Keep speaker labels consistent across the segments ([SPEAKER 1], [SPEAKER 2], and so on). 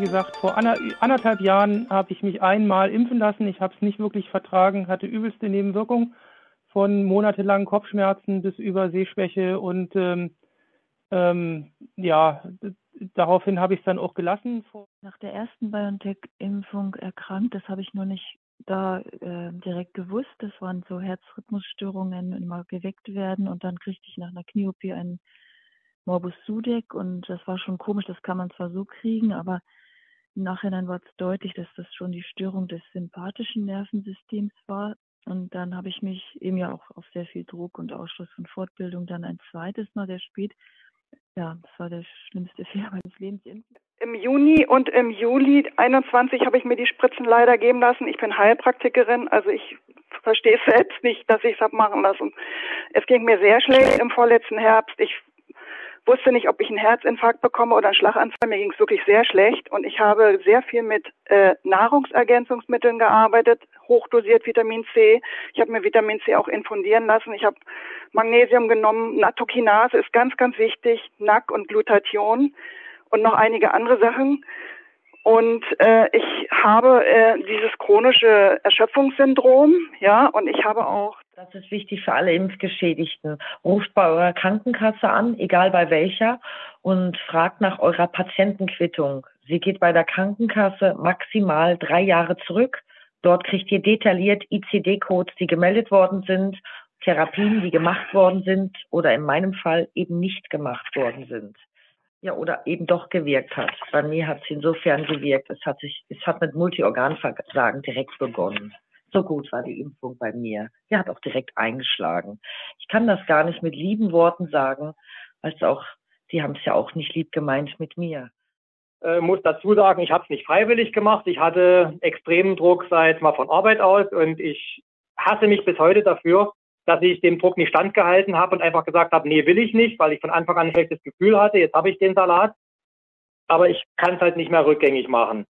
[SPEAKER 1] gesagt, vor anderthalb Jahren habe ich mich einmal impfen lassen. Ich habe es nicht wirklich vertragen, hatte übelste Nebenwirkungen von monatelangen Kopfschmerzen bis über Sehschwäche und ähm, ähm, ja, daraufhin habe ich es dann auch gelassen.
[SPEAKER 2] Nach der ersten BioNTech-Impfung erkrankt, das habe ich nur nicht da äh, direkt gewusst. Das waren so Herzrhythmusstörungen, immer geweckt werden und dann kriegte ich nach einer Knie-OP einen Morbus Sudeck und das war schon komisch, das kann man zwar so kriegen, aber im Nachhinein war es deutlich, dass das schon die Störung des sympathischen Nervensystems war. Und dann habe ich mich eben ja auch auf sehr viel Druck und Ausschluss von Fortbildung dann ein zweites Mal sehr spät. Ja, das war der schlimmste Fehler meines Lebens.
[SPEAKER 3] Im Juni und im Juli 21 habe ich mir die Spritzen leider geben lassen. Ich bin Heilpraktikerin, also ich verstehe es selbst nicht, dass ich es habe machen lassen. Es ging mir sehr schlecht im vorletzten Herbst. Ich wusste nicht, ob ich einen Herzinfarkt bekomme oder einen Schlaganfall. Mir ging es wirklich sehr schlecht und ich habe sehr viel mit äh, Nahrungsergänzungsmitteln gearbeitet, hochdosiert Vitamin C. Ich habe mir Vitamin C auch infundieren lassen. Ich habe Magnesium genommen. Nattokinase ist ganz, ganz wichtig. NAC und Glutathion und noch einige andere Sachen. Und äh, ich habe äh, dieses chronische Erschöpfungssyndrom, ja, und ich habe auch.
[SPEAKER 4] Das ist wichtig für alle Impfgeschädigten. Ruft bei eurer Krankenkasse an, egal bei welcher, und fragt nach eurer Patientenquittung. Sie geht bei der Krankenkasse maximal drei Jahre zurück. Dort kriegt ihr detailliert ICD-Codes, die gemeldet worden sind, Therapien, die gemacht worden sind oder in meinem Fall eben nicht gemacht worden sind. Ja, oder eben doch gewirkt hat. Bei mir hat es insofern gewirkt. Es hat sich, es hat mit Multiorganversagen direkt begonnen. So gut war die Impfung bei mir. Die hat auch direkt eingeschlagen. Ich kann das gar nicht mit lieben Worten sagen, als auch, die haben es ja auch nicht lieb gemeint mit mir.
[SPEAKER 5] Äh, muss dazu sagen, ich habe es nicht freiwillig gemacht. Ich hatte extremen Druck seit mal von Arbeit aus und ich hasse mich bis heute dafür, dass ich dem Druck nicht standgehalten habe und einfach gesagt habe, nee, will ich nicht, weil ich von Anfang an ein schlechtes Gefühl hatte. Jetzt habe ich den Salat, aber ich kann es halt nicht mehr rückgängig machen.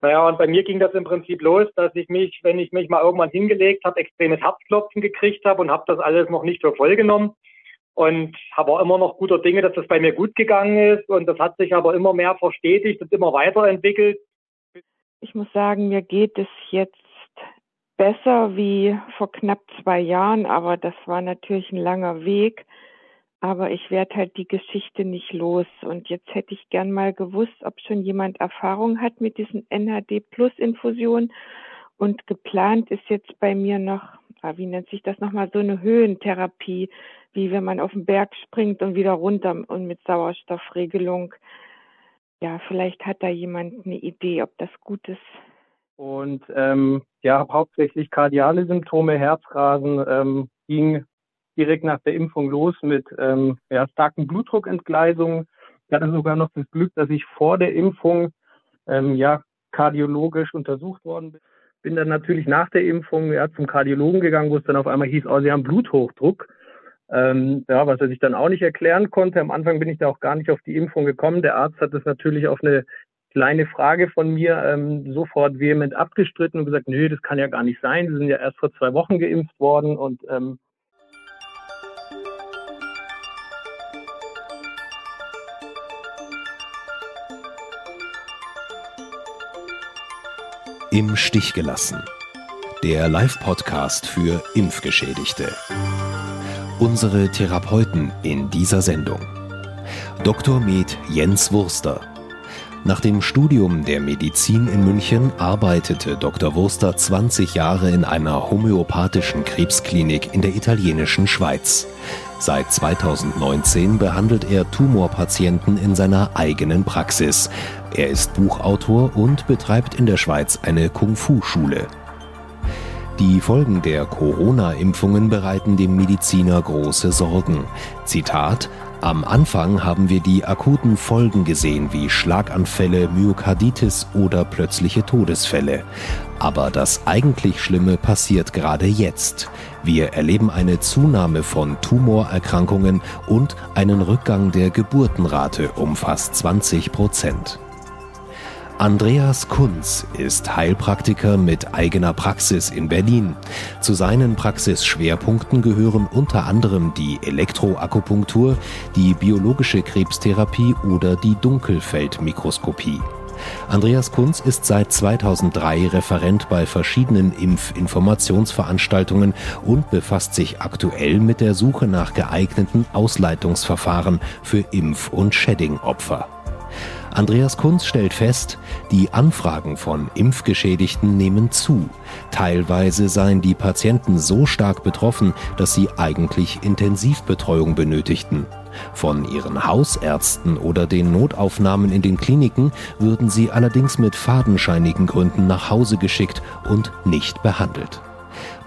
[SPEAKER 5] Naja, und bei mir ging das im Prinzip los, dass ich mich, wenn ich mich mal irgendwann hingelegt habe, extremes Herzklopfen gekriegt habe und habe das alles noch nicht für voll genommen und habe auch immer noch guter Dinge, dass das bei mir gut gegangen ist und das hat sich aber immer mehr verstetigt und immer weiterentwickelt.
[SPEAKER 6] Ich muss sagen, mir geht es jetzt besser wie vor knapp zwei Jahren, aber das war natürlich ein langer Weg. Aber ich werde halt die Geschichte nicht los. Und jetzt hätte ich gern mal gewusst, ob schon jemand Erfahrung hat mit diesen NHD Plus Infusionen. Und geplant ist jetzt bei mir noch, ah, wie nennt sich das nochmal, so eine Höhentherapie, wie wenn man auf den Berg springt und wieder runter und mit Sauerstoffregelung. Ja, vielleicht hat da jemand eine Idee, ob das gut ist.
[SPEAKER 1] Und ähm, ja, hauptsächlich kardiale Symptome, Herzrasen, ähm, ging direkt nach der Impfung los mit ähm, ja, starken Blutdruckentgleisungen. Ich hatte sogar noch das Glück, dass ich vor der Impfung ähm, ja kardiologisch untersucht worden bin. Bin dann natürlich nach der Impfung ja, zum Kardiologen gegangen, wo es dann auf einmal hieß, oh, Sie haben Bluthochdruck. Ähm, ja, was er sich dann auch nicht erklären konnte. Am Anfang bin ich da auch gar nicht auf die Impfung gekommen. Der Arzt hat das natürlich auf eine kleine Frage von mir ähm, sofort vehement abgestritten und gesagt, nö, das kann ja gar nicht sein. Sie sind ja erst vor zwei Wochen geimpft worden und ähm,
[SPEAKER 7] Im Stich gelassen. Der Live-Podcast für Impfgeschädigte. Unsere Therapeuten in dieser Sendung. Dr. Med Jens Wurster nach dem Studium der Medizin in München arbeitete Dr. Wurster 20 Jahre in einer homöopathischen Krebsklinik in der italienischen Schweiz. Seit 2019 behandelt er Tumorpatienten in seiner eigenen Praxis. Er ist Buchautor und betreibt in der Schweiz eine Kung-Fu-Schule. Die Folgen der Corona-Impfungen bereiten dem Mediziner große Sorgen. Zitat am Anfang haben wir die akuten Folgen gesehen wie Schlaganfälle, Myokarditis oder plötzliche Todesfälle. Aber das eigentlich Schlimme passiert gerade jetzt. Wir erleben eine Zunahme von Tumorerkrankungen und einen Rückgang der Geburtenrate um fast 20 Prozent. Andreas Kunz ist Heilpraktiker mit eigener Praxis in Berlin. Zu seinen Praxisschwerpunkten gehören unter anderem die Elektroakupunktur, die biologische Krebstherapie oder die Dunkelfeldmikroskopie. Andreas Kunz ist seit 2003 Referent bei verschiedenen Impfinformationsveranstaltungen und befasst sich aktuell mit der Suche nach geeigneten Ausleitungsverfahren für Impf- und Shedding-Opfer. Andreas Kunz stellt fest, die Anfragen von Impfgeschädigten nehmen zu. Teilweise seien die Patienten so stark betroffen, dass sie eigentlich Intensivbetreuung benötigten. Von ihren Hausärzten oder den Notaufnahmen in den Kliniken würden sie allerdings mit fadenscheinigen Gründen nach Hause geschickt und nicht behandelt.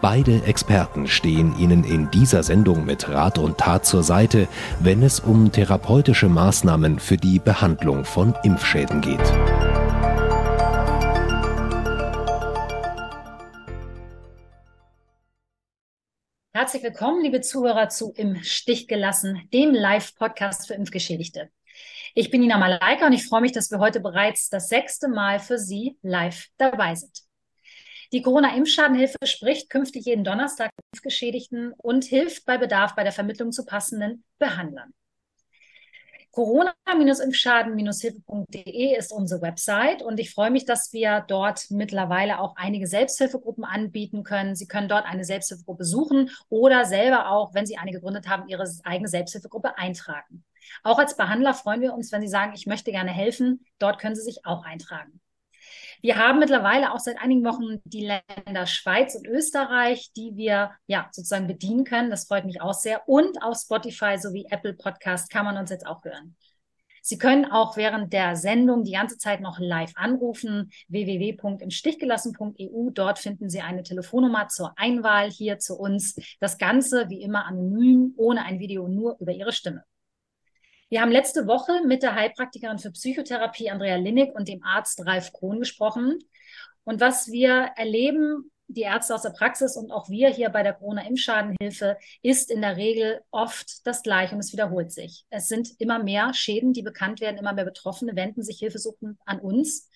[SPEAKER 7] Beide Experten stehen Ihnen in dieser Sendung mit Rat und Tat zur Seite, wenn es um therapeutische Maßnahmen für die Behandlung von Impfschäden geht.
[SPEAKER 8] Herzlich willkommen, liebe Zuhörer, zu Im Stich gelassen, dem Live-Podcast für Impfgeschädigte. Ich bin Nina Malaika und ich freue mich, dass wir heute bereits das sechste Mal für Sie live dabei sind. Die Corona-Impfschadenhilfe spricht künftig jeden Donnerstag mit Impfgeschädigten und hilft bei Bedarf bei der Vermittlung zu passenden Behandlern. Corona-Impfschaden-hilfe.de ist unsere Website und ich freue mich, dass wir dort mittlerweile auch einige Selbsthilfegruppen anbieten können. Sie können dort eine Selbsthilfegruppe suchen oder selber auch, wenn Sie eine gegründet haben, Ihre eigene Selbsthilfegruppe eintragen. Auch als Behandler freuen wir uns, wenn Sie sagen, ich möchte gerne helfen. Dort können Sie sich auch eintragen. Wir haben mittlerweile auch seit einigen Wochen die Länder Schweiz und Österreich, die wir ja sozusagen bedienen können. Das freut mich auch sehr. Und auf Spotify sowie Apple Podcast kann man uns jetzt auch hören. Sie können auch während der Sendung die ganze Zeit noch live anrufen. www.imstichgelassen.eu. Dort finden Sie eine Telefonnummer zur Einwahl hier zu uns. Das Ganze wie immer anonym, ohne ein Video, nur über Ihre Stimme. Wir haben letzte Woche mit der Heilpraktikerin für Psychotherapie Andrea Linnig und dem Arzt Ralf Krohn gesprochen. Und was wir erleben, die Ärzte aus der Praxis und auch wir hier bei der Corona-Impfschadenhilfe, ist in der Regel oft das Gleiche und es wiederholt sich. Es sind immer mehr Schäden, die bekannt werden, immer mehr Betroffene wenden sich Hilfesuchend an uns.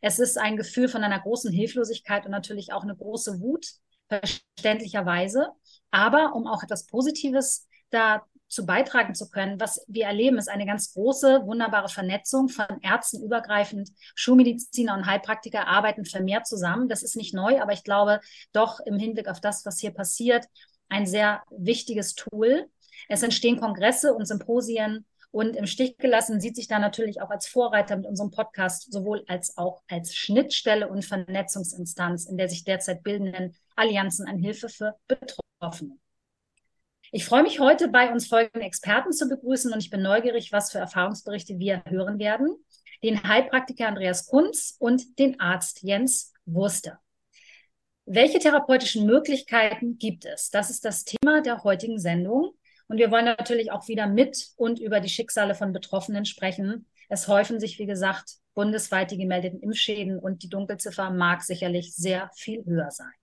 [SPEAKER 8] Es ist ein Gefühl von einer großen Hilflosigkeit und natürlich auch eine große Wut, verständlicherweise. Aber um auch etwas Positives da zu beitragen zu können. Was wir erleben, ist eine ganz große, wunderbare Vernetzung von Ärzten übergreifend. Schulmediziner und Heilpraktiker arbeiten vermehrt zusammen. Das ist nicht neu, aber ich glaube doch im Hinblick auf das, was hier passiert, ein sehr wichtiges Tool. Es entstehen Kongresse und Symposien und im Stich gelassen sieht sich da natürlich auch als Vorreiter mit unserem Podcast sowohl als auch als Schnittstelle und Vernetzungsinstanz in der sich derzeit bildenden Allianzen an Hilfe für Betroffene. Ich freue mich heute bei uns folgenden Experten zu begrüßen und ich bin neugierig, was für Erfahrungsberichte wir hören werden. Den Heilpraktiker Andreas Kunz und den Arzt Jens Wurster. Welche therapeutischen Möglichkeiten gibt es? Das ist das Thema der heutigen Sendung. Und wir wollen natürlich auch wieder mit und über die Schicksale von Betroffenen sprechen. Es häufen sich, wie gesagt, bundesweit die gemeldeten Impfschäden und die Dunkelziffer mag sicherlich sehr viel höher sein.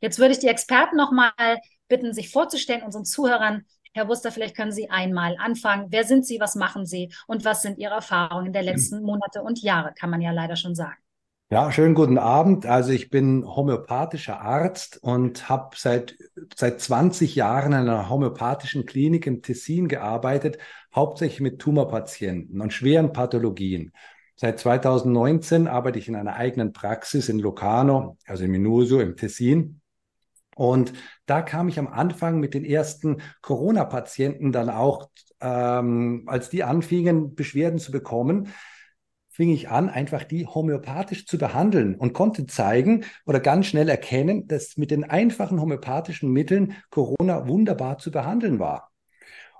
[SPEAKER 8] Jetzt würde ich die Experten nochmal bitten, sich vorzustellen, unseren Zuhörern. Herr Wuster, vielleicht können Sie einmal anfangen. Wer sind Sie, was machen Sie und was sind Ihre Erfahrungen der letzten Monate und Jahre, kann man ja leider schon sagen.
[SPEAKER 9] Ja, schönen guten Abend. Also ich bin homöopathischer Arzt und habe seit, seit 20 Jahren in einer homöopathischen Klinik im Tessin gearbeitet, hauptsächlich mit Tumorpatienten und schweren Pathologien. Seit 2019 arbeite ich in einer eigenen Praxis in Locarno, also in Minusio im Tessin. Und da kam ich am Anfang mit den ersten Corona-Patienten dann auch, ähm, als die anfingen, Beschwerden zu bekommen, fing ich an, einfach die homöopathisch zu behandeln und konnte zeigen oder ganz schnell erkennen, dass mit den einfachen homöopathischen Mitteln Corona wunderbar zu behandeln war.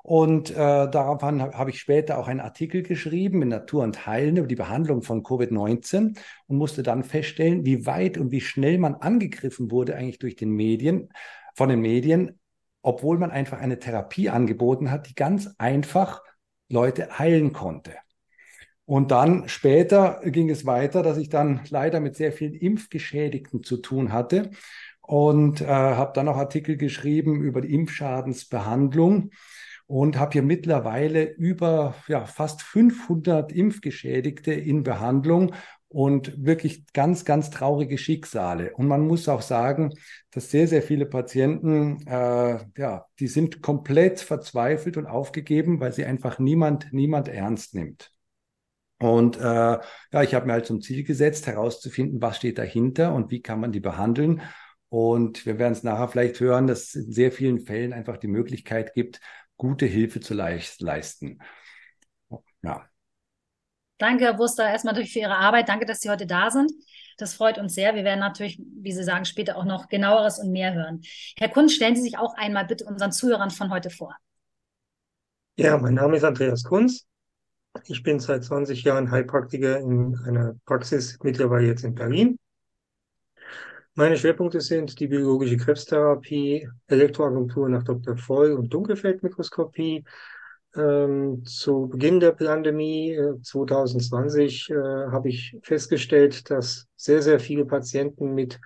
[SPEAKER 9] Und äh, daraufhin habe hab ich später auch einen Artikel geschrieben in Natur und Heilen über die Behandlung von Covid-19 und musste dann feststellen, wie weit und wie schnell man angegriffen wurde eigentlich durch den Medien, von den Medien, obwohl man einfach eine Therapie angeboten hat, die ganz einfach Leute heilen konnte. Und dann später ging es weiter, dass ich dann leider mit sehr vielen Impfgeschädigten zu tun hatte und äh, habe dann auch Artikel geschrieben über die Impfschadensbehandlung und habe hier mittlerweile über ja, fast 500 Impfgeschädigte in Behandlung und wirklich ganz, ganz traurige Schicksale. Und man muss auch sagen, dass sehr, sehr viele Patienten, äh, ja, die sind komplett verzweifelt und aufgegeben, weil sie einfach niemand, niemand ernst nimmt. Und äh, ja, ich habe mir halt zum Ziel gesetzt, herauszufinden, was steht dahinter und wie kann man die behandeln. Und wir werden es nachher vielleicht hören, dass es in sehr vielen Fällen einfach die Möglichkeit gibt, gute Hilfe zu leisten.
[SPEAKER 8] Ja. Danke, Herr Wuster, erstmal für Ihre Arbeit. Danke, dass Sie heute da sind. Das freut uns sehr. Wir werden natürlich, wie Sie sagen, später auch noch genaueres und mehr hören. Herr Kunz, stellen Sie sich auch einmal bitte unseren Zuhörern von heute vor.
[SPEAKER 10] Ja, mein Name ist Andreas Kunz. Ich bin seit 20 Jahren Heilpraktiker in einer Praxis, mittlerweile jetzt in Berlin. Meine Schwerpunkte sind die biologische Krebstherapie, Elektroagentur nach Dr. Voll und Dunkelfeldmikroskopie, ähm, zu Beginn der Pandemie äh, 2020 äh, habe ich festgestellt, dass sehr, sehr viele Patienten mit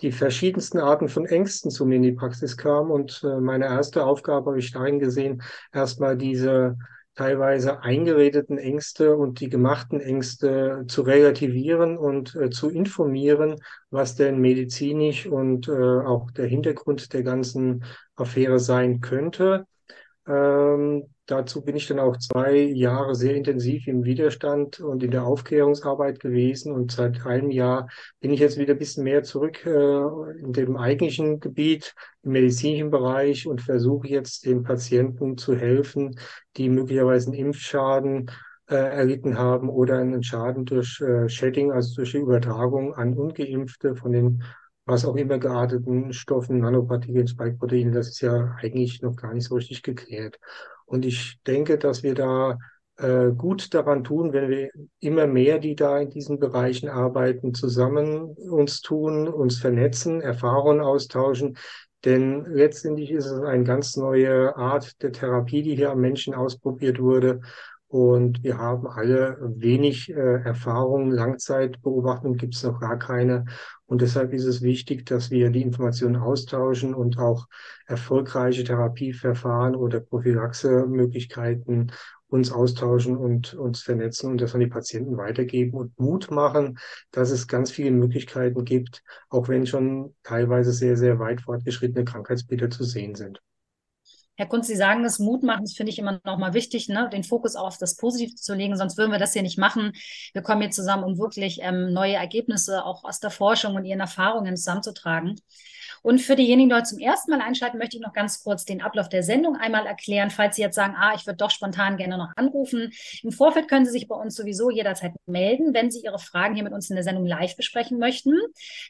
[SPEAKER 10] die verschiedensten Arten von Ängsten zu mir in die Praxis kamen. Und äh, meine erste Aufgabe habe ich darin gesehen, erstmal diese teilweise eingeredeten Ängste und die gemachten Ängste zu relativieren und äh, zu informieren, was denn medizinisch und äh, auch der Hintergrund der ganzen Affäre sein könnte. Ähm, dazu bin ich dann auch zwei Jahre sehr intensiv im Widerstand und in der Aufklärungsarbeit gewesen. Und seit einem Jahr bin ich jetzt wieder ein bisschen mehr zurück äh, in dem eigentlichen Gebiet, im medizinischen Bereich und versuche jetzt den Patienten zu helfen, die möglicherweise einen Impfschaden äh, erlitten haben oder einen Schaden durch äh, Shedding, also durch die Übertragung an Ungeimpfte von den was auch immer gearteten Stoffen, Nanopartikeln, Spike-Proteine, das ist ja eigentlich noch gar nicht so richtig geklärt. Und ich denke, dass wir da äh, gut daran tun, wenn wir immer mehr, die da in diesen Bereichen arbeiten, zusammen uns tun, uns vernetzen, Erfahrungen austauschen. Denn letztendlich ist es eine ganz neue Art der Therapie, die hier am Menschen ausprobiert wurde. Und wir haben alle wenig äh, Erfahrung. Langzeitbeobachtung gibt es noch gar keine. Und deshalb ist es wichtig, dass wir die Informationen austauschen und auch erfolgreiche Therapieverfahren oder Prophylaxe-Möglichkeiten uns austauschen und uns vernetzen und das an die Patienten weitergeben und Mut machen, dass es ganz viele Möglichkeiten gibt, auch wenn schon teilweise sehr, sehr weit fortgeschrittene Krankheitsbilder zu sehen sind.
[SPEAKER 8] Herr Kunz, Sie sagen das Mut machen, das finde ich immer noch mal wichtig, ne? den Fokus auf das Positive zu legen, sonst würden wir das hier nicht machen. Wir kommen hier zusammen, um wirklich ähm, neue Ergebnisse auch aus der Forschung und Ihren Erfahrungen zusammenzutragen. Und für diejenigen, die heute zum ersten Mal einschalten, möchte ich noch ganz kurz den Ablauf der Sendung einmal erklären, falls Sie jetzt sagen, ah, ich würde doch spontan gerne noch anrufen. Im Vorfeld können Sie sich bei uns sowieso jederzeit melden, wenn Sie Ihre Fragen hier mit uns in der Sendung live besprechen möchten.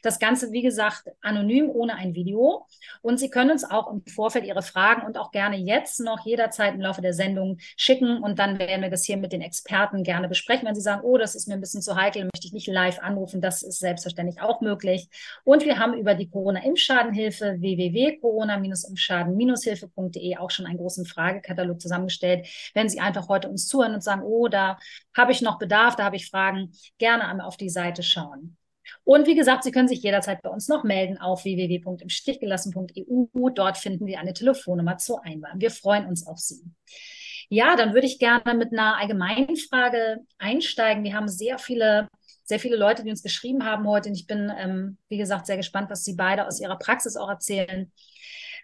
[SPEAKER 8] Das Ganze, wie gesagt, anonym, ohne ein Video. Und Sie können uns auch im Vorfeld Ihre Fragen und auch gerne jetzt noch jederzeit im Laufe der Sendung schicken. Und dann werden wir das hier mit den Experten gerne besprechen. Wenn Sie sagen, oh, das ist mir ein bisschen zu heikel, möchte ich nicht live anrufen, das ist selbstverständlich auch möglich. Und wir haben über die Corona-Impfschaden Umschadenhilfe www.corona-umschaden-hilfe.de auch schon einen großen Fragekatalog zusammengestellt. Wenn Sie einfach heute uns zuhören und sagen, oh, da habe ich noch Bedarf, da habe ich Fragen, gerne einmal auf die Seite schauen. Und wie gesagt, Sie können sich jederzeit bei uns noch melden auf www.imstichgelassen.eu. Dort finden Sie eine Telefonnummer zur Einwahl. Wir freuen uns auf Sie. Ja, dann würde ich gerne mit einer allgemeinen Frage einsteigen. Wir haben sehr viele sehr viele Leute, die uns geschrieben haben heute. Und ich bin, ähm, wie gesagt, sehr gespannt, was Sie beide aus Ihrer Praxis auch erzählen.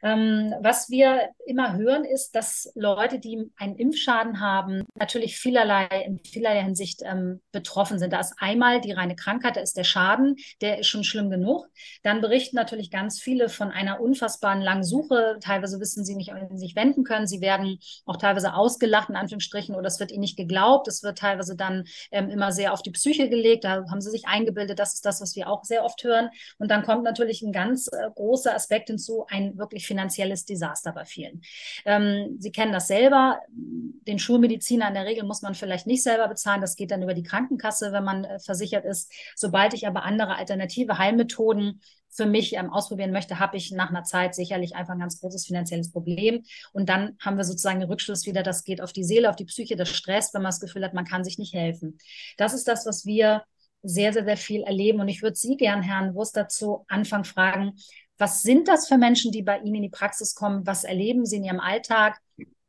[SPEAKER 8] Ähm, was wir immer hören, ist, dass Leute, die einen Impfschaden haben, natürlich vielerlei, in vielerlei Hinsicht ähm, betroffen sind. Da ist einmal die reine Krankheit, da ist der Schaden, der ist schon schlimm genug. Dann berichten natürlich ganz viele von einer unfassbaren langen Suche. Teilweise wissen sie nicht, an wen sie sich wenden können. Sie werden auch teilweise ausgelacht, in Anführungsstrichen, oder es wird ihnen nicht geglaubt. Es wird teilweise dann ähm, immer sehr auf die Psyche gelegt. Da haben sie sich eingebildet. Das ist das, was wir auch sehr oft hören. Und dann kommt natürlich ein ganz äh, großer Aspekt hinzu, ein wirklich finanzielles Desaster bei vielen. Ähm, Sie kennen das selber. Den Schulmediziner in der Regel muss man vielleicht nicht selber bezahlen. Das geht dann über die Krankenkasse, wenn man äh, versichert ist. Sobald ich aber andere alternative Heilmethoden für mich ähm, ausprobieren möchte, habe ich nach einer Zeit sicherlich einfach ein ganz großes finanzielles Problem. Und dann haben wir sozusagen den Rückschluss wieder, das geht auf die Seele, auf die Psyche, das Stress, wenn man das Gefühl hat, man kann sich nicht helfen. Das ist das, was wir sehr, sehr, sehr viel erleben. Und ich würde Sie gern, Herrn Wurst, dazu Anfang fragen, was sind das für Menschen, die bei Ihnen in die Praxis kommen? Was erleben Sie in Ihrem Alltag?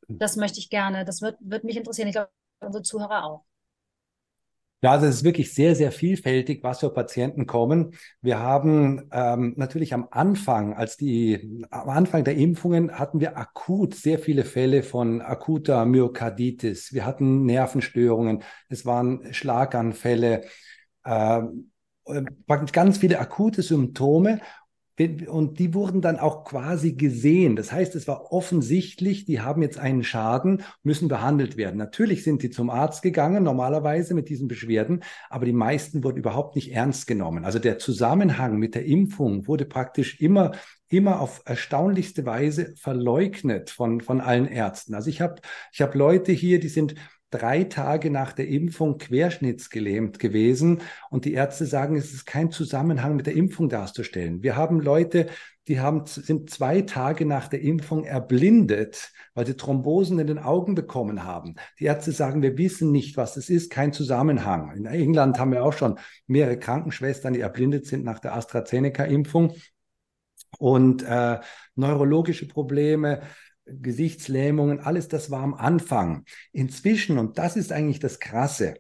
[SPEAKER 8] Das möchte ich gerne, das wird, wird mich interessieren. Ich glaube, unsere Zuhörer auch.
[SPEAKER 9] Ja, also es ist wirklich sehr, sehr vielfältig, was für Patienten kommen. Wir haben ähm, natürlich am Anfang, als die am Anfang der Impfungen hatten wir akut sehr viele Fälle von akuter Myokarditis. Wir hatten Nervenstörungen, es waren Schlaganfälle, äh, ganz viele akute Symptome und die wurden dann auch quasi gesehen. Das heißt, es war offensichtlich, die haben jetzt einen Schaden, müssen behandelt werden. Natürlich sind sie zum Arzt gegangen, normalerweise mit diesen Beschwerden, aber die meisten wurden überhaupt nicht ernst genommen. Also der Zusammenhang mit der Impfung wurde praktisch immer immer auf erstaunlichste Weise verleugnet von, von allen Ärzten. Also ich habe ich hab Leute hier, die sind drei Tage nach der Impfung querschnittsgelähmt gewesen und die Ärzte sagen, es ist kein Zusammenhang mit der Impfung darzustellen. Wir haben Leute, die haben, sind zwei Tage nach der Impfung erblindet, weil sie Thrombosen in den Augen bekommen haben. Die Ärzte sagen, wir wissen nicht, was es ist, kein Zusammenhang. In England haben wir auch schon mehrere Krankenschwestern, die erblindet sind nach der AstraZeneca-Impfung und äh, neurologische Probleme, Gesichtslähmungen, alles das war am Anfang. Inzwischen, und das ist eigentlich das Krasse,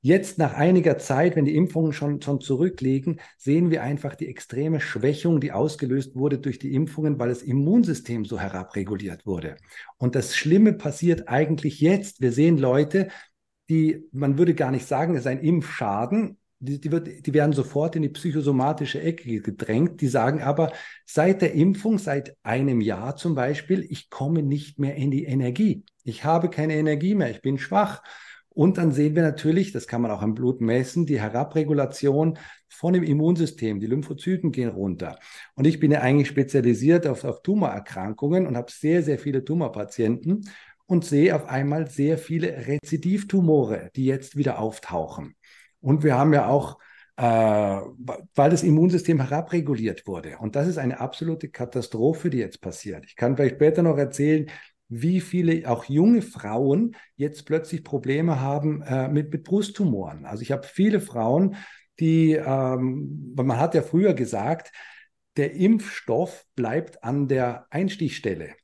[SPEAKER 9] Jetzt nach einiger Zeit, wenn die Impfungen schon, schon zurückliegen, sehen wir einfach die extreme Schwächung, die ausgelöst wurde durch die Impfungen, weil das Immunsystem so herabreguliert wurde. Und das Schlimme passiert eigentlich jetzt. Wir sehen Leute, die, man würde gar nicht sagen, es ist ein Impfschaden, die, die, wird, die werden sofort in die psychosomatische Ecke gedrängt. Die sagen aber, seit der Impfung, seit einem Jahr zum Beispiel, ich komme nicht mehr in die Energie. Ich habe keine Energie mehr, ich bin schwach. Und dann sehen wir natürlich, das kann man auch im Blut messen, die Herabregulation von dem Immunsystem. Die Lymphozyten gehen runter. Und ich bin ja eigentlich spezialisiert auf, auf Tumorerkrankungen und habe sehr, sehr viele Tumorpatienten und sehe auf einmal sehr viele Rezidivtumore, die jetzt wieder auftauchen. Und wir haben ja auch, äh, weil das Immunsystem herabreguliert wurde. Und das ist eine absolute Katastrophe, die jetzt passiert. Ich kann vielleicht später noch erzählen, wie viele auch junge Frauen jetzt plötzlich Probleme haben äh, mit, mit Brusttumoren. Also ich habe viele Frauen, die, ähm, man hat ja früher gesagt, der Impfstoff bleibt an der Einstichstelle.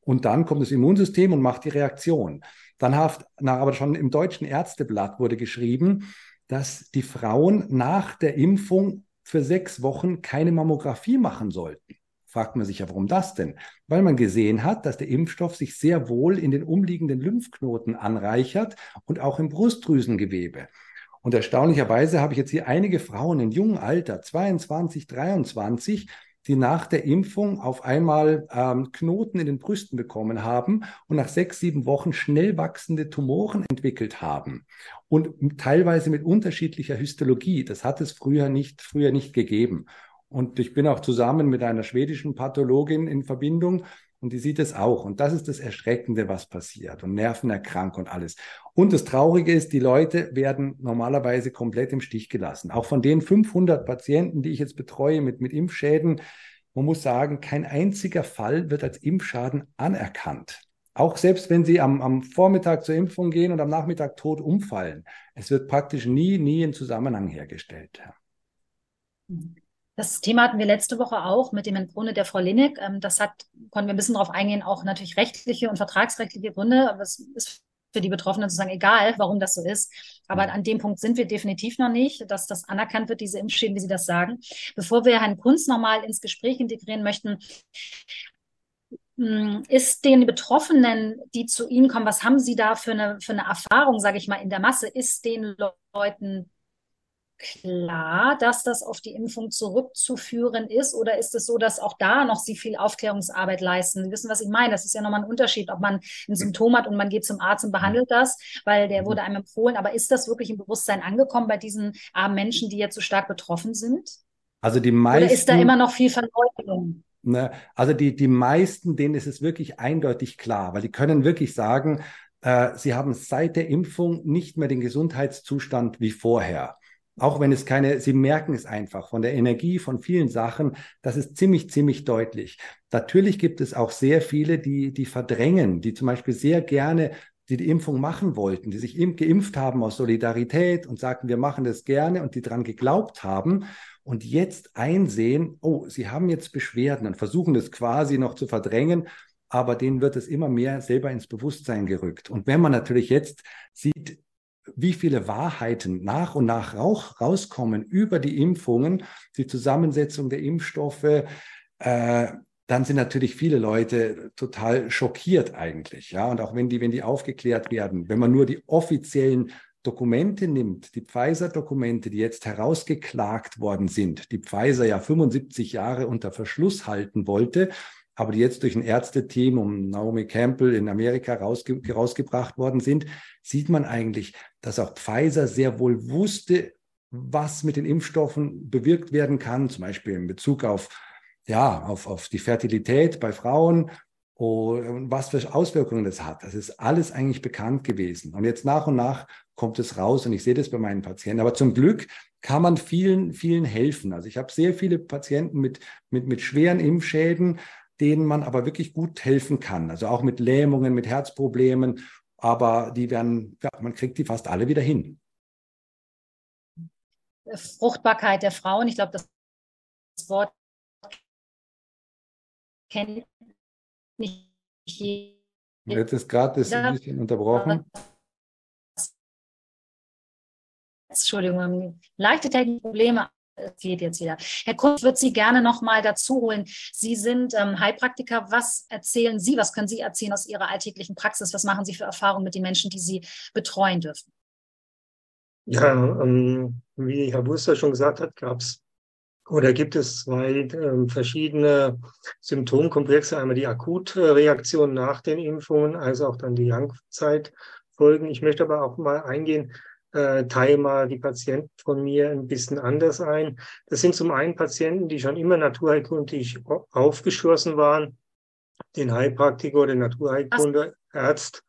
[SPEAKER 9] Und dann kommt das Immunsystem und macht die Reaktion. Dann hat, na, aber schon im deutschen Ärzteblatt wurde geschrieben, dass die Frauen nach der Impfung für sechs Wochen keine Mammographie machen sollten. Fragt man sich ja, warum das denn? Weil man gesehen hat, dass der Impfstoff sich sehr wohl in den umliegenden Lymphknoten anreichert und auch im Brustdrüsengewebe. Und erstaunlicherweise habe ich jetzt hier einige Frauen in jungem Alter, 22, 23, die nach der Impfung auf einmal ähm, Knoten in den Brüsten bekommen haben und nach sechs, sieben Wochen schnell wachsende Tumoren entwickelt haben und teilweise mit unterschiedlicher Histologie. Das hat es früher nicht, früher nicht gegeben. Und ich bin auch zusammen mit einer schwedischen Pathologin in Verbindung und die sieht es auch. Und das ist das Erschreckende, was passiert. Und Nervenerkrankung und alles. Und das Traurige ist, die Leute werden normalerweise komplett im Stich gelassen. Auch von den 500 Patienten, die ich jetzt betreue mit, mit Impfschäden, man muss sagen, kein einziger Fall wird als Impfschaden anerkannt. Auch selbst wenn Sie am, am Vormittag zur Impfung gehen und am Nachmittag tot umfallen, es wird praktisch nie, nie ein Zusammenhang hergestellt.
[SPEAKER 8] Das Thema hatten wir letzte Woche auch mit dem Entgrunde der Frau Linneck. Ähm, das hat, konnten wir ein bisschen darauf eingehen, auch natürlich rechtliche und vertragsrechtliche Gründe. Aber es ist für die Betroffenen sozusagen egal, warum das so ist. Aber an dem Punkt sind wir definitiv noch nicht, dass das anerkannt wird, diese Impfschäden, wie Sie das sagen. Bevor wir Herrn Kunz nochmal ins Gespräch integrieren möchten, hm, ist den Betroffenen, die zu Ihnen kommen, was haben Sie da für eine, für eine Erfahrung, sage ich mal, in der Masse? Ist den Leuten klar, dass das auf die Impfung zurückzuführen ist? Oder ist es so, dass auch da noch Sie viel Aufklärungsarbeit leisten? Sie wissen, was ich meine. Das ist ja nochmal ein Unterschied, ob man ein Symptom hat und man geht zum Arzt und behandelt das, weil der wurde einem empfohlen. Aber ist das wirklich im Bewusstsein angekommen bei diesen armen Menschen, die jetzt so stark betroffen sind?
[SPEAKER 9] Also die meisten. Oder
[SPEAKER 8] ist da immer noch viel Verleugnung?
[SPEAKER 9] Ne, also die, die meisten, denen ist es wirklich eindeutig klar, weil die können wirklich sagen, äh, sie haben seit der Impfung nicht mehr den Gesundheitszustand wie vorher. Auch wenn es keine, sie merken es einfach von der Energie, von vielen Sachen, das ist ziemlich, ziemlich deutlich. Natürlich gibt es auch sehr viele, die, die verdrängen, die zum Beispiel sehr gerne die die Impfung machen wollten, die sich geimpft haben aus Solidarität und sagten, wir machen das gerne und die dran geglaubt haben und jetzt einsehen, oh, sie haben jetzt Beschwerden und versuchen das quasi noch zu verdrängen, aber denen wird es immer mehr selber ins Bewusstsein gerückt. Und wenn man natürlich jetzt sieht, wie viele Wahrheiten nach und nach rauskommen über die Impfungen, die Zusammensetzung der Impfstoffe, äh, dann sind natürlich viele Leute total schockiert eigentlich. Ja, und auch wenn die, wenn die aufgeklärt werden, wenn man nur die offiziellen Dokumente nimmt, die Pfizer-Dokumente, die jetzt herausgeklagt worden sind, die Pfizer ja 75 Jahre unter Verschluss halten wollte, aber die jetzt durch ein Ärzteteam um Naomi Campbell in Amerika rausge rausgebracht worden sind, sieht man eigentlich, dass auch Pfizer sehr wohl wusste, was mit den Impfstoffen bewirkt werden kann, zum Beispiel in Bezug auf, ja, auf, auf die Fertilität bei Frauen und was für Auswirkungen das hat. Das ist alles eigentlich bekannt gewesen. Und jetzt nach und nach kommt es raus und ich sehe das bei meinen Patienten. Aber zum Glück kann man vielen, vielen helfen. Also ich habe sehr viele Patienten mit, mit, mit schweren Impfschäden, denen man aber wirklich gut helfen kann. Also auch mit Lähmungen, mit Herzproblemen. Aber die werden, ja, man kriegt die fast alle wieder hin.
[SPEAKER 8] Fruchtbarkeit der Frauen, ich glaube, das Wort kennt nicht jeder.
[SPEAKER 9] Jetzt ist gerade das ein bisschen unterbrochen.
[SPEAKER 8] Entschuldigung, leichte technische Probleme. Geht jetzt wieder. Herr Kurz wird Sie gerne noch mal dazu holen. Sie sind ähm, Heilpraktiker. Was erzählen Sie? Was können Sie erzählen aus Ihrer alltäglichen Praxis? Was machen Sie für Erfahrungen mit den Menschen, die Sie betreuen dürfen?
[SPEAKER 10] Ja, ähm, wie Herr Buster schon gesagt hat, gab es oder gibt es zwei ähm, verschiedene Symptomkomplexe. Einmal die Akutreaktion nach den Impfungen, also auch dann die Langzeitfolgen. Ich möchte aber auch mal eingehen, äh, teile mal die Patienten von mir ein bisschen anders ein. Das sind zum einen Patienten, die schon immer naturheilkundlich aufgeschlossen waren, den Heilpraktiker oder den Naturheilkunde-Arzt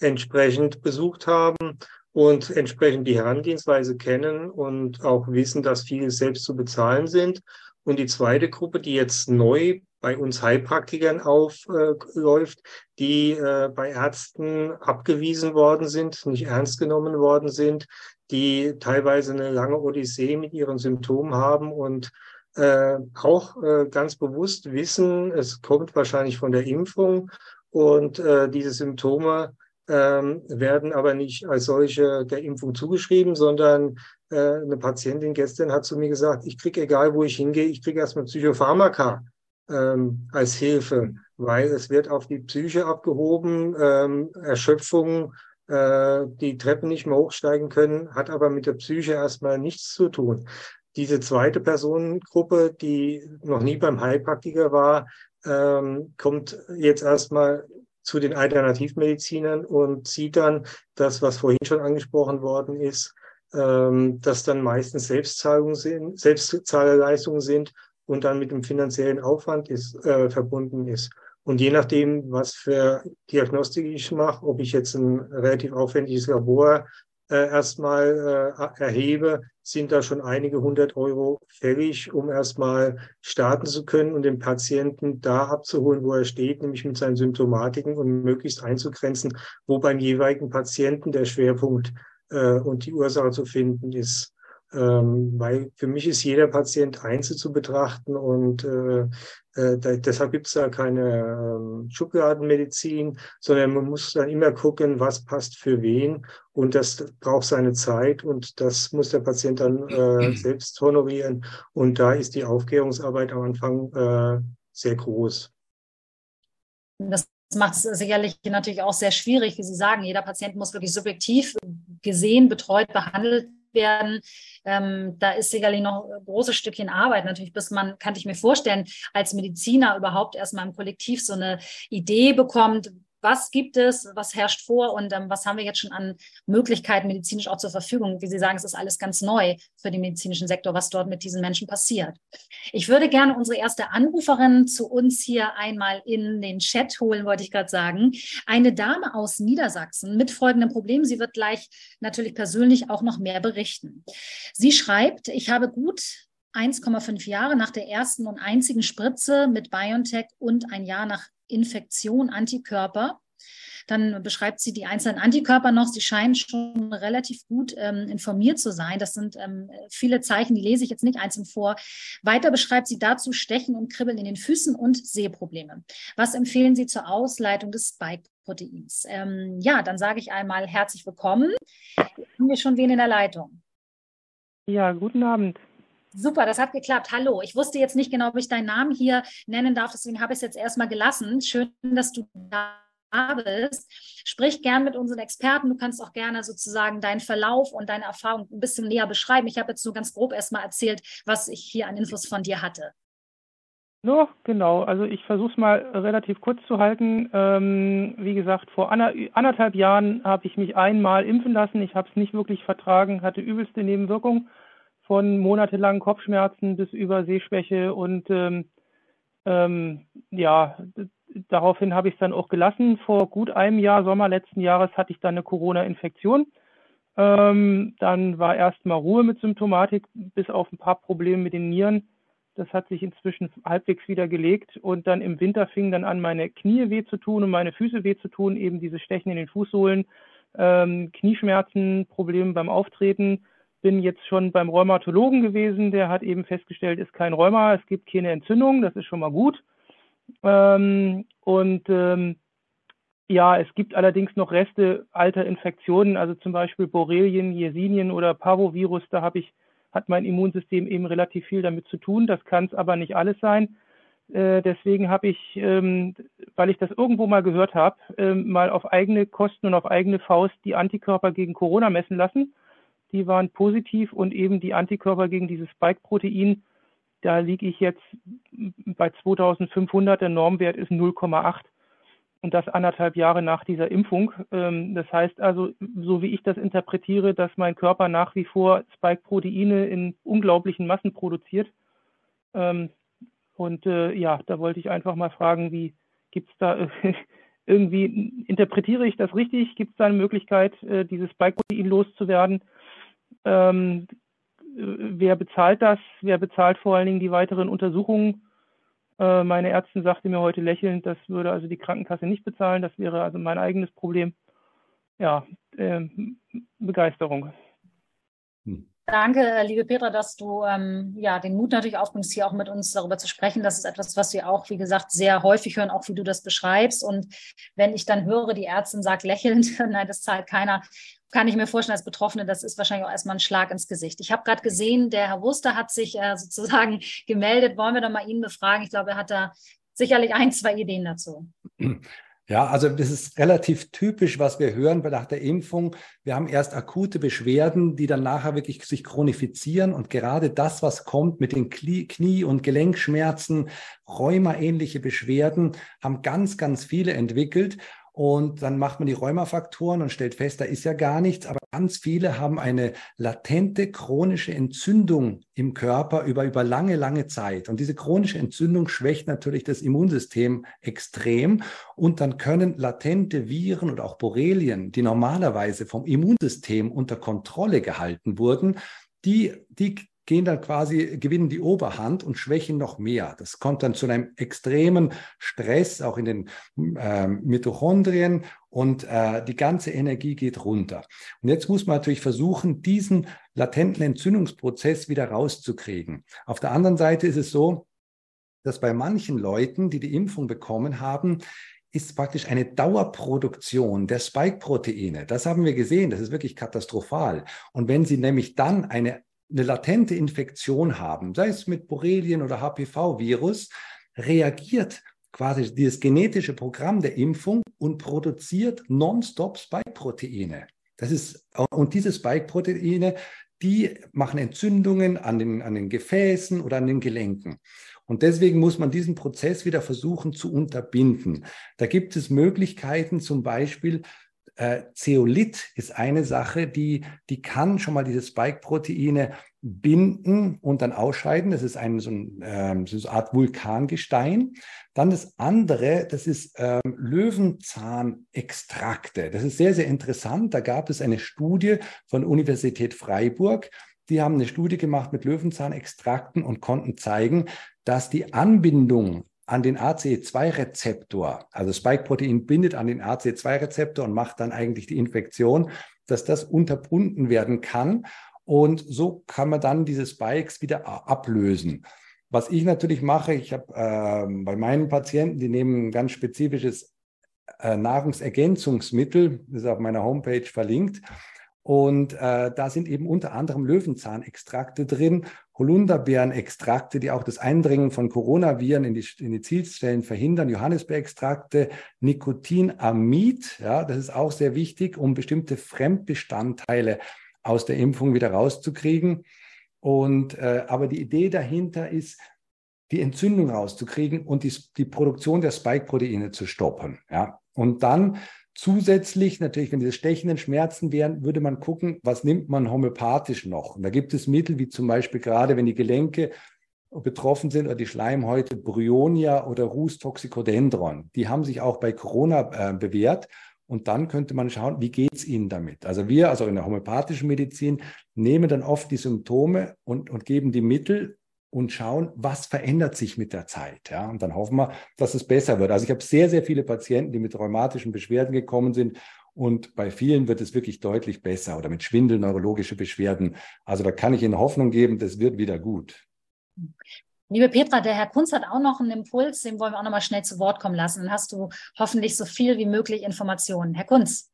[SPEAKER 10] entsprechend besucht haben und entsprechend die Herangehensweise kennen und auch wissen, dass viele selbst zu bezahlen sind. Und die zweite Gruppe, die jetzt neu bei uns Heilpraktikern aufläuft, die äh, bei Ärzten abgewiesen worden sind, nicht ernst genommen worden sind, die teilweise eine lange Odyssee mit ihren Symptomen haben und äh, auch äh, ganz bewusst wissen, es kommt wahrscheinlich von der Impfung und äh, diese Symptome ähm, werden aber nicht als solche der Impfung zugeschrieben, sondern äh, eine Patientin gestern hat zu mir gesagt, ich kriege egal, wo ich hingehe, ich kriege erstmal Psychopharmaka ähm, als Hilfe, weil es wird auf die Psyche abgehoben, ähm, Erschöpfung, äh, die Treppen nicht mehr hochsteigen können, hat aber mit der Psyche erstmal nichts zu tun. Diese zweite Personengruppe, die noch nie beim Heilpraktiker war, ähm, kommt jetzt erstmal zu den Alternativmedizinern und sieht dann das, was vorhin schon angesprochen worden ist, ähm, dass dann meistens Selbstzahlungen sind, Selbstzahlerleistungen sind und dann mit dem finanziellen Aufwand ist, äh, verbunden ist. Und je nachdem, was für Diagnostik ich mache, ob ich jetzt ein relativ aufwendiges Labor äh, erstmal äh, erhebe, sind da schon einige hundert Euro fällig, um erstmal starten zu können und den Patienten da abzuholen, wo er steht, nämlich mit seinen Symptomatiken und möglichst einzugrenzen, wo beim jeweiligen Patienten der Schwerpunkt äh, und die Ursache zu finden ist. Ähm, weil für mich ist jeder Patient einzeln zu betrachten und äh, äh, deshalb gibt es da keine ähm, Schubladenmedizin, sondern man muss dann immer gucken, was passt für wen und das braucht seine Zeit und das muss der Patient dann äh, selbst honorieren und da ist die Aufklärungsarbeit am Anfang äh, sehr groß.
[SPEAKER 8] Das macht es sicherlich natürlich auch sehr schwierig, wie Sie sagen. Jeder Patient muss wirklich subjektiv gesehen, betreut, behandelt werden. Ähm, da ist sicherlich noch ein großes Stückchen Arbeit natürlich, bis man, kann ich mir vorstellen, als Mediziner überhaupt erstmal im Kollektiv so eine Idee bekommt, was gibt es, was herrscht vor und ähm, was haben wir jetzt schon an Möglichkeiten medizinisch auch zur Verfügung. Wie Sie sagen, es ist alles ganz neu für den medizinischen Sektor, was dort mit diesen Menschen passiert. Ich würde gerne unsere erste Anruferin zu uns hier einmal in den Chat holen, wollte ich gerade sagen. Eine Dame aus Niedersachsen mit folgendem Problem. Sie wird gleich natürlich persönlich auch noch mehr berichten. Sie schreibt, ich habe gut 1,5 Jahre nach der ersten und einzigen Spritze mit BioNTech und ein Jahr nach Infektion, Antikörper. Dann beschreibt sie die einzelnen Antikörper noch. Sie scheinen schon relativ gut ähm, informiert zu sein. Das sind ähm, viele Zeichen, die lese ich jetzt nicht einzeln vor. Weiter beschreibt sie dazu Stechen und Kribbeln in den Füßen und Sehprobleme. Was empfehlen Sie zur Ausleitung des Spike? Spike-Proteins. Ähm, ja, dann sage ich einmal herzlich willkommen. Haben wir schon wen in der Leitung?
[SPEAKER 11] Ja, guten Abend.
[SPEAKER 8] Super, das hat geklappt. Hallo. Ich wusste jetzt nicht genau, ob ich deinen Namen hier nennen darf, deswegen habe ich es jetzt erstmal gelassen. Schön, dass du da bist. Sprich gern mit unseren Experten. Du kannst auch gerne sozusagen deinen Verlauf und deine Erfahrung ein bisschen näher beschreiben. Ich habe jetzt nur ganz grob erstmal erzählt, was ich hier an Infos von dir hatte.
[SPEAKER 11] So, genau. Also ich versuche es mal relativ kurz zu halten. Ähm, wie gesagt, vor ander, anderthalb Jahren habe ich mich einmal impfen lassen. Ich habe es nicht wirklich vertragen, hatte übelste Nebenwirkungen von monatelangen Kopfschmerzen bis über Sehschwäche und ähm, ähm, ja, daraufhin habe ich es dann auch gelassen. Vor gut einem Jahr, Sommer letzten Jahres, hatte ich dann eine Corona-Infektion. Ähm, dann war erstmal Ruhe mit Symptomatik, bis auf ein paar Probleme mit den Nieren. Das hat sich inzwischen halbwegs wieder gelegt und dann im Winter fing dann an, meine Knie weh zu tun und meine Füße weh zu tun, eben diese Stechen in den Fußsohlen, ähm, Knieschmerzen, Probleme beim Auftreten. Bin jetzt schon beim Rheumatologen gewesen, der hat eben festgestellt, ist kein Rheuma, es gibt keine Entzündung, das ist schon mal gut. Ähm, und ähm, ja, es gibt allerdings noch Reste alter Infektionen, also zum Beispiel Borrelien, Yersinien oder Parvovirus. Da habe ich hat mein Immunsystem eben relativ viel damit zu tun. Das kann es aber nicht alles sein. Äh, deswegen habe ich, ähm, weil ich das irgendwo mal gehört habe, ähm, mal auf eigene Kosten und auf eigene Faust die Antikörper gegen Corona messen lassen. Die waren positiv und eben die Antikörper gegen dieses Spike-Protein da liege ich jetzt bei 2500, der Normwert ist 0,8 und das anderthalb Jahre nach dieser Impfung. Ähm, das heißt also, so wie ich das interpretiere, dass mein Körper nach wie vor Spike-Proteine in unglaublichen Massen produziert. Ähm, und äh, ja, da wollte ich einfach mal fragen, wie gibt es da irgendwie, interpretiere ich das richtig? Gibt es da eine Möglichkeit, äh, dieses Spike-Protein loszuwerden? Ähm, wer bezahlt das? Wer bezahlt vor allen Dingen die weiteren Untersuchungen? Äh, meine Ärztin sagte mir heute lächelnd, das würde also die Krankenkasse nicht bezahlen. Das wäre also mein eigenes Problem. Ja, äh, Begeisterung.
[SPEAKER 8] Hm. Danke, liebe Petra, dass du ähm, ja den Mut natürlich aufbringst, hier auch mit uns darüber zu sprechen. Das ist etwas, was wir auch, wie gesagt, sehr häufig hören, auch wie du das beschreibst. Und wenn ich dann höre, die Ärztin sagt lächelnd, nein, das zahlt keiner, kann ich mir vorstellen, als Betroffene, das ist wahrscheinlich auch erstmal ein Schlag ins Gesicht. Ich habe gerade gesehen, der Herr Wuster hat sich äh, sozusagen gemeldet. Wollen wir doch mal ihn befragen? Ich glaube, er hat da sicherlich ein, zwei Ideen dazu.
[SPEAKER 9] Ja, also das ist relativ typisch, was wir hören nach der Impfung. Wir haben erst akute Beschwerden, die dann nachher wirklich sich chronifizieren und gerade das, was kommt mit den Knie- und Gelenkschmerzen, Rheuma-ähnliche Beschwerden, haben ganz, ganz viele entwickelt. Und dann macht man die Rheumafaktoren und stellt fest, da ist ja gar nichts. Aber ganz viele haben eine latente chronische Entzündung im Körper über, über lange, lange Zeit. Und diese chronische Entzündung schwächt natürlich das Immunsystem extrem. Und dann können latente Viren oder auch Borrelien, die normalerweise vom Immunsystem unter Kontrolle gehalten wurden, die, die gehen dann quasi, gewinnen die Oberhand und schwächen noch mehr. Das kommt dann zu einem extremen Stress, auch in den äh, Mitochondrien und äh, die ganze Energie geht runter. Und jetzt muss man natürlich versuchen, diesen latenten Entzündungsprozess wieder rauszukriegen. Auf der anderen Seite ist es so, dass bei manchen Leuten, die die Impfung bekommen haben, ist praktisch eine Dauerproduktion der Spike-Proteine. Das haben wir gesehen, das ist wirklich katastrophal. Und wenn Sie nämlich dann eine eine latente Infektion haben, sei es mit Borrelien oder HPV-Virus, reagiert quasi dieses genetische Programm der Impfung und produziert nonstop Spike-Proteine. Das ist, und diese Spike-Proteine, die machen Entzündungen an den, an den Gefäßen oder an den Gelenken. Und deswegen muss man diesen Prozess wieder versuchen zu unterbinden. Da gibt es Möglichkeiten, zum Beispiel äh, Zeolit ist eine Sache, die, die kann schon mal diese Spike-Proteine binden und dann ausscheiden. Das ist ein, so, ein, ähm, so eine Art Vulkangestein. Dann das andere, das ist ähm, Löwenzahnextrakte. Das ist sehr, sehr interessant. Da gab es eine Studie von Universität Freiburg. Die haben eine Studie gemacht mit Löwenzahnextrakten und konnten zeigen, dass die Anbindung an den ACE2-Rezeptor, also Spike-Protein bindet an den ACE2-Rezeptor und macht dann eigentlich die Infektion, dass das unterbunden werden kann. Und so kann man dann diese Spikes wieder ablösen. Was ich natürlich mache, ich habe äh, bei meinen Patienten, die nehmen ein ganz spezifisches äh, Nahrungsergänzungsmittel, das ist auf meiner Homepage verlinkt. Und äh, da sind eben unter anderem Löwenzahnextrakte drin, Holunderbeerenextrakte, die auch das Eindringen von Coronaviren in die, in die Zielstellen verhindern, Johannisbeerextrakte, Nikotinamid, ja, das ist auch sehr wichtig, um bestimmte Fremdbestandteile aus der Impfung wieder rauszukriegen. Und äh, aber die Idee dahinter ist, die Entzündung rauszukriegen und die, die Produktion der Spike-Proteine zu stoppen. Ja. Und dann Zusätzlich natürlich, wenn diese stechenden Schmerzen wären, würde man gucken, was nimmt man homöopathisch noch. Und da gibt es Mittel wie zum Beispiel gerade, wenn die Gelenke betroffen sind oder die Schleimhäute Bryonia oder Rus toxicodendron. Die haben sich auch bei Corona äh, bewährt. Und dann könnte man schauen, wie geht's Ihnen damit? Also wir, also in der homöopathischen Medizin, nehmen dann oft die Symptome und, und geben die Mittel und schauen, was verändert sich mit der Zeit. Ja? Und dann hoffen wir, dass es besser wird. Also ich habe sehr, sehr viele Patienten, die mit rheumatischen Beschwerden gekommen sind. Und bei vielen wird es wirklich deutlich besser oder mit Schwindel, neurologische Beschwerden. Also da kann ich Ihnen Hoffnung geben, das wird wieder gut.
[SPEAKER 8] Liebe Petra, der Herr Kunz hat auch noch einen Impuls, den wollen wir auch noch mal schnell zu Wort kommen lassen. Dann hast du hoffentlich so viel wie möglich Informationen. Herr Kunz.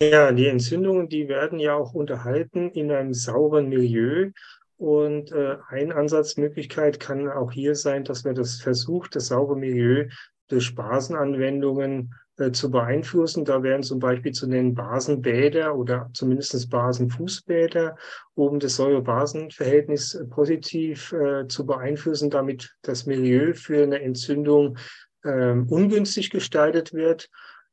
[SPEAKER 10] Ja, die Entzündungen, die werden ja auch unterhalten in einem sauren Milieu. Und äh, eine Ansatzmöglichkeit kann auch hier sein, dass man das versucht, das saure Milieu durch Basenanwendungen äh, zu beeinflussen. Da wären zum Beispiel zu nennen Basenbäder oder zumindest Basenfußbäder, um das Säure-Basen-Verhältnis positiv äh, zu beeinflussen, damit das Milieu für eine Entzündung äh, ungünstig gestaltet wird.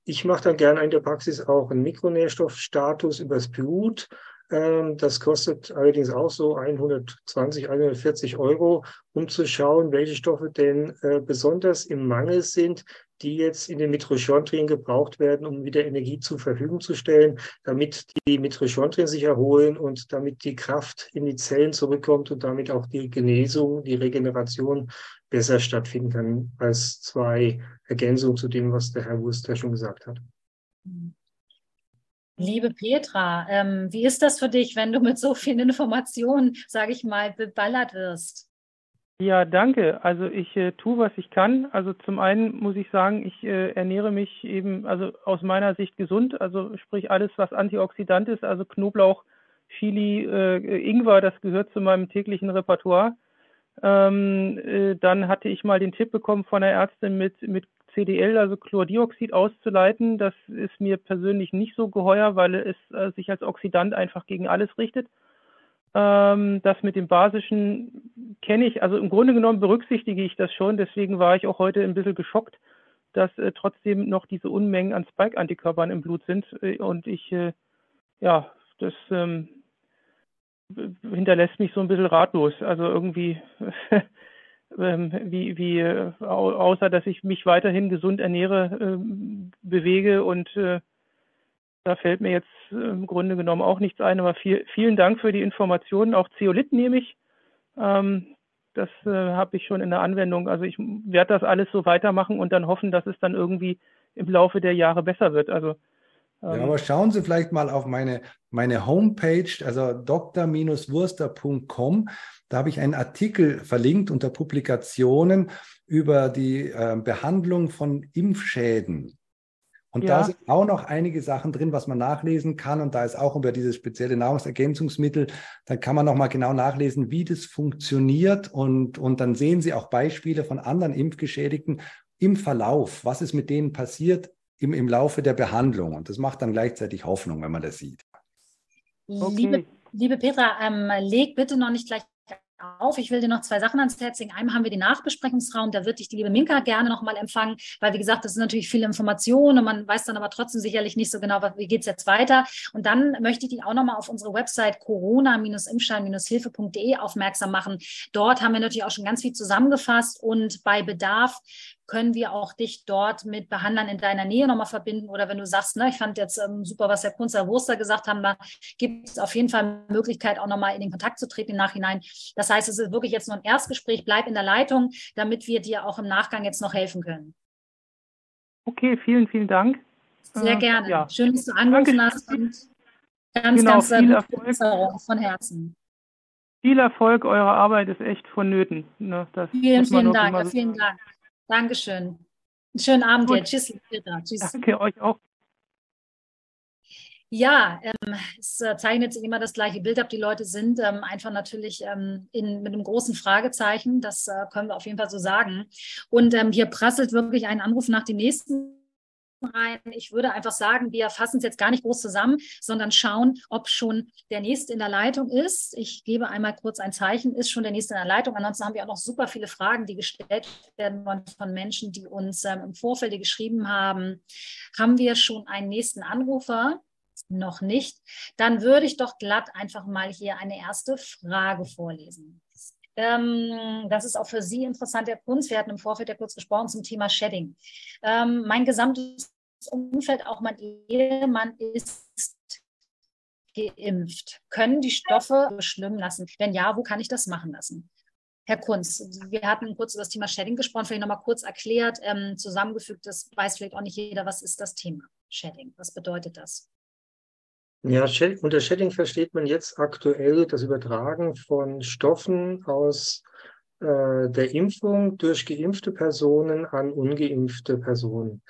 [SPEAKER 10] Ich mache dann gerne in der Praxis auch einen Mikronährstoffstatus übers Blut das kostet allerdings auch so 120, 140 Euro, um zu schauen, welche Stoffe denn äh, besonders im Mangel sind, die jetzt in den Mitochondrien gebraucht werden, um wieder Energie zur Verfügung zu stellen, damit die Mitochondrien sich erholen und damit die Kraft in die Zellen zurückkommt und damit auch die Genesung, die Regeneration besser stattfinden kann, als zwei Ergänzungen zu dem, was der Herr Wurster schon gesagt hat.
[SPEAKER 8] Mhm. Liebe Petra, ähm, wie ist das für dich, wenn du mit so vielen Informationen, sage ich mal, beballert wirst?
[SPEAKER 11] Ja, danke. Also ich äh, tue, was ich kann. Also zum einen muss ich sagen, ich äh, ernähre mich eben, also aus meiner Sicht gesund, also sprich alles, was Antioxidant ist, also Knoblauch, Chili, äh, Ingwer, das gehört zu meinem täglichen Repertoire. Ähm, äh, dann hatte ich mal den Tipp bekommen von einer Ärztin mit, mit CDL, also Chlordioxid, auszuleiten. Das ist mir persönlich nicht so geheuer, weil es äh, sich als Oxidant einfach gegen alles richtet. Ähm, das mit dem basischen kenne ich, also im Grunde genommen berücksichtige ich das schon. Deswegen war ich auch heute ein bisschen geschockt, dass äh, trotzdem noch diese Unmengen an Spike-Antikörpern im Blut sind. Äh, und ich, äh, ja, das ähm, hinterlässt mich so ein bisschen ratlos. Also irgendwie ähm, wie, wie äh, außer dass ich mich weiterhin gesund ernähre, äh, bewege und äh, da fällt mir jetzt im Grunde genommen auch nichts ein, aber viel, vielen Dank für die Informationen. Auch Zeolit nehme ich. Ähm, das äh, habe ich schon in der Anwendung. Also ich werde das alles so weitermachen und dann hoffen, dass es dann irgendwie im Laufe der Jahre besser wird. Also
[SPEAKER 9] ja, aber schauen Sie vielleicht mal auf meine, meine Homepage, also dr-wurster.com. Da habe ich einen Artikel verlinkt unter Publikationen über die äh, Behandlung von Impfschäden. Und ja. da sind auch noch einige Sachen drin, was man nachlesen kann. Und da ist auch über dieses spezielle Nahrungsergänzungsmittel, da kann man nochmal genau nachlesen, wie das funktioniert. Und, und dann sehen Sie auch Beispiele von anderen Impfgeschädigten im Verlauf. Was ist mit denen passiert im, im Laufe der Behandlung? Und das macht dann gleichzeitig Hoffnung, wenn man das sieht.
[SPEAKER 8] Okay. Liebe, liebe Petra, ähm, leg bitte noch nicht gleich auf. Ich will dir noch zwei Sachen ans Herz legen. Einmal haben wir den Nachbesprechungsraum, da wird dich die liebe Minka gerne nochmal empfangen, weil wie gesagt, das sind natürlich viele Informationen und man weiß dann aber trotzdem sicherlich nicht so genau, wie geht es jetzt weiter. Und dann möchte ich dich auch nochmal auf unsere Website corona-impfstein-hilfe.de aufmerksam machen. Dort haben wir natürlich auch schon ganz viel zusammengefasst und bei Bedarf können wir auch dich dort mit Behandlern in deiner Nähe nochmal verbinden. Oder wenn du sagst, ne, ich fand jetzt ähm, super, was Herr Kunzer Wurster gesagt haben, da gibt es auf jeden Fall Möglichkeit, auch nochmal in den Kontakt zu treten im Nachhinein. Das heißt, es ist wirklich jetzt nur ein Erstgespräch. Bleib in der Leitung, damit wir dir auch im Nachgang jetzt noch helfen können.
[SPEAKER 11] Okay, vielen, vielen Dank.
[SPEAKER 8] Sehr äh, gerne. Ja. Schön, dass du angerufen hast und ganz, genau, ganz viel Erfolg. von Herzen.
[SPEAKER 11] Viel Erfolg, eure Arbeit ist echt vonnöten. Ne,
[SPEAKER 8] vielen, vielen Dank. vielen Dank. Dankeschön. schönen Abend dir. Tschüss.
[SPEAKER 11] Tschüss. Danke euch auch.
[SPEAKER 8] Ja, ähm, es äh, zeichnet sich immer das gleiche Bild ab. Die Leute sind ähm, einfach natürlich ähm, in, mit einem großen Fragezeichen. Das äh, können wir auf jeden Fall so sagen. Und ähm, hier prasselt wirklich ein Anruf nach dem nächsten rein. Ich würde einfach sagen, wir fassen es jetzt gar nicht groß zusammen, sondern schauen, ob schon der Nächste in der Leitung ist. Ich gebe einmal kurz ein Zeichen, ist schon der Nächste in der Leitung. Ansonsten haben wir auch noch super viele Fragen, die gestellt werden von Menschen, die uns ähm, im Vorfeld geschrieben haben. Haben wir schon einen nächsten Anrufer? Noch nicht. Dann würde ich doch glatt einfach mal hier eine erste Frage vorlesen. Ähm, das ist auch für Sie interessant, Herr Kunz. Wir hatten im Vorfeld ja kurz gesprochen zum Thema Shedding. Ähm, mein gesamtes Umfeld, auch mein Ehemann ist geimpft. Können die Stoffe beschlimmen lassen? Wenn ja, wo kann ich das machen lassen? Herr Kunz, wir hatten kurz über das Thema Shedding gesprochen, vielleicht nochmal kurz erklärt, ähm, zusammengefügt, das weiß vielleicht auch nicht jeder, was ist das Thema Shedding? Was bedeutet das?
[SPEAKER 10] Ja, unter Shedding versteht man jetzt aktuell das Übertragen von Stoffen aus äh, der Impfung durch geimpfte Personen an ungeimpfte Personen.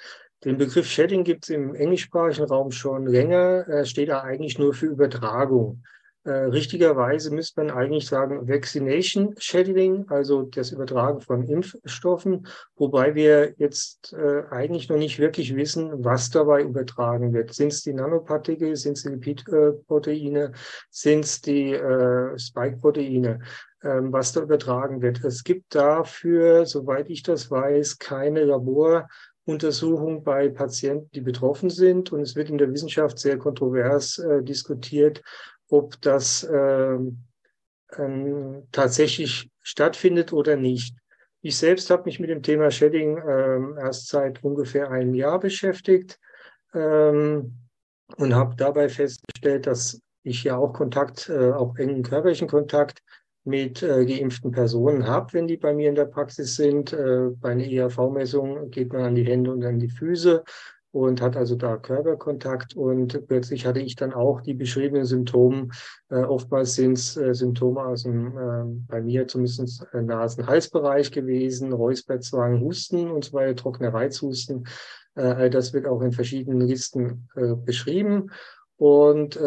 [SPEAKER 10] Den Begriff Shedding gibt es im englischsprachigen Raum schon länger, Er steht da eigentlich nur für Übertragung. Äh, richtigerweise müsste man eigentlich sagen Vaccination Shedding, also das Übertragen von Impfstoffen, wobei wir jetzt äh, eigentlich noch nicht wirklich wissen, was dabei übertragen wird. Sind es die Nanopartikel, sind es die Lipidproteine, sind es die äh, Spike-Proteine? Ähm, was da übertragen wird. Es gibt dafür, soweit ich das weiß, keine Labor Untersuchung bei Patienten, die betroffen sind. Und es wird in der Wissenschaft sehr kontrovers äh, diskutiert, ob das äh, ähm, tatsächlich stattfindet oder nicht. Ich selbst habe mich mit dem Thema Shedding äh, erst seit ungefähr einem Jahr beschäftigt ähm, und habe dabei festgestellt, dass ich ja auch Kontakt, äh, auch engen körperlichen Kontakt mit äh, geimpften Personen habe, wenn die bei mir in der Praxis sind. Äh, bei einer IAV-Messung geht man an die Hände und an die Füße und hat also da Körperkontakt und plötzlich hatte ich dann auch die beschriebenen Symptome. Äh, oftmals sind es äh, Symptome aus dem, äh, bei mir zumindest äh, Nasen-Halsbereich gewesen, Räusperzwang, Husten und so weiter, trockene Reizhusten. Äh, das wird auch in verschiedenen Listen äh, beschrieben und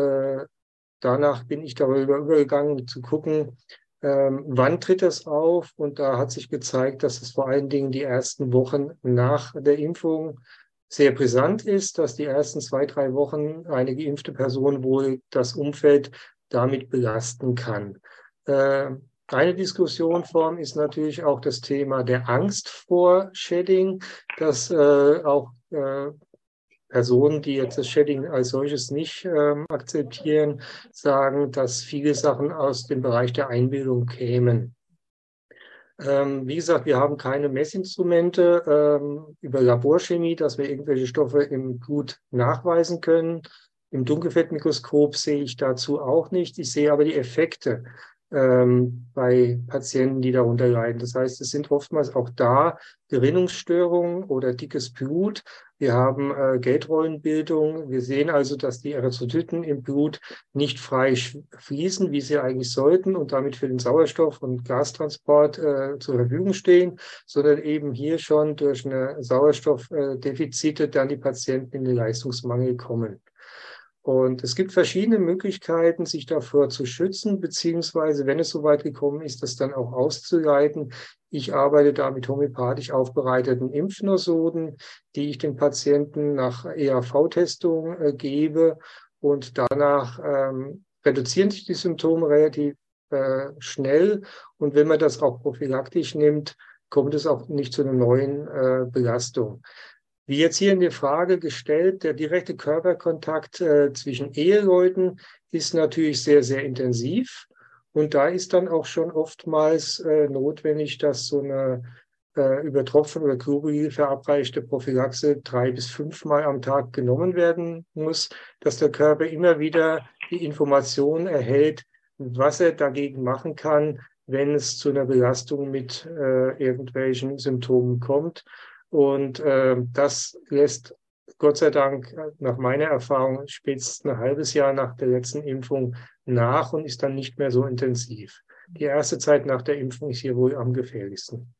[SPEAKER 10] danach bin ich darüber übergegangen zu gucken, ähm, wann tritt das auf? Und da hat sich gezeigt, dass es vor allen Dingen die ersten Wochen nach der Impfung sehr brisant ist, dass die ersten zwei, drei Wochen eine geimpfte Person wohl das Umfeld damit belasten kann. Äh, eine Diskussionsform ist natürlich auch das Thema der Angst vor Shedding, dass äh, auch äh, Personen, die jetzt das Shedding als solches nicht ähm, akzeptieren, sagen, dass viele Sachen aus dem Bereich der Einbildung kämen. Ähm, wie gesagt, wir haben keine Messinstrumente ähm, über Laborchemie, dass wir irgendwelche Stoffe im Blut nachweisen können. Im Dunkelfeldmikroskop sehe ich dazu auch nicht. Ich sehe aber die Effekte ähm, bei Patienten, die darunter leiden. Das heißt, es sind oftmals auch da Gerinnungsstörungen oder dickes Blut. Wir haben äh, Geldrollenbildung. Wir sehen also, dass die Erythrozyten im Blut nicht frei fließen, wie sie eigentlich sollten und damit für den Sauerstoff- und Gastransport äh, zur Verfügung stehen, sondern eben hier schon durch eine Sauerstoffdefizite dann die Patienten in den Leistungsmangel kommen. Und es gibt verschiedene Möglichkeiten, sich davor zu schützen, beziehungsweise, wenn es soweit gekommen ist, das dann auch auszuleiten. Ich arbeite da mit homöopathisch aufbereiteten Impfnosoden, die ich den Patienten nach EAV-Testung äh, gebe. Und danach ähm, reduzieren sich die Symptome relativ äh, schnell. Und wenn man das auch prophylaktisch nimmt, kommt es auch nicht zu einer neuen äh, Belastung. Wie jetzt hier in die Frage gestellt, der direkte Körperkontakt äh, zwischen Eheleuten ist natürlich sehr, sehr intensiv. Und da ist dann auch schon oftmals äh, notwendig, dass so eine äh, über Tropfen oder Klobril verabreichte Prophylaxe drei bis fünfmal am Tag genommen werden muss, dass der Körper immer wieder die Information erhält, was er dagegen machen kann, wenn es zu einer Belastung mit äh, irgendwelchen Symptomen kommt. Und äh, das lässt Gott sei Dank nach meiner Erfahrung spätestens ein halbes Jahr nach der letzten Impfung nach und ist dann nicht mehr so intensiv. Die erste Zeit nach der Impfung ist hier wohl am gefährlichsten.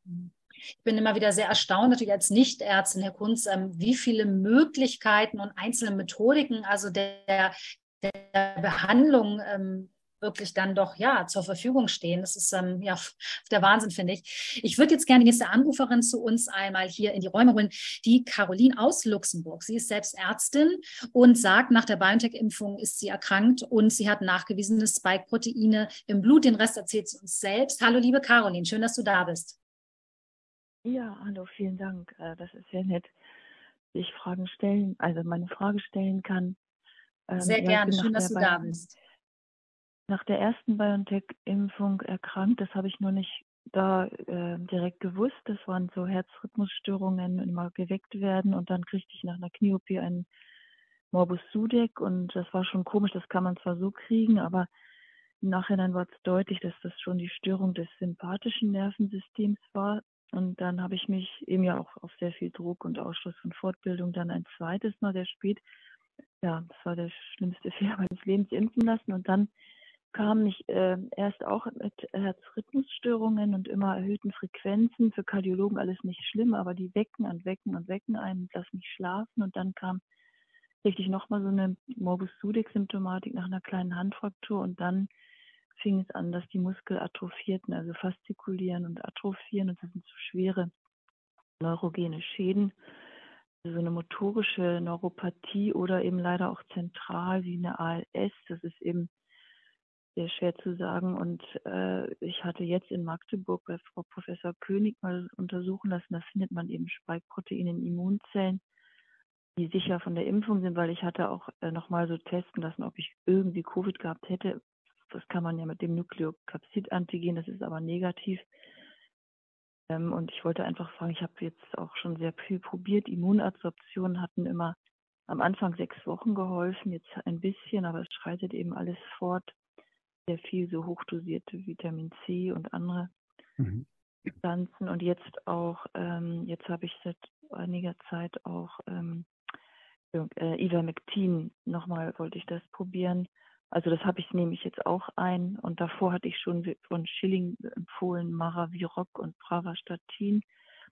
[SPEAKER 8] Ich bin immer wieder sehr erstaunt, natürlich als Nichtärztin, Herr Kunz, ähm, wie viele Möglichkeiten und einzelne Methodiken, also der, der Behandlung ähm, wirklich dann doch ja zur Verfügung stehen. Das ist ähm, ja der Wahnsinn, finde ich. Ich würde jetzt gerne die nächste Anruferin zu uns einmal hier in die Räume holen, die Caroline aus Luxemburg. Sie ist selbst Ärztin und sagt, nach der BioNTech-Impfung ist sie erkrankt und sie hat nachgewiesene Spike-Proteine im Blut. Den Rest erzählt sie uns selbst. Hallo, liebe Caroline, schön, dass du da bist.
[SPEAKER 2] Ja, hallo, vielen Dank. Äh, das ist sehr nett, dass ich Fragen stellen, also meine Frage stellen kann.
[SPEAKER 8] Ähm, sehr ja, gerne, schön, dass du da bist
[SPEAKER 2] nach der ersten BioNTech-Impfung erkrankt. Das habe ich nur nicht da äh, direkt gewusst. Das waren so Herzrhythmusstörungen, immer geweckt werden und dann kriegte ich nach einer Knie-OP einen Morbus Sudeck und das war schon komisch. Das kann man zwar so kriegen, aber im Nachhinein war es deutlich, dass das schon die Störung des sympathischen Nervensystems war. Und dann habe ich mich eben ja auch auf sehr viel Druck und Ausschluss von Fortbildung dann ein zweites Mal sehr spät, ja, das war der schlimmste Fehler meines Lebens, impfen lassen. Und dann kam ich äh, erst auch mit Herzrhythmusstörungen und immer erhöhten Frequenzen. Für Kardiologen alles nicht schlimm, aber die wecken und wecken und wecken einen und lassen mich schlafen. Und dann kam richtig nochmal so eine Morbus Sudeck-Symptomatik nach einer kleinen Handfraktur und dann fing es an, dass die Muskel atrophierten, also fastikulieren und atrophieren und das sind so schwere neurogene Schäden, also so eine motorische Neuropathie oder eben leider auch zentral wie eine ALS. Das ist eben sehr schwer zu sagen. Und äh, ich hatte jetzt in Magdeburg bei Frau Professor König mal untersuchen lassen, da findet man eben Spike-Proteine in Immunzellen, die sicher von der Impfung sind, weil ich hatte auch äh, nochmal so testen lassen, ob ich irgendwie Covid gehabt hätte. Das kann man ja mit dem Nukleokapsid-Antigen, das ist aber negativ. Ähm, und ich wollte einfach fragen, ich habe jetzt auch schon sehr viel probiert. Immunabsorptionen hatten immer am Anfang sechs Wochen geholfen, jetzt ein bisschen, aber es schreitet eben alles fort sehr viel so hochdosierte Vitamin C und andere mhm. Substanzen. Und jetzt auch, ähm, jetzt habe ich seit einiger Zeit auch ähm, äh, Ivermectin nochmal, wollte ich das probieren. Also das habe ich, nehme ich jetzt auch ein. Und davor hatte ich schon von Schilling empfohlen Maraviroc und Pravastatin,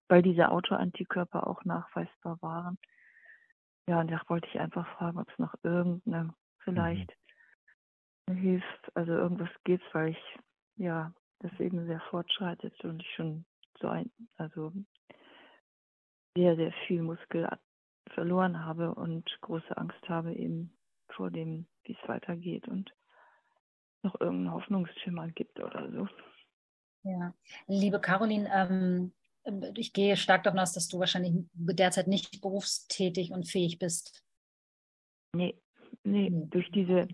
[SPEAKER 2] weil diese Autoantikörper auch nachweisbar waren. Ja, und da wollte ich einfach fragen, ob es noch irgendeine mhm. vielleicht hilft, also irgendwas gibt, weil ich ja das eben sehr fortschreitet und ich schon so ein, also sehr, sehr viel Muskel verloren habe und große Angst habe eben vor dem, wie es weitergeht und noch irgendeinen Hoffnungsschimmer gibt oder so.
[SPEAKER 8] Ja, liebe Caroline, ähm, ich gehe stark davon aus, dass du wahrscheinlich derzeit nicht berufstätig und fähig bist.
[SPEAKER 2] Nee, nee, durch diese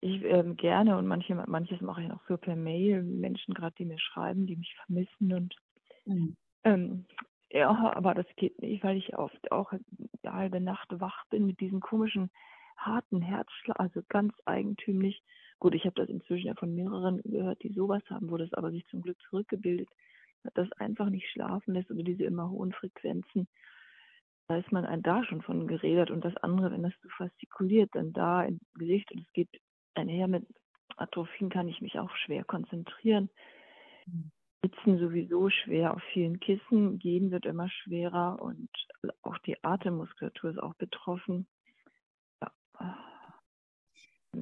[SPEAKER 2] ich ähm, gerne und manche, manches mache ich auch so per Mail, Menschen gerade, die mir schreiben, die mich vermissen und mhm. ähm, ja, aber das geht nicht, weil ich oft auch die halbe Nacht wach bin mit diesen komischen harten Herzschlag, also ganz eigentümlich. Gut, ich habe das inzwischen ja von mehreren gehört, die sowas haben, wo das aber sich zum Glück zurückgebildet hat, das einfach nicht schlafen lässt oder diese immer hohen Frequenzen. Da ist man da schon von geredet und das andere, wenn das so fastikuliert, dann da im Gesicht und es geht einher mit Atrophien kann ich mich auch schwer konzentrieren. Sitzen sowieso schwer auf vielen Kissen, gehen wird immer schwerer und auch die Atemmuskulatur ist auch betroffen. Ja.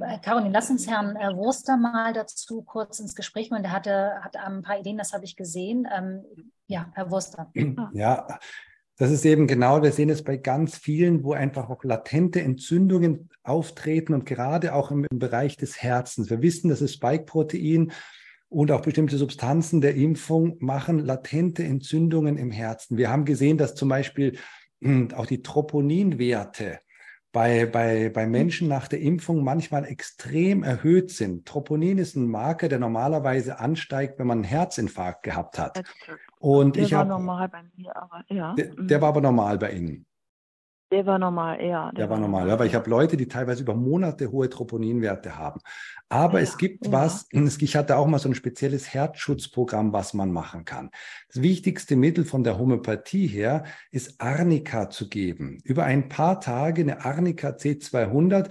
[SPEAKER 8] Äh, Caroline, lass uns Herrn äh, Wurster mal dazu kurz ins Gespräch holen. Der hatte, hatte ein paar Ideen, das habe ich gesehen. Ähm, ja, Herr Wurster.
[SPEAKER 9] Ja, das ist eben genau, wir sehen es bei ganz vielen, wo einfach auch latente Entzündungen auftreten und gerade auch im, im Bereich des Herzens. Wir wissen, dass das Spike-Protein und auch bestimmte Substanzen der Impfung machen latente Entzündungen im Herzen. Wir haben gesehen, dass zum Beispiel hm, auch die Troponinwerte bei, bei, bei Menschen nach der Impfung manchmal extrem erhöht sind. Troponin ist ein Marker, der normalerweise ansteigt, wenn man einen Herzinfarkt gehabt hat. Und der ich war hab, normal bei mir, aber ja. Der, der, war aber normal bei Ihnen.
[SPEAKER 2] Der war normal, ja.
[SPEAKER 9] Der, der war normal, aber ich habe Leute, die teilweise über Monate hohe Troponinwerte haben. Aber ja, es gibt ja. was, ich hatte auch mal so ein spezielles Herzschutzprogramm, was man machen kann. Das wichtigste Mittel von der Homöopathie her ist Arnika zu geben. Über ein paar Tage eine Arnika C200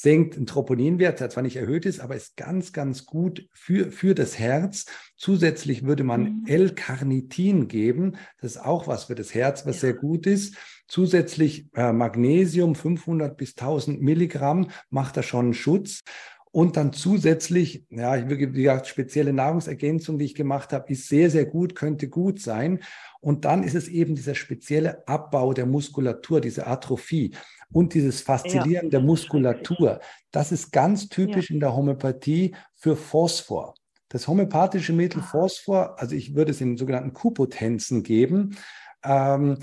[SPEAKER 9] senkt einen Troponinwert, der zwar nicht erhöht ist, aber ist ganz, ganz gut für, für das Herz. Zusätzlich würde man mhm. L-Carnitin geben. Das ist auch was für das Herz, was ja. sehr gut ist. Zusätzlich äh, Magnesium 500 bis 1000 Milligramm macht da schon einen Schutz. Und dann zusätzlich, ja, ich wie gesagt, spezielle Nahrungsergänzung, die ich gemacht habe, ist sehr, sehr gut, könnte gut sein. Und dann ist es eben dieser spezielle Abbau der Muskulatur, diese Atrophie und dieses Faszinieren ja. der Muskulatur. Das ist ganz typisch ja. in der Homöopathie für Phosphor. Das homöopathische Mittel ah. Phosphor, also ich würde es in sogenannten Kupotenzen geben, ähm,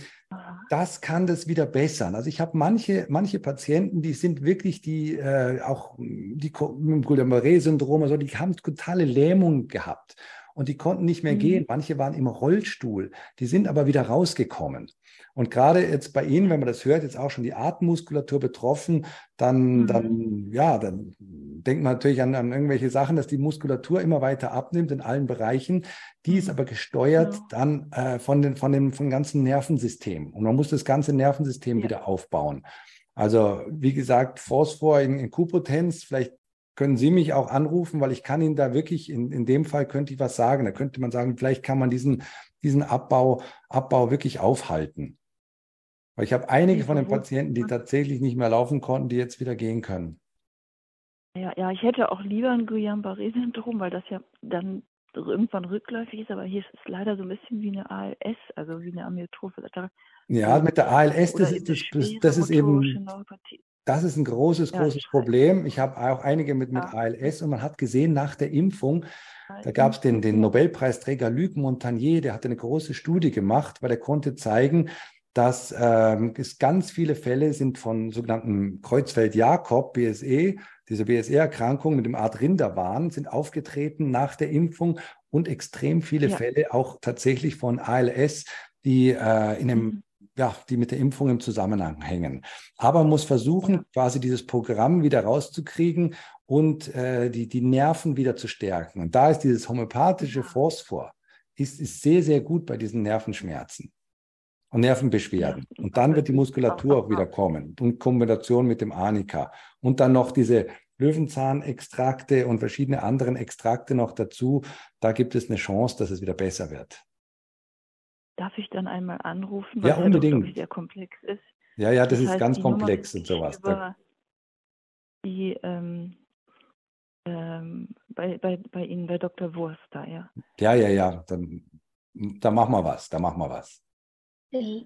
[SPEAKER 9] das kann das wieder bessern. Also ich habe manche, manche Patienten, die sind wirklich die, äh, auch die mit dem Guillain-Barré-Syndrom, also die haben totale Lähmung gehabt und die konnten nicht mehr mhm. gehen. Manche waren im Rollstuhl, die sind aber wieder rausgekommen. Und gerade jetzt bei Ihnen, wenn man das hört, jetzt auch schon die Atemmuskulatur betroffen, dann, mhm. dann, ja, dann denkt man natürlich an, an irgendwelche Sachen, dass die Muskulatur immer weiter abnimmt in allen Bereichen. Die ist mhm. aber gesteuert ja. dann äh, von den, von dem, von ganzen Nervensystem. Und man muss das ganze Nervensystem ja. wieder aufbauen. Also, wie gesagt, Phosphor in, in Q-Potenz, vielleicht können Sie mich auch anrufen, weil ich kann Ihnen da wirklich, in, in dem Fall könnte ich was sagen. Da könnte man sagen, vielleicht kann man diesen, diesen Abbau, Abbau wirklich aufhalten. Weil ich habe einige von den Patienten, die tatsächlich nicht mehr laufen konnten, die jetzt wieder gehen können.
[SPEAKER 2] Ja, ja, ich hätte auch lieber ein Guillain-Barré-Syndrom, weil das ja dann irgendwann rückläufig ist, aber hier ist es leider so ein bisschen wie eine ALS, also wie eine Amyotrophe.
[SPEAKER 9] Ja, mit der ALS, das ist, das, das, das ist eben, das ist ein großes, großes ja, Problem. Ich habe auch einige mit, mit ja. ALS und man hat gesehen, nach der Impfung, da gab es den, den Nobelpreisträger Luc Montagnier, der hatte eine große Studie gemacht, weil er konnte zeigen, dass ähm, es ganz viele Fälle sind von sogenannten Kreuzfeld-Jakob, BSE, diese BSE-Erkrankung mit dem Art Rinderwahn, sind aufgetreten nach der Impfung und extrem viele ja. Fälle auch tatsächlich von ALS, die äh, in einem mhm. ja, die mit der Impfung im Zusammenhang hängen. Aber man muss versuchen, quasi dieses Programm wieder rauszukriegen und äh, die, die Nerven wieder zu stärken. Und da ist dieses homöopathische Phosphor, ist, ist sehr, sehr gut bei diesen Nervenschmerzen und Nervenbeschwerden. Und dann wird die Muskulatur auch wieder kommen in Kombination mit dem Anika. Und dann noch diese Löwenzahnextrakte und verschiedene anderen Extrakte noch dazu. Da gibt es eine Chance, dass es wieder besser wird.
[SPEAKER 2] Darf ich dann einmal anrufen,
[SPEAKER 9] weil ja, unbedingt.
[SPEAKER 2] Das sehr komplex ist?
[SPEAKER 9] Ja, ja, das, das ist heißt, ganz komplex und sowas.
[SPEAKER 2] Die ähm, ähm, bei, bei, bei Ihnen, bei Dr. Wurst da, ja.
[SPEAKER 9] Ja, ja, ja. Dann, da machen wir was, da machen wir was.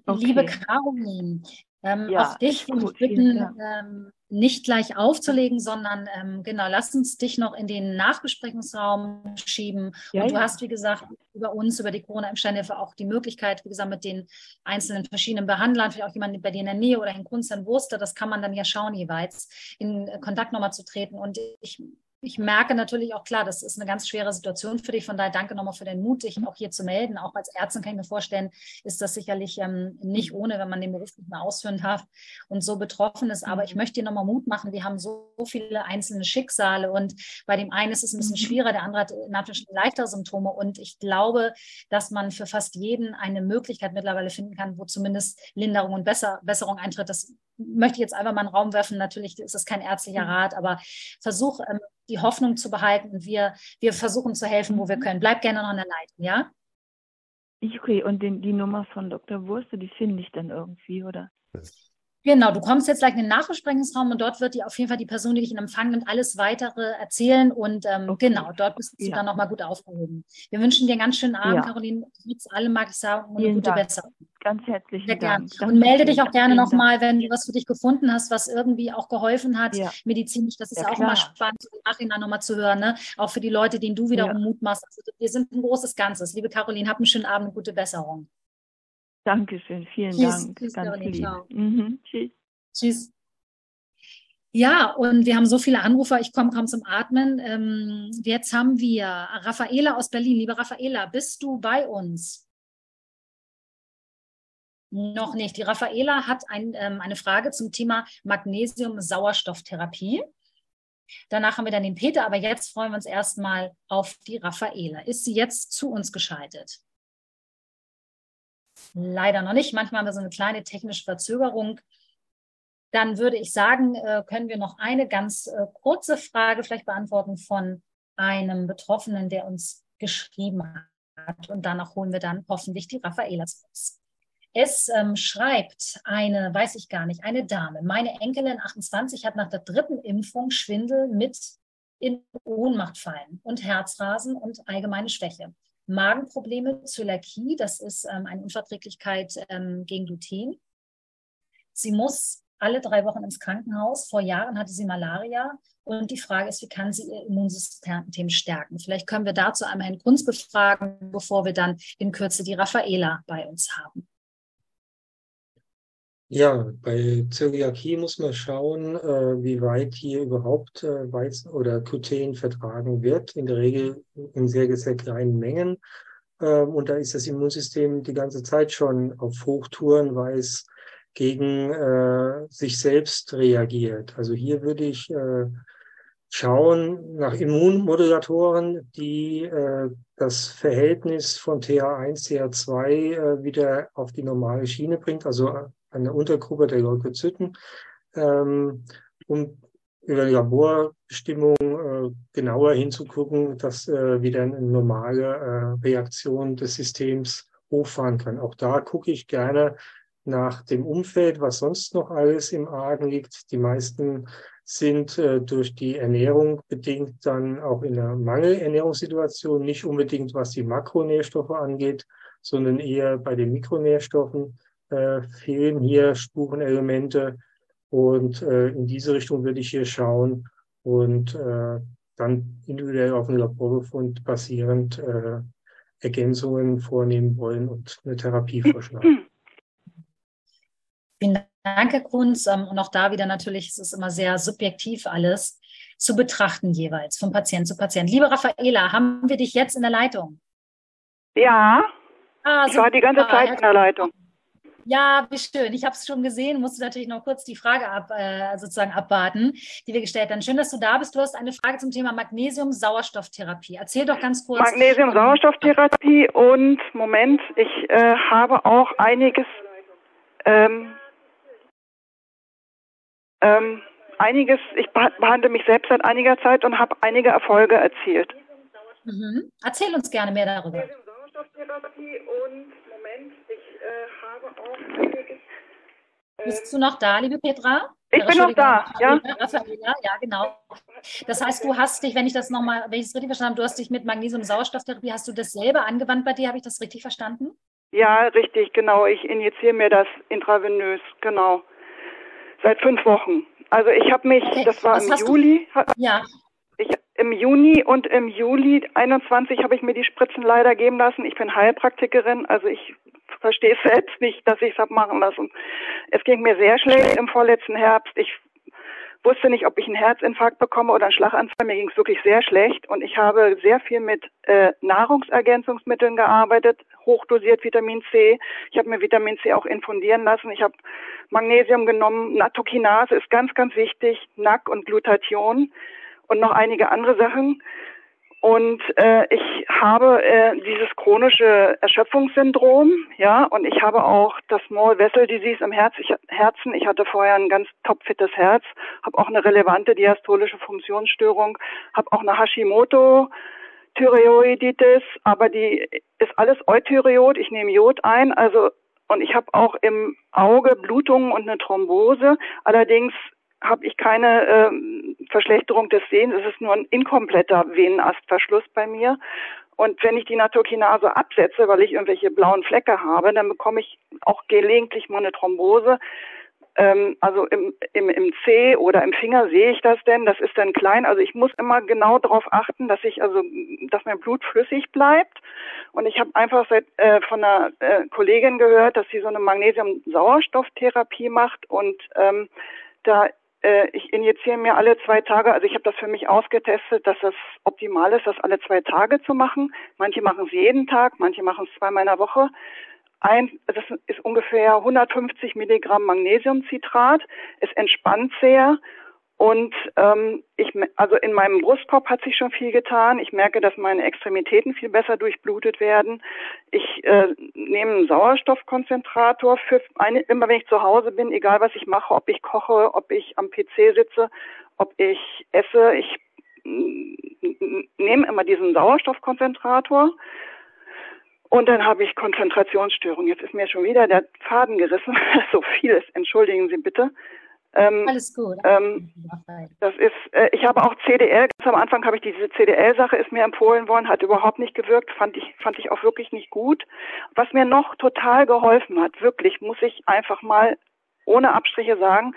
[SPEAKER 8] Okay. Liebe Caroline, ähm, ja, auch dich ich bitten, ähm, nicht gleich aufzulegen, sondern ähm, genau, lass uns dich noch in den Nachbesprechungsraum schieben. Ja, und du hast, wie gesagt, über uns, über die Corona-Impfsteinhilfe auch die Möglichkeit, wie gesagt, mit den einzelnen verschiedenen Behandlern, vielleicht auch jemanden bei dir in der Nähe oder in Kunst in Wurster, das kann man dann ja schauen jeweils, in Kontakt nochmal zu treten. Und ich ich merke natürlich auch klar, das ist eine ganz schwere Situation für dich. Von daher danke nochmal für den Mut, dich auch hier zu melden. Auch als Ärztin kann ich mir vorstellen, ist das sicherlich ähm, nicht ohne, wenn man den Beruf nicht mehr ausführen darf und so betroffen ist. Aber ich mhm. möchte dir nochmal Mut machen. Wir haben so viele einzelne Schicksale und bei dem einen ist es ein bisschen mhm. schwieriger, der andere hat natürlich leichtere Symptome. Und ich glaube, dass man für fast jeden eine Möglichkeit mittlerweile finden kann, wo zumindest Linderung und Besser Besserung eintritt. Das möchte ich jetzt einfach mal in den Raum werfen. Natürlich ist es kein ärztlicher mhm. Rat, aber versuch ähm, die Hoffnung zu behalten. Wir, wir versuchen zu helfen, wo wir können. Bleib gerne noch in der Leitung, ja?
[SPEAKER 2] Okay, und den, die Nummer von Dr. Wurste, die finde ich dann irgendwie, oder?
[SPEAKER 8] Genau, du kommst jetzt gleich in den Nachbesprechungsraum und dort wird dir auf jeden Fall die Person, die dich in Empfang nimmt, alles weitere erzählen und ähm, okay. genau, dort bist du ja. dann nochmal gut aufgehoben. Wir wünschen dir einen ganz schönen Abend, ja. Caroline. Trotz allem mag ich sagen, eine gute
[SPEAKER 2] Dank.
[SPEAKER 8] Besserung.
[SPEAKER 2] Ganz herzlichen Sehr Dank.
[SPEAKER 8] Gern. Und melde dich auch gerne nochmal, wenn du was für dich gefunden hast, was irgendwie auch geholfen hat, ja. medizinisch. Das ist ja, auch klar. immer spannend, im Nachhinein nochmal zu hören, ne? auch für die Leute, denen du wiederum Mut machst. Also, wir sind ein großes Ganzes. Liebe Caroline, hab einen schönen Abend, eine gute Besserung.
[SPEAKER 2] Dankeschön, vielen Tschüss. Dank. Tschüss, ganz lieb. Mhm. Tschüss.
[SPEAKER 8] Tschüss. Ja, und wir haben so viele Anrufer, ich komme kaum zum Atmen. Ähm, jetzt haben wir Raffaela aus Berlin. Liebe Raffaela, bist du bei uns? Noch nicht. Die Raffaela hat ein, ähm, eine Frage zum Thema Magnesium-Sauerstofftherapie. Danach haben wir dann den Peter, aber jetzt freuen wir uns erstmal auf die Raffaela. Ist sie jetzt zu uns geschaltet? Leider noch nicht. Manchmal haben wir so eine kleine technische Verzögerung. Dann würde ich sagen, äh, können wir noch eine ganz äh, kurze Frage vielleicht beantworten von einem Betroffenen, der uns geschrieben hat. Und danach holen wir dann hoffentlich die Raffaela zu uns. Es ähm, schreibt eine, weiß ich gar nicht, eine Dame. Meine Enkelin 28 hat nach der dritten Impfung Schwindel mit in Ohnmacht fallen und Herzrasen und allgemeine Schwäche. Magenprobleme, Zöliakie, das ist ähm, eine Unverträglichkeit ähm, gegen Gluten. Sie muss alle drei Wochen ins Krankenhaus. Vor Jahren hatte sie Malaria. Und die Frage ist, wie kann sie ihr Immunsystem stärken? Vielleicht können wir dazu einmal Herrn Kunz befragen, bevor wir dann in Kürze die Raffaela bei uns haben.
[SPEAKER 10] Ja, bei Zöliakie muss man schauen, äh, wie weit hier überhaupt äh, Weizen oder Gluten vertragen wird. In der Regel in sehr, sehr kleinen Mengen. Ähm, und da ist das Immunsystem die ganze Zeit schon auf Hochtouren, weil es gegen äh, sich selbst reagiert. Also hier würde ich äh, schauen nach Immunmoderatoren, die äh, das Verhältnis von TH1, TH2 äh, wieder auf die normale Schiene bringt, also eine Untergruppe der Leukozyten, ähm, um über Laborbestimmung äh, genauer hinzugucken, dass äh, wieder eine normale äh, Reaktion des Systems hochfahren kann. Auch da gucke ich gerne nach dem Umfeld, was sonst noch alles im Argen liegt. Die meisten sind äh, durch die Ernährung bedingt dann auch in einer Mangelernährungssituation, nicht unbedingt was die Makronährstoffe angeht, sondern eher bei den Mikronährstoffen äh, fehlen hier Spurenelemente. Und äh, in diese Richtung würde ich hier schauen und äh, dann individuell auf den Laborbefund basierend äh, Ergänzungen vornehmen wollen und eine Therapie vorschlagen.
[SPEAKER 8] Vielen Dank, Herr Kunz. Ähm, und auch da wieder natürlich, es ist immer sehr subjektiv alles zu betrachten jeweils, von Patient zu Patient. Liebe Raffaela, haben wir dich jetzt in der Leitung?
[SPEAKER 3] Ja, ah, ich war die ganze Zeit in der Leitung.
[SPEAKER 8] Ja, wie schön. Ich habe es schon gesehen, musste natürlich noch kurz die Frage ab, äh, sozusagen abwarten, die wir gestellt haben. Schön, dass du da bist. Du hast eine Frage zum Thema Magnesium-Sauerstofftherapie. Erzähl doch ganz kurz.
[SPEAKER 3] Magnesium-Sauerstofftherapie und Moment, ich äh, habe auch einiges ähm, ähm, einiges, ich behandle mich selbst seit einiger Zeit und habe einige Erfolge erzielt.
[SPEAKER 8] Mhm. Erzähl uns gerne mehr darüber.
[SPEAKER 3] Sauerstofftherapie und Moment, ich äh, habe auch einiges.
[SPEAKER 8] Äh, Bist du noch da, liebe Petra?
[SPEAKER 3] Ich bin noch da, ja.
[SPEAKER 8] Raffaella, ja, genau. Das heißt, du hast dich, wenn ich das nochmal, wenn ich es richtig verstanden habe, du hast dich mit Magnesium-Sauerstofftherapie, hast du das selber angewandt bei dir? Habe ich das richtig verstanden?
[SPEAKER 3] Ja, richtig, genau. Ich injiziere mir das intravenös, genau seit fünf Wochen. Also ich habe mich, okay. das war Was im Juli.
[SPEAKER 8] Ja.
[SPEAKER 3] Ich, Im Juni und im Juli 21 habe ich mir die Spritzen leider geben lassen. Ich bin Heilpraktikerin, also ich verstehe selbst nicht, dass ich es habe machen lassen. Es ging mir sehr schlecht im vorletzten Herbst. Ich wusste nicht, ob ich einen Herzinfarkt bekomme oder einen Schlaganfall. Mir ging es wirklich sehr schlecht und ich habe sehr viel mit äh, Nahrungsergänzungsmitteln gearbeitet, hochdosiert Vitamin C. Ich habe mir Vitamin C auch infundieren lassen. Ich habe Magnesium genommen. Nattokinase ist ganz, ganz wichtig. NAC und Glutathion und noch einige andere Sachen. Und äh, ich habe äh, dieses chronische Erschöpfungssyndrom, ja, und ich habe auch das Small Vessel Disease im Herz, ich, Herzen. Ich hatte vorher ein ganz topfittes Herz, habe auch eine relevante diastolische Funktionsstörung, habe auch eine Hashimoto Thyreoiditis, aber die ist alles Euthyreot. Ich nehme Jod ein, also und ich habe auch im Auge Blutungen und eine Thrombose. Allerdings habe ich keine ähm, Verschlechterung des Sehens. Es ist nur ein inkompletter Venenastverschluss bei mir. Und wenn ich die Naturkinase absetze, weil ich irgendwelche blauen Flecke habe, dann bekomme ich auch gelegentlich mal eine Thrombose. Ähm, also im, im, im C oder im Finger sehe ich das denn. Das ist dann klein. Also ich muss immer genau darauf achten, dass ich also, dass mein Blut flüssig bleibt. Und ich habe einfach seit, äh, von einer äh, Kollegin gehört, dass sie so eine Magnesium-Sauerstofftherapie macht und ähm, da ich injiziere mir alle zwei Tage, also ich habe das für mich ausgetestet, dass es optimal ist, das alle zwei Tage zu machen. Manche machen es jeden Tag, manche machen es zweimal in der Woche. Ein, das ist ungefähr 150 Milligramm Magnesiumcitrat. Es entspannt sehr Und ähm, ich, also in meinem Brustkorb hat sich schon viel getan. Ich merke, dass meine Extremitäten viel besser durchblutet werden. Ich äh, nehme einen Sauerstoffkonzentrator für eine, immer wenn ich zu Hause bin, egal was ich mache, ob ich koche, ob ich am PC sitze, ob ich esse. Ich nehme immer diesen Sauerstoffkonzentrator. Und dann habe ich Konzentrationsstörung. Jetzt ist mir schon wieder der Faden gerissen. so viel ist. Entschuldigen Sie bitte.
[SPEAKER 8] Ähm, Alles gut.
[SPEAKER 3] Ähm, das ist, äh, ich habe auch CDL, ganz am Anfang habe ich diese CDL-Sache, ist mir empfohlen worden, hat überhaupt nicht gewirkt, fand ich, fand ich auch wirklich nicht gut. Was mir noch total geholfen hat, wirklich, muss ich einfach mal ohne Abstriche sagen,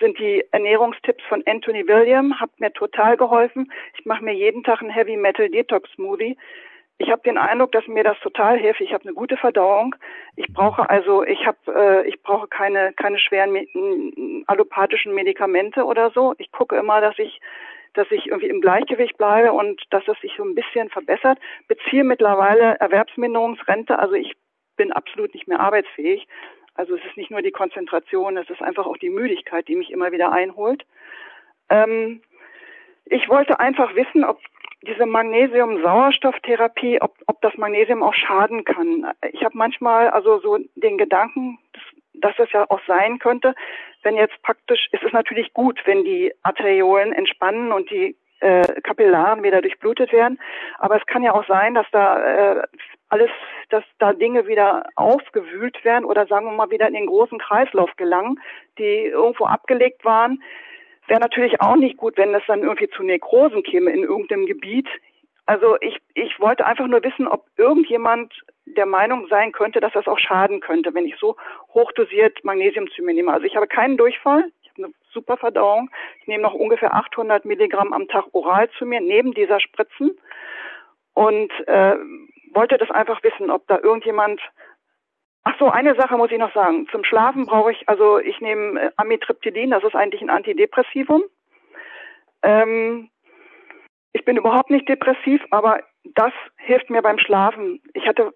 [SPEAKER 3] sind die Ernährungstipps von Anthony William, hat mir total geholfen. Ich mache mir jeden Tag einen Heavy Metal Detox Smoothie ich habe den Eindruck, dass mir das total hilft. Ich habe eine gute Verdauung. Ich brauche also, ich habe, äh, ich brauche keine keine schweren me allopathischen Medikamente oder so. Ich gucke immer, dass ich dass ich irgendwie im Gleichgewicht bleibe und dass es sich so ein bisschen verbessert. Beziehe mittlerweile Erwerbsminderungsrente, also ich bin absolut nicht mehr arbeitsfähig. Also es ist nicht nur die Konzentration, es ist einfach auch die Müdigkeit, die mich immer wieder einholt. Ähm, ich wollte einfach wissen, ob diese Magnesium-Sauerstofftherapie, ob, ob das Magnesium auch schaden kann. Ich habe manchmal also so den Gedanken, dass es ja auch sein könnte, wenn jetzt praktisch, es ist natürlich gut, wenn die Arteriolen entspannen und die äh, Kapillaren wieder durchblutet werden, aber es kann ja auch sein, dass da äh, alles, dass da Dinge wieder aufgewühlt werden oder sagen wir mal wieder in den großen Kreislauf gelangen, die irgendwo abgelegt waren Wäre natürlich auch nicht gut, wenn das dann irgendwie zu Nekrosen käme in irgendeinem Gebiet. Also ich, ich wollte einfach nur wissen, ob irgendjemand der Meinung sein könnte, dass das auch schaden könnte, wenn ich so hochdosiert Magnesium zu mir nehme. Also ich habe keinen Durchfall, ich habe eine super Verdauung. Ich nehme noch ungefähr 800 Milligramm am Tag oral zu mir, neben dieser Spritzen. Und äh, wollte das einfach wissen, ob da irgendjemand Ach so, eine Sache muss ich noch sagen. Zum Schlafen brauche ich, also ich nehme äh, Amitriptylin, das ist eigentlich ein Antidepressivum. Ähm, ich bin überhaupt nicht depressiv, aber das hilft mir beim Schlafen. Ich hatte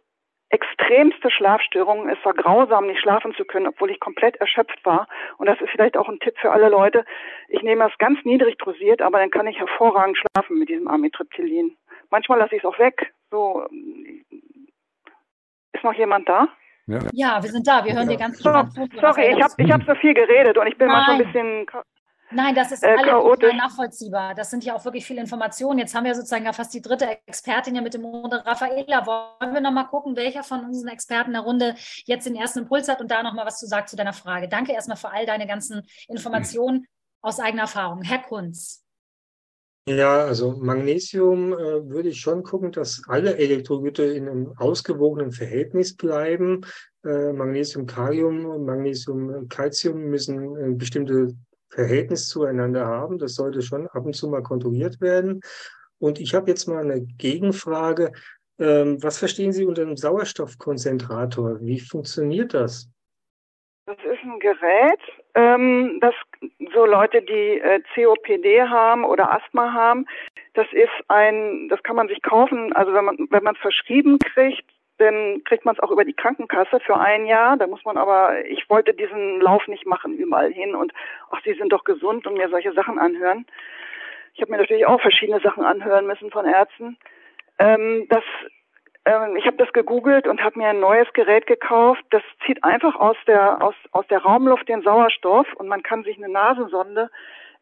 [SPEAKER 3] extremste Schlafstörungen. Es war grausam, nicht schlafen zu können, obwohl ich komplett erschöpft war. Und das ist vielleicht auch ein Tipp für alle Leute. Ich nehme das ganz niedrig dosiert, aber dann kann ich hervorragend schlafen mit diesem Amitriptylin. Manchmal lasse ich es auch weg. So, ist noch jemand da?
[SPEAKER 8] Ja. ja, wir sind da. Wir hören dir ganz
[SPEAKER 3] so, Sorry, ich habe ich hab so viel geredet und ich bin Nein. manchmal ein bisschen
[SPEAKER 8] Nein, das ist äh, alles nachvollziehbar. Das sind ja auch wirklich viele Informationen. Jetzt haben wir sozusagen ja fast die dritte Expertin hier mit dem Runde. Raffaela, wollen wir nochmal gucken, welcher von unseren Experten der Runde jetzt den ersten Impuls hat und da nochmal was zu sagt zu deiner Frage. Danke erstmal für all deine ganzen Informationen aus eigener Erfahrung. Herr Kunz.
[SPEAKER 10] Ja, also Magnesium äh, würde ich schon gucken, dass alle Elektrolyte in einem ausgewogenen Verhältnis bleiben. Äh, Magnesium, Kalium und Magnesium, Calcium müssen ein bestimmtes Verhältnis zueinander haben. Das sollte schon ab und zu mal kontrolliert werden. Und ich habe jetzt mal eine Gegenfrage. Ähm, was verstehen Sie unter einem Sauerstoffkonzentrator? Wie funktioniert das?
[SPEAKER 3] Das ist ein Gerät, ähm, das so Leute, die äh, COPD haben oder Asthma haben, das ist ein, das kann man sich kaufen. Also wenn man wenn man es verschrieben kriegt, dann kriegt man es auch über die Krankenkasse für ein Jahr. Da muss man aber, ich wollte diesen Lauf nicht machen überall hin und ach, sie sind doch gesund und mir solche Sachen anhören. Ich habe mir natürlich auch verschiedene Sachen anhören müssen von Ärzten. Ähm, das ähm, ich habe das gegoogelt und habe mir ein neues Gerät gekauft. Das zieht einfach aus der aus aus der Raumluft den Sauerstoff und man kann sich eine Nasensonde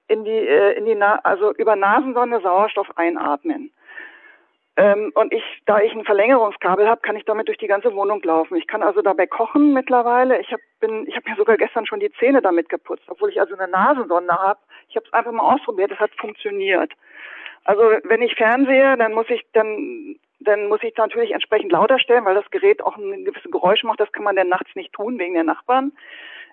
[SPEAKER 3] in die äh, in die Na also über Nasensonde Sauerstoff einatmen. Ähm, und ich, da ich ein Verlängerungskabel habe, kann ich damit durch die ganze Wohnung laufen. Ich kann also dabei kochen mittlerweile. Ich habe ich habe mir sogar gestern schon die Zähne damit geputzt, obwohl ich also eine Nasensonde habe. Ich habe es einfach mal ausprobiert. Es hat funktioniert. Also wenn ich fernsehe, dann muss ich dann dann muss ich es natürlich entsprechend lauter stellen, weil das Gerät auch ein gewisses Geräusch macht. Das kann man dann nachts nicht tun wegen der Nachbarn.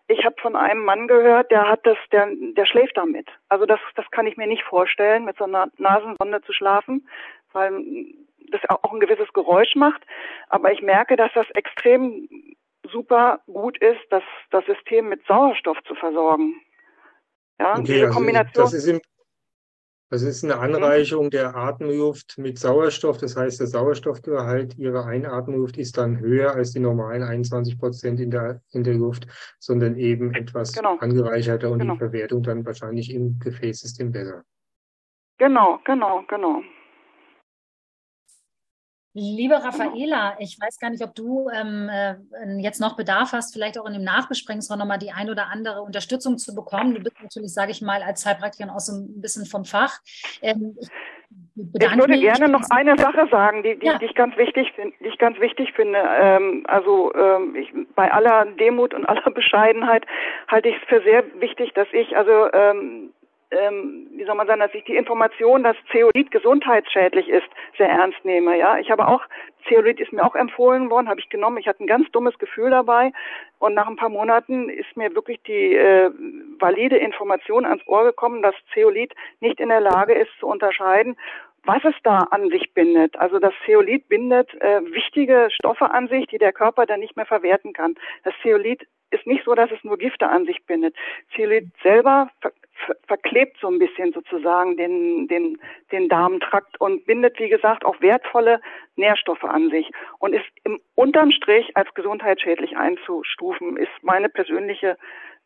[SPEAKER 3] Ich habe von einem Mann gehört, der hat das, der, der schläft damit. Also das, das kann ich mir nicht vorstellen, mit so einer Nasensonde zu schlafen, weil das auch ein gewisses Geräusch macht. Aber ich merke, dass das extrem super gut ist, das, das System mit Sauerstoff zu versorgen.
[SPEAKER 10] Ja, okay, diese also Kombination. Das ist im Das ist eine Anreicherung der Atemluft mit Sauerstoff. Das heißt, der Sauerstoffgehalt ihrer Einatmenluft ist dann höher als die normalen 21 Prozent in der, in der Luft, sondern eben etwas genau. angereicherter und genau. die Verwertung dann wahrscheinlich im Gefäßsystem besser.
[SPEAKER 3] Genau, genau, genau.
[SPEAKER 8] Liebe Raffaela, ich weiß gar nicht, ob du ähm, äh, jetzt noch Bedarf hast, vielleicht auch in dem Nachbesprechungsraum nochmal die ein oder andere Unterstützung zu bekommen. Du bist natürlich, sage ich mal, als Heilpraktikerin auch so ein bisschen vom Fach.
[SPEAKER 3] Ähm, ich, ich würde gerne noch eine Sache sagen, die, die, ja. die ich ganz wichtig finde, die ich ganz wichtig finde. Ähm, also ähm, ich, bei aller Demut und aller Bescheidenheit halte ich es für sehr wichtig, dass ich also ähm, ähm, wie soll man sagen, dass ich die Information, dass Zeolit gesundheitsschädlich ist, sehr ernst nehme. Ja, ich habe auch Zeolit ist mir auch empfohlen worden, habe ich genommen. Ich hatte ein ganz dummes Gefühl dabei und nach ein paar Monaten ist mir wirklich die äh, valide Information ans Ohr gekommen, dass Zeolit nicht in der Lage ist zu unterscheiden, was es da an sich bindet. Also das Zeolit bindet äh, wichtige Stoffe an sich, die der Körper dann nicht mehr verwerten kann. Das Zeolit ist nicht so, dass es nur Gifte an sich bindet. Zeolit selber ver verklebt so ein bisschen sozusagen den, den, den Darmtrakt und bindet, wie gesagt, auch wertvolle Nährstoffe an sich und ist im unterm Strich als gesundheitsschädlich einzustufen, ist meine persönliche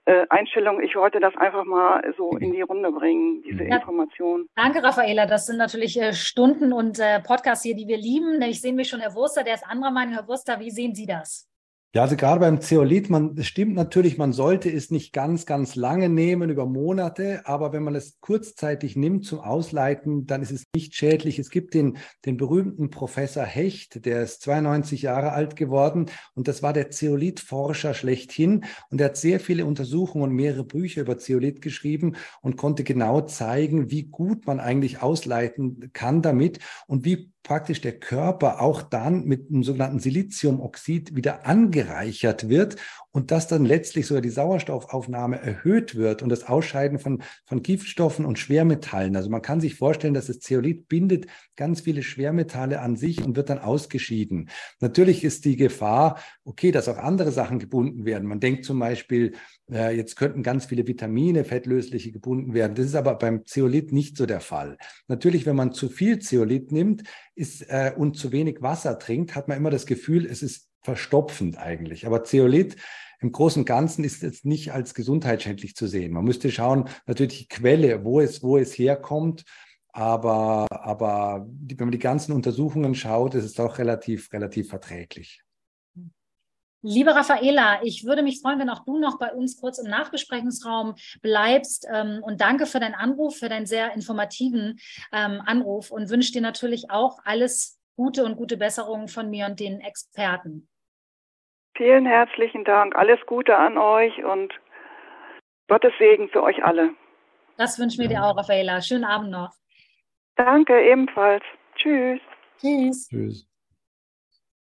[SPEAKER 3] äh, Einstellung. Ich wollte das einfach mal so in die Runde bringen, diese ja. Information.
[SPEAKER 8] Danke, Raffaela. Das sind natürlich äh, Stunden und äh, Podcasts hier, die wir lieben. Ich sehe mich schon, Herr Wurster, der ist anderer Meinung. Herr Wurster, wie sehen Sie das?
[SPEAKER 9] Ja, also gerade beim Zeolit, man, es stimmt natürlich, man sollte es nicht ganz, ganz lange nehmen, über Monate, aber wenn man es kurzzeitig nimmt zum Ausleiten, dann ist es nicht schädlich. Es gibt den, den berühmten Professor Hecht, der ist 92 Jahre alt geworden und das war der Zeolitforscher schlechthin und er hat sehr viele Untersuchungen und mehrere Bücher über Zeolit geschrieben und konnte genau zeigen, wie gut man eigentlich ausleiten kann damit und wie praktisch der Körper auch dann mit einem sogenannten Siliziumoxid wieder angereichert wird und dass dann letztlich sogar die Sauerstoffaufnahme erhöht wird und das Ausscheiden von, von Giftstoffen und Schwermetallen. Also man kann sich vorstellen, dass das Zeolit bindet ganz viele Schwermetalle an sich und wird dann ausgeschieden. Natürlich ist die Gefahr, okay, dass auch andere Sachen gebunden werden. Man denkt zum Beispiel, jetzt könnten ganz viele Vitamine, fettlösliche gebunden werden. Das ist aber beim Zeolit nicht so der Fall. Natürlich, wenn man zu viel Zeolit nimmt ist, äh, und zu wenig Wasser trinkt, hat man immer das Gefühl, es ist verstopfend eigentlich. Aber Zeolit im Großen und Ganzen ist es nicht als gesundheitsschädlich zu sehen. Man müsste schauen, natürlich die Quelle, wo es, wo es herkommt. Aber, aber wenn man die ganzen Untersuchungen schaut, ist es doch relativ, relativ verträglich.
[SPEAKER 8] Liebe Raffaela, ich würde mich freuen, wenn auch du noch bei uns kurz im Nachbesprechungsraum bleibst. Ähm, und danke für deinen Anruf, für deinen sehr informativen ähm, Anruf und wünsche dir natürlich auch alles Gute und gute Besserung von mir und den Experten.
[SPEAKER 3] Vielen herzlichen Dank. Alles Gute an euch und Gottes Segen für euch alle.
[SPEAKER 8] Das wünschen wir dir auch, Raffaela. Schönen Abend noch.
[SPEAKER 3] Danke, ebenfalls. Tschüss.
[SPEAKER 8] Tschüss. Tschüss.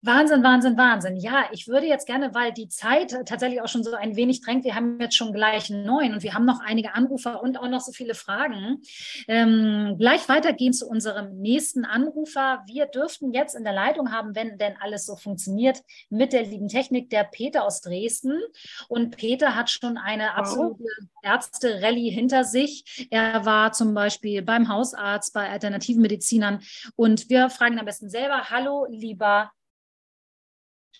[SPEAKER 8] Wahnsinn, Wahnsinn, Wahnsinn. Ja, ich würde jetzt gerne, weil die Zeit tatsächlich auch schon so ein wenig drängt, wir haben jetzt schon gleich neun und wir haben noch einige Anrufer und auch noch so viele Fragen, ähm, gleich weitergehen zu unserem nächsten Anrufer. Wir dürften jetzt in der Leitung haben, wenn denn alles so funktioniert, mit der lieben Technik, der Peter aus Dresden. Und Peter hat schon eine absolute Ärzte-Rallye hinter sich. Er war zum Beispiel beim Hausarzt, bei alternativen Medizinern. Und wir fragen am besten selber, hallo, lieber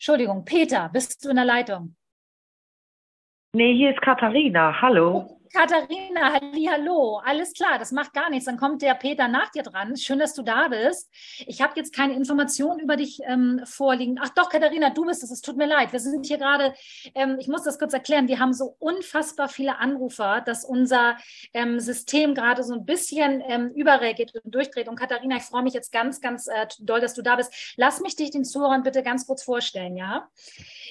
[SPEAKER 8] Entschuldigung, Peter, bist du in der Leitung?
[SPEAKER 4] Nee, hier ist Katharina. Hallo.
[SPEAKER 8] Katharina, hallo, alles klar, das macht gar nichts. Dann kommt der Peter nach dir dran. Schön, dass du da bist. Ich habe jetzt keine Informationen über dich ähm, vorliegen. Ach doch, Katharina, du bist es. Es tut mir leid. Wir sind hier gerade, ähm, ich muss das kurz erklären, wir haben so unfassbar viele Anrufer, dass unser ähm, System gerade so ein bisschen ähm, überreagiert und durchdreht. Und Katharina, ich freue mich jetzt ganz, ganz äh, doll, dass du da bist. Lass mich dich den Zuhörern bitte ganz kurz vorstellen, ja?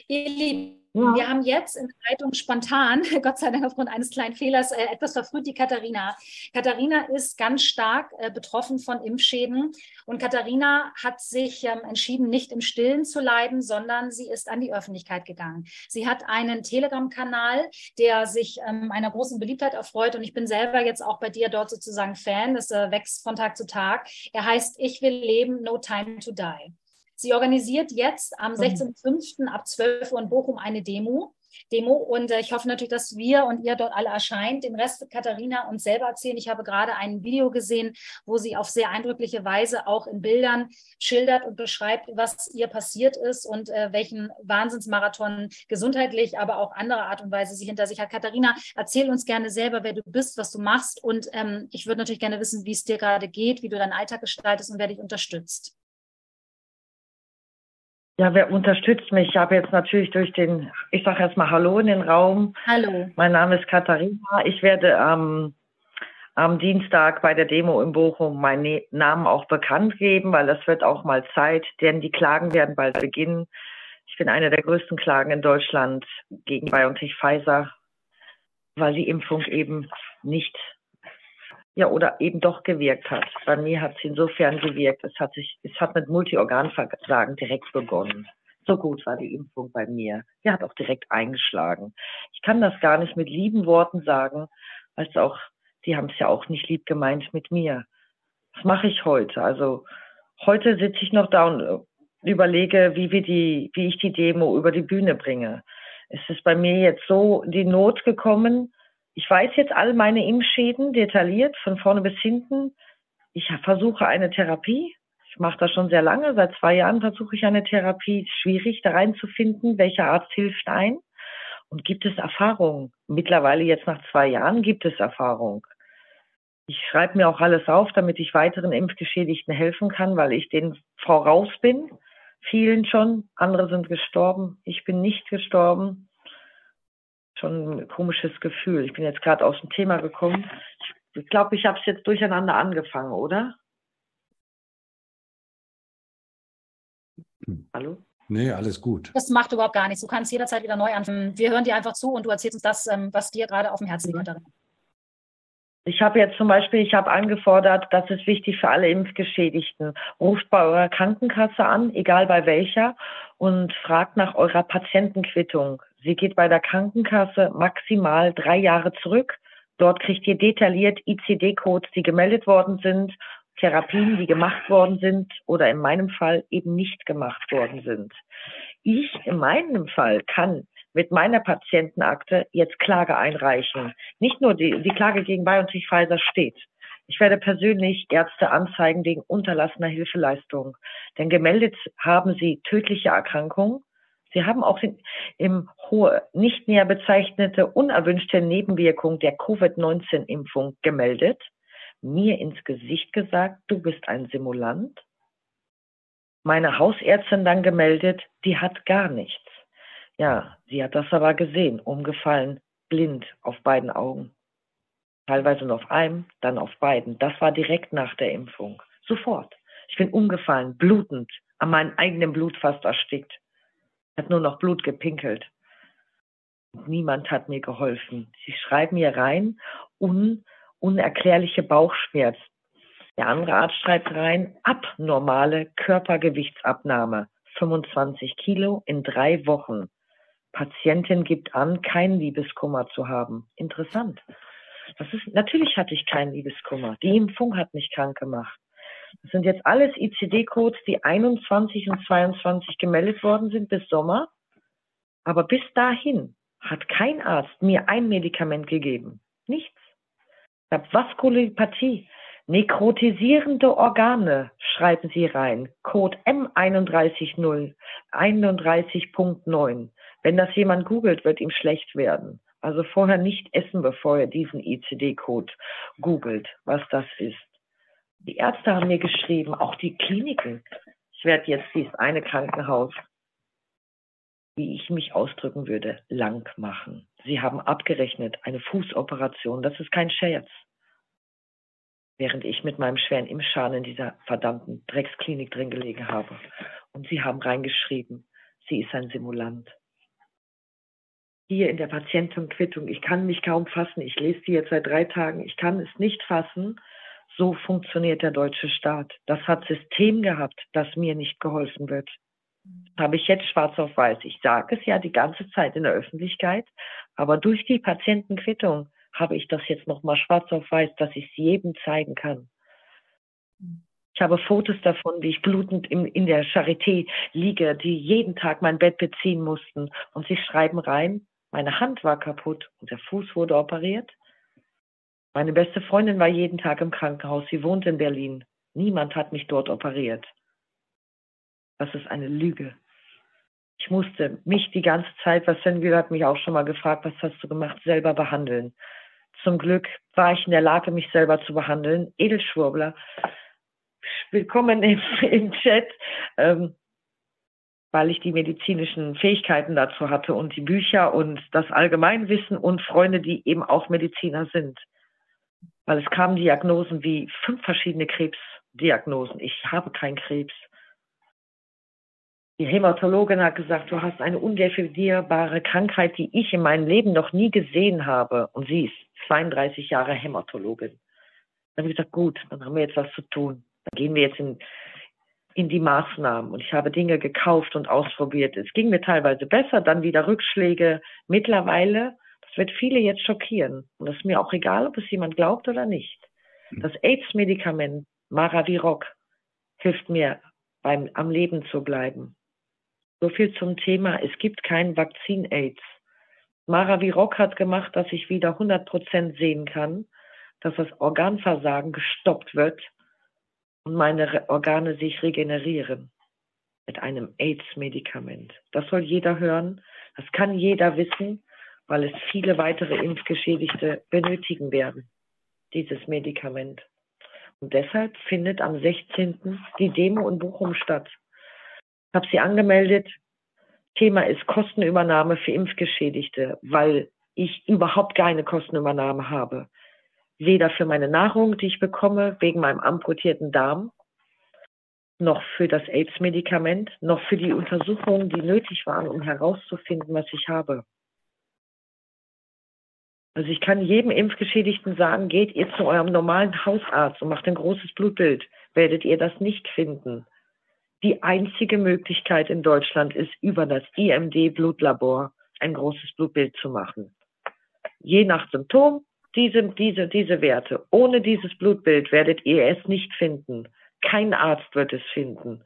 [SPEAKER 8] Ihr Lieben, ja. Wir haben jetzt in der Leitung spontan, Gott sei Dank aufgrund eines kleinen Fehlers, äh, etwas verfrüht die Katharina. Katharina ist ganz stark äh, betroffen von Impfschäden und Katharina hat sich ähm, entschieden, nicht im Stillen zu leiden, sondern sie ist an die Öffentlichkeit gegangen. Sie hat einen Telegram-Kanal, der sich ähm, einer großen Beliebtheit erfreut und ich bin selber jetzt auch bei dir dort sozusagen Fan. Das äh, wächst von Tag zu Tag. Er heißt Ich will leben, no time to die. Sie organisiert jetzt am 16.05. ab 12 Uhr in Bochum eine Demo. Demo. Und äh, ich hoffe natürlich, dass wir und ihr dort alle erscheint. Den Rest wird Katharina uns selber erzählen. Ich habe gerade ein Video gesehen, wo sie auf sehr eindrückliche Weise auch in Bildern schildert und beschreibt, was ihr passiert ist und äh, welchen Wahnsinnsmarathon gesundheitlich, aber auch andere Art und Weise sie hinter sich hat. Katharina, erzähl uns gerne selber, wer du bist, was du machst. Und ähm, ich würde natürlich gerne wissen, wie es dir gerade geht, wie du deinen Alltag gestaltest und wer dich unterstützt.
[SPEAKER 4] Ja, wer unterstützt mich? Ich habe jetzt natürlich durch den, ich sage erstmal Hallo in den Raum.
[SPEAKER 8] Hallo.
[SPEAKER 4] Mein Name ist Katharina. Ich werde ähm, am Dienstag bei der Demo in Bochum meinen ne-, Namen auch bekannt geben, weil das wird auch mal Zeit, denn die Klagen werden bald beginnen. Ich bin eine der größten Klagen in Deutschland gegen BioNTech Pfizer, weil die Impfung eben nicht ja, oder eben doch gewirkt hat. Bei mir hat es insofern gewirkt. Es hat sich, es hat mit Multiorganversagen direkt begonnen. So gut war die Impfung bei mir. Die hat auch direkt eingeschlagen. Ich kann das gar nicht mit lieben Worten sagen, als auch, die haben es ja auch nicht lieb gemeint mit mir. Was mache ich heute? Also heute sitze ich noch da und äh, überlege, wie wir die, wie ich die Demo über die Bühne bringe. Es ist bei mir jetzt so die Not gekommen, ich weiß jetzt all meine Impfschäden detailliert, von vorne bis hinten. Ich versuche eine Therapie. Ich mache das schon sehr lange. Seit zwei Jahren versuche ich eine Therapie. Schwierig, da reinzufinden, welcher Arzt hilft ein. Und gibt es Erfahrung? Mittlerweile jetzt nach zwei Jahren gibt es Erfahrung. Ich schreibe mir auch alles auf, damit ich weiteren Impfgeschädigten helfen kann, weil ich den voraus bin. Vielen schon, andere sind gestorben. Ich bin nicht gestorben schon ein komisches Gefühl. Ich bin jetzt gerade aus dem Thema gekommen. Ich glaube, ich habe es jetzt durcheinander angefangen, oder?
[SPEAKER 9] Hm. Hallo? Nee, alles gut.
[SPEAKER 8] Das macht überhaupt gar nichts. Du kannst jederzeit wieder neu anfangen. Wir hören dir einfach zu und du erzählst uns das, ähm, was dir gerade auf dem Herzen liegt.
[SPEAKER 4] Ich habe jetzt zum Beispiel, ich habe angefordert, das ist wichtig für alle Impfgeschädigten. Ruft bei eurer Krankenkasse an, egal bei welcher, und fragt nach eurer Patientenquittung. Sie geht bei der Krankenkasse maximal drei Jahre zurück. Dort kriegt ihr detailliert ICD-Codes, die gemeldet worden sind, Therapien, die gemacht worden sind oder in meinem Fall eben nicht gemacht worden sind. Ich in meinem Fall kann mit meiner Patientenakte jetzt Klage einreichen. Nicht nur die, die Klage gegen BioNTech Pfizer steht. Ich werde persönlich Ärzte anzeigen wegen unterlassener Hilfeleistung. Denn gemeldet haben sie tödliche Erkrankungen. Sie haben auch im hohe, nicht näher bezeichnete unerwünschte Nebenwirkung der Covid-19-Impfung gemeldet. Mir ins Gesicht gesagt, du bist ein Simulant. Meine Hausärztin dann gemeldet, die hat gar nichts. Ja, sie hat das aber gesehen, umgefallen, blind auf beiden Augen. Teilweise nur auf einem, dann auf beiden. Das war direkt nach der Impfung. Sofort. Ich bin umgefallen, blutend, an meinem eigenen Blut fast erstickt. Hat nur noch Blut gepinkelt. Niemand hat mir geholfen. Sie schreiben mir rein, un, unerklärliche Bauchschmerz. Der andere Arzt schreibt rein, abnormale Körpergewichtsabnahme. 25 Kilo in drei Wochen. Patientin gibt an, keinen Liebeskummer zu haben. Interessant. Das ist, natürlich hatte ich keinen Liebeskummer. Die Impfung hat mich krank gemacht. Das sind jetzt alles ICD-Codes, die 21 und 22 gemeldet worden sind bis Sommer. Aber bis dahin hat kein Arzt mir ein Medikament gegeben. Nichts. Ich habe Vaskulopathie, nekrotisierende Organe, schreiben Sie rein. Code M310, 31.9. Wenn das jemand googelt, wird ihm schlecht werden. Also vorher nicht essen, bevor er diesen ICD-Code googelt, was das ist. Die Ärzte haben mir geschrieben, auch die Kliniken. Ich werde jetzt dieses eine Krankenhaus, wie ich mich ausdrücken würde, lang machen. Sie haben abgerechnet, eine Fußoperation, das ist kein Scherz. Während ich mit meinem schweren Impfschaden in dieser verdammten Drecksklinik drin gelegen habe. Und sie haben reingeschrieben, sie ist ein Simulant hier in der Patientenquittung, ich kann mich kaum fassen, ich lese die jetzt seit drei Tagen, ich kann es nicht fassen, so funktioniert der deutsche Staat. Das hat System gehabt, das mir nicht geholfen wird. Habe ich jetzt schwarz auf weiß. Ich sage es ja die ganze Zeit in der Öffentlichkeit, aber durch die Patientenquittung habe ich das jetzt nochmal schwarz auf weiß, dass ich es jedem zeigen kann. Ich habe Fotos davon, wie ich blutend in, in der Charité liege, die jeden Tag mein Bett beziehen mussten. Und sie schreiben rein, Meine Hand war kaputt und der Fuß wurde operiert. Meine beste Freundin war jeden Tag im Krankenhaus. Sie wohnt in Berlin. Niemand hat mich dort operiert. Das ist eine Lüge. Ich musste mich die ganze Zeit, was Senville hat mich auch schon mal gefragt, was hast du gemacht, selber behandeln. Zum Glück war ich in der Lage, mich selber zu behandeln. Edelschwurbler, willkommen im, im Chat, ähm, weil ich die medizinischen Fähigkeiten dazu hatte und die Bücher und das Allgemeinwissen und Freunde, die eben auch Mediziner sind. Weil es kamen Diagnosen wie fünf verschiedene Krebsdiagnosen. Ich habe keinen Krebs. Die Hämatologin hat gesagt, du hast eine undefinierbare Krankheit, die ich in meinem Leben noch nie gesehen habe. Und sie ist 32 Jahre Hämatologin. Dann habe ich gesagt, gut, dann haben wir jetzt was zu tun. Dann gehen wir jetzt in, in die Maßnahmen. Und ich habe Dinge gekauft und ausprobiert. Es ging mir teilweise besser, dann wieder Rückschläge. Mittlerweile, das wird viele jetzt schockieren. Und das ist mir auch egal, ob es jemand glaubt oder nicht. Das AIDS-Medikament Maraviroc hilft mir, beim, am Leben zu bleiben. So viel zum Thema, es gibt kein Vakzin-AIDS. Maraviroc hat gemacht, dass ich wieder 100 Prozent sehen kann, dass das Organversagen gestoppt wird und meine Organe sich regenerieren mit einem AIDS-Medikament. Das soll jeder hören, das kann jeder wissen, weil es viele weitere Impfgeschädigte benötigen werden, dieses Medikament. Und deshalb findet am 16. die Demo in Bochum statt habe sie angemeldet. Thema ist Kostenübernahme für Impfgeschädigte, weil ich überhaupt keine Kostenübernahme habe. Weder für meine Nahrung, die ich bekomme, wegen meinem amputierten Darm, noch für das AIDS-Medikament, noch für die Untersuchungen, die nötig waren, um herauszufinden, was ich habe. Also ich kann jedem Impfgeschädigten sagen, geht ihr zu eurem normalen Hausarzt und macht ein großes Blutbild, werdet ihr das nicht finden die einzige Möglichkeit in Deutschland ist, über das IMD-Blutlabor ein großes Blutbild zu machen. Je nach Symptom diese, diese, diese Werte. Ohne dieses Blutbild werdet ihr es nicht finden. Kein Arzt wird es finden.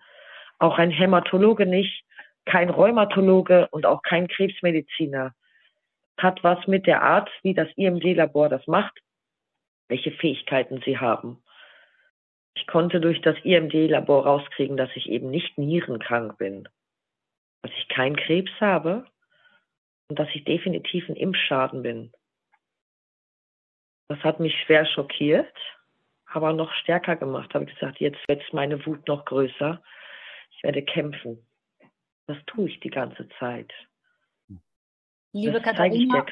[SPEAKER 4] Auch ein Hämatologe nicht, kein Rheumatologe und auch kein Krebsmediziner. Hat was mit der Art, wie das IMD-Labor das macht, welche Fähigkeiten sie haben. Ich konnte durch das IMD-Labor rauskriegen, dass ich eben nicht nierenkrank bin, dass ich keinen Krebs habe und dass ich definitiv ein Impfschaden bin. Das hat mich schwer schockiert, aber noch stärker gemacht. Habe gesagt, jetzt wird meine Wut noch größer. Ich werde kämpfen. Das tue ich die ganze Zeit.
[SPEAKER 8] Liebe das Katharina.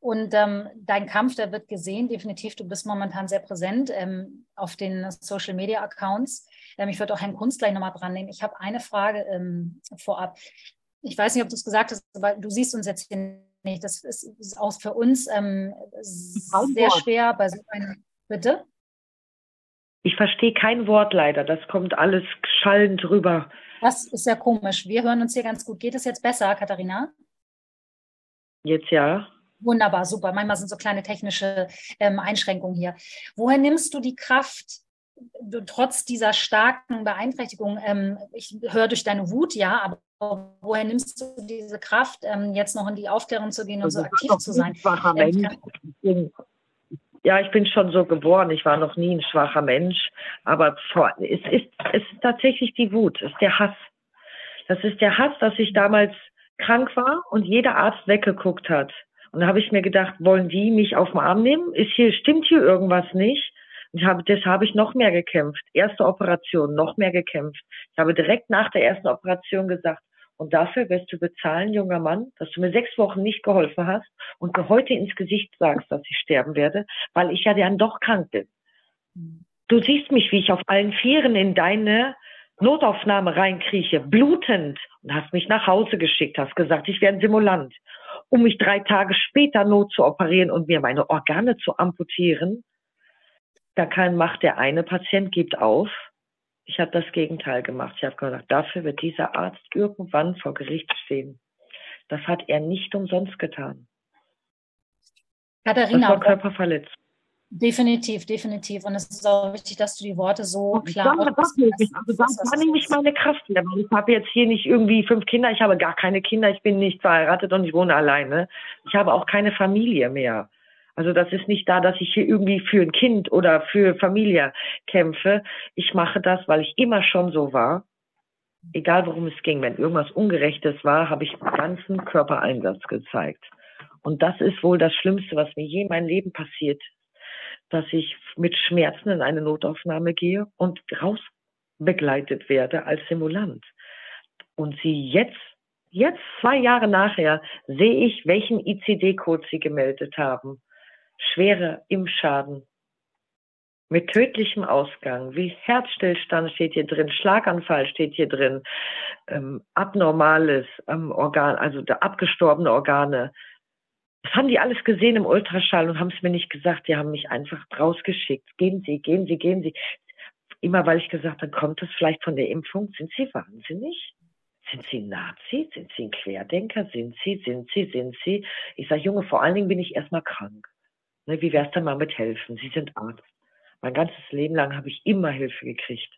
[SPEAKER 8] Und ähm, dein Kampf, der wird gesehen, definitiv. Du bist momentan sehr präsent ähm, auf den Social Media Accounts. Ähm, ich würde auch Herrn Kunst gleich nochmal dran nehmen. Ich habe eine Frage ähm, vorab. Ich weiß nicht, ob du es gesagt hast, aber du siehst uns jetzt hier nicht. Das ist, ist auch für uns ähm, sehr schwer bei so einem. Bitte?
[SPEAKER 4] Ich verstehe kein Wort leider. Das kommt alles schallend rüber.
[SPEAKER 8] Das ist ja komisch. Wir hören uns hier ganz gut. Geht es jetzt besser, Katharina?
[SPEAKER 4] Jetzt ja.
[SPEAKER 8] Wunderbar, super. Manchmal sind so kleine technische ähm, Einschränkungen hier. Woher nimmst du die Kraft, du, trotz dieser starken Beeinträchtigung? Ähm, ich höre durch deine Wut, ja, aber woher nimmst du diese Kraft, ähm, jetzt noch in die Aufklärung zu gehen und also so aktiv zu sein?
[SPEAKER 4] Ähm, ja, ich bin schon so geboren. Ich war noch nie ein schwacher Mensch. Aber vor, es, ist, es ist tatsächlich die Wut, es ist der Hass. Das ist der Hass, dass ich damals krank war und jeder Arzt weggeguckt hat. Und da habe ich mir gedacht, wollen die mich auf den Arm nehmen? Ist hier, stimmt hier irgendwas nicht? Und ich habe, deshalb habe ich noch mehr gekämpft. Erste Operation, noch mehr gekämpft. Ich habe direkt nach der ersten Operation gesagt, und dafür wirst du bezahlen, junger Mann, dass du mir sechs Wochen nicht geholfen hast und mir heute ins Gesicht sagst, dass ich sterben werde, weil ich ja dann doch krank bin. Du siehst mich, wie ich auf allen Vieren in deine Notaufnahme reinkrieche, blutend, und hast mich nach Hause geschickt, hast gesagt, ich wäre ein Simulant um mich drei Tage später not zu operieren und mir meine Organe zu amputieren. Da kann, macht der eine Patient, gibt auf. Ich habe das Gegenteil gemacht. Ich habe gesagt, dafür wird dieser Arzt irgendwann vor Gericht stehen. Das hat er nicht umsonst getan.
[SPEAKER 8] Katharina,
[SPEAKER 4] das war Körperverletzung.
[SPEAKER 8] Definitiv, definitiv. Und es ist auch wichtig, dass du die Worte so klar
[SPEAKER 4] dann, das ich. Also da, da nehme ich meine Kraft wieder, weil ich habe jetzt hier nicht irgendwie fünf Kinder, ich habe gar keine Kinder, ich bin nicht verheiratet und ich wohne alleine. Ich habe auch keine Familie mehr. Also das ist nicht da, dass ich hier irgendwie für ein Kind oder für Familie kämpfe. Ich mache das, weil ich immer schon so war. Egal worum es ging, wenn irgendwas Ungerechtes war, habe ich ganzen Körpereinsatz gezeigt. Und das ist wohl das Schlimmste, was mir je in meinem Leben passiert dass ich mit Schmerzen in eine Notaufnahme gehe und raus begleitet werde als Simulant. Und sie jetzt, jetzt zwei Jahre nachher, sehe ich, welchen ICD-Code sie gemeldet haben. Schwere Impfschaden mit tödlichem Ausgang, wie Herzstillstand steht hier drin, Schlaganfall steht hier drin, ähm, abnormales ähm, Organ, also abgestorbene Organe, das haben die alles gesehen im Ultraschall und haben es mir nicht gesagt. Die haben mich einfach rausgeschickt. Gehen Sie, gehen Sie, gehen Sie. Immer weil ich gesagt habe, kommt das vielleicht von der Impfung? Sind Sie wahnsinnig? Sind Sie ein Nazi? Sind Sie ein Querdenker? Sind Sie, sind Sie, sind Sie? Ich sage, Junge, vor allen Dingen bin ich erstmal krank. Ne, wie wär's denn mal mit helfen? Sie sind Arzt. Mein ganzes Leben lang habe ich immer Hilfe gekriegt.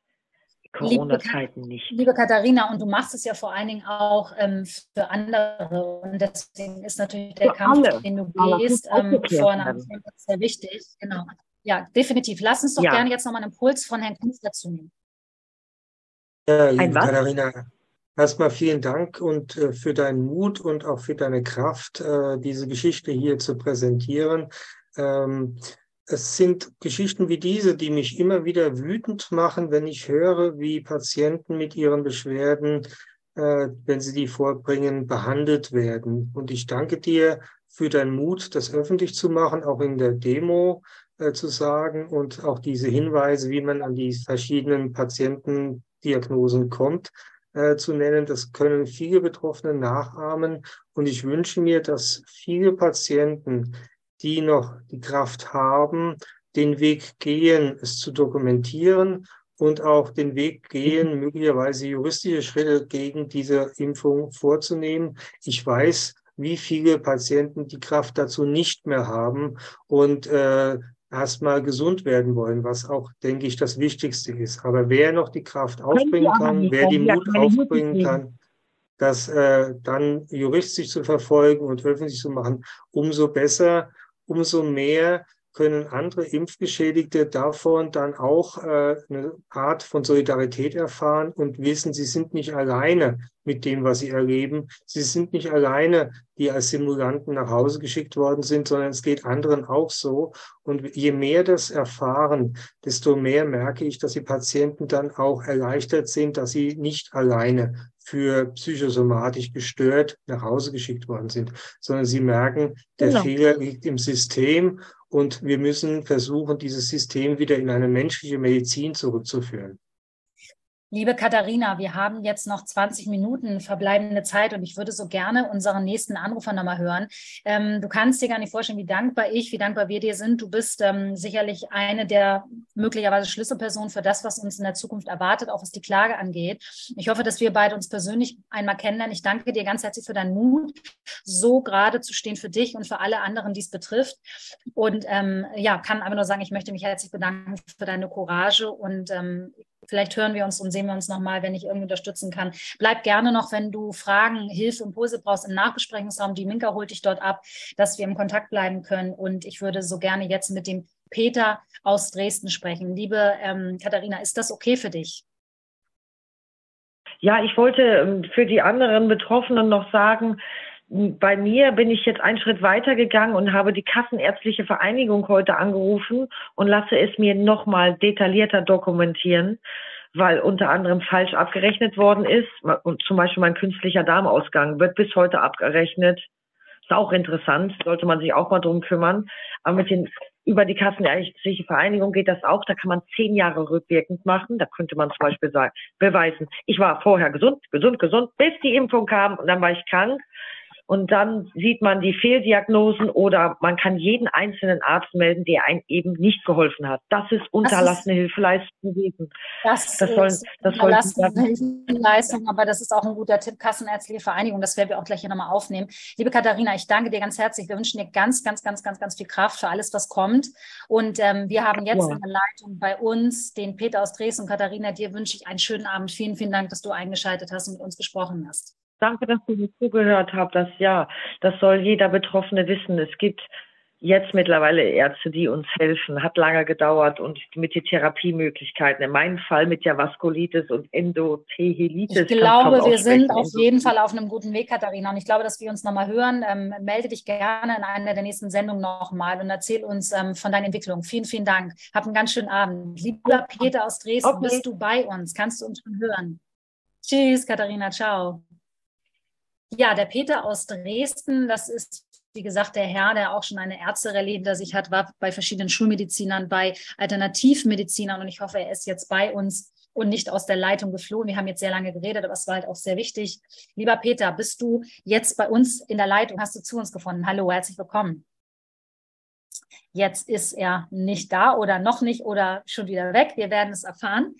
[SPEAKER 4] Corona-Zeiten nicht.
[SPEAKER 8] Liebe Katharina, und du machst es ja vor allen Dingen auch ähm, für andere. Und deswegen ist natürlich der für Kampf, alle. den du gehst, ähm, vor einer sehr wichtig. Genau. Ja, definitiv. Lass uns doch ja. gerne jetzt nochmal einen Impuls von Herrn Kunz dazu nehmen.
[SPEAKER 10] Ja, liebe Katharina, erstmal vielen Dank und äh, für deinen Mut und auch für deine Kraft, äh, diese Geschichte hier zu präsentieren. Ähm, es sind Geschichten wie diese, die mich immer wieder wütend machen, wenn ich höre, wie Patienten mit ihren Beschwerden, äh, wenn sie die vorbringen, behandelt werden. Und ich danke dir für deinen Mut, das öffentlich zu machen, auch in der Demo äh, zu sagen und auch diese Hinweise, wie man an die verschiedenen Patientendiagnosen kommt, äh, zu nennen. Das können viele Betroffene nachahmen. Und ich wünsche mir, dass viele Patienten die noch die Kraft haben, den Weg gehen, es zu dokumentieren und auch den Weg gehen, möglicherweise juristische Schritte gegen diese Impfung vorzunehmen. Ich weiß, wie viele Patienten die Kraft dazu nicht mehr haben und äh, erstmal gesund werden wollen, was auch, denke ich, das Wichtigste ist. Aber wer noch die Kraft aufbringen kann, wer die Mut aufbringen kann, das äh, dann juristisch zu verfolgen und öffentlich zu machen, umso besser umso mehr können andere Impfgeschädigte davon dann auch äh, eine Art von Solidarität erfahren und wissen, sie sind nicht alleine mit dem, was sie erleben. Sie sind nicht alleine, die als Simulanten nach Hause geschickt worden sind, sondern es geht anderen auch so. Und je mehr das erfahren, desto mehr merke ich, dass die Patienten dann auch erleichtert sind, dass sie nicht alleine für psychosomatisch gestört nach Hause geschickt worden sind, sondern sie merken, der genau. Fehler liegt im System und wir müssen versuchen, dieses System wieder in eine menschliche Medizin zurückzuführen.
[SPEAKER 8] Liebe Katharina, wir haben jetzt noch 20 Minuten verbleibende Zeit und ich würde so gerne unseren nächsten Anrufer nochmal hören. Ähm, du kannst dir gar nicht vorstellen, wie dankbar ich, wie dankbar wir dir sind. Du bist ähm, sicherlich eine der möglicherweise Schlüsselpersonen für das, was uns in der Zukunft erwartet, auch was die Klage angeht. Ich hoffe, dass wir beide uns persönlich einmal kennenlernen. Ich danke dir ganz herzlich für deinen Mut, so gerade zu stehen für dich und für alle anderen, die es betrifft. Und ähm, ja, kann aber nur sagen, ich möchte mich herzlich bedanken für deine Courage und ähm, Vielleicht hören wir uns und sehen wir uns nochmal, wenn ich irgendwie unterstützen kann. Bleib gerne noch, wenn du Fragen, Hilfe, Impulse brauchst im Nachbesprechungsraum. Die Minka holt dich dort ab, dass wir im Kontakt bleiben können. Und ich würde so gerne jetzt mit dem Peter aus Dresden sprechen. Liebe ähm, Katharina, ist das okay für dich?
[SPEAKER 4] Ja, ich wollte ähm, für die anderen Betroffenen noch sagen, bei mir bin ich jetzt einen Schritt weiter gegangen und habe die Kassenärztliche Vereinigung heute angerufen und lasse es mir nochmal detaillierter dokumentieren, weil unter anderem falsch abgerechnet worden ist. Und zum Beispiel mein künstlicher Darmausgang wird bis heute abgerechnet. Ist auch interessant, sollte man sich auch mal drum kümmern. Aber mit den über die Kassenärztliche Vereinigung geht das auch. Da kann man zehn Jahre rückwirkend machen. Da könnte man zum Beispiel sagen, beweisen, ich war vorher gesund, gesund, gesund, bis die Impfung kam und dann war ich krank und dann sieht man die Fehldiagnosen oder man kann jeden einzelnen Arzt melden, der einem eben nicht geholfen hat. Das ist unterlassene Hilfeleistung gewesen.
[SPEAKER 8] Das, das, soll, ist das unterlassene Hilfeleistung, aber das ist auch ein guter Tipp, Kassenärztliche Vereinigung, das werden wir auch gleich hier nochmal aufnehmen. Liebe Katharina, ich danke dir ganz herzlich. Wir wünschen dir ganz, ganz, ganz, ganz, ganz viel Kraft für alles, was kommt. Und ähm, wir haben jetzt ja. in der Leitung bei uns den Peter aus Dresden Katharina, dir wünsche ich einen schönen Abend. Vielen, vielen Dank, dass du eingeschaltet hast und mit uns gesprochen hast.
[SPEAKER 4] Danke, dass du mir zugehört hast. Das ja, das soll jeder Betroffene wissen. Es gibt jetzt mittlerweile Ärzte, die uns helfen. Hat lange gedauert und mit den Therapiemöglichkeiten. In meinem Fall mit der Vaskulitis und Endothelitis.
[SPEAKER 8] Ich glaube, wir sind auf jeden Fall auf einem guten Weg, Katharina. Und ich glaube, dass wir uns nochmal hören. Ähm, melde dich gerne in einer der nächsten Sendungen nochmal und erzähl uns ähm, von deiner Entwicklung. Vielen, vielen Dank. Hab einen ganz schönen Abend. Lieber Peter aus Dresden, okay. bist du bei uns? Kannst du uns schon hören? Tschüss, Katharina. Ciao. Ja, der Peter aus Dresden, das ist wie gesagt, der Herr, der auch schon eine Ärzterallye hinter sich hat, war bei verschiedenen Schulmedizinern, bei Alternativmedizinern und ich hoffe, er ist jetzt bei uns und nicht aus der Leitung geflohen. Wir haben jetzt sehr lange geredet, aber es war halt auch sehr wichtig. Lieber Peter, bist du jetzt bei uns in der Leitung? Hast du zu uns gefunden? Hallo, herzlich willkommen. Jetzt ist er nicht da oder noch nicht oder schon wieder weg. Wir werden es erfahren.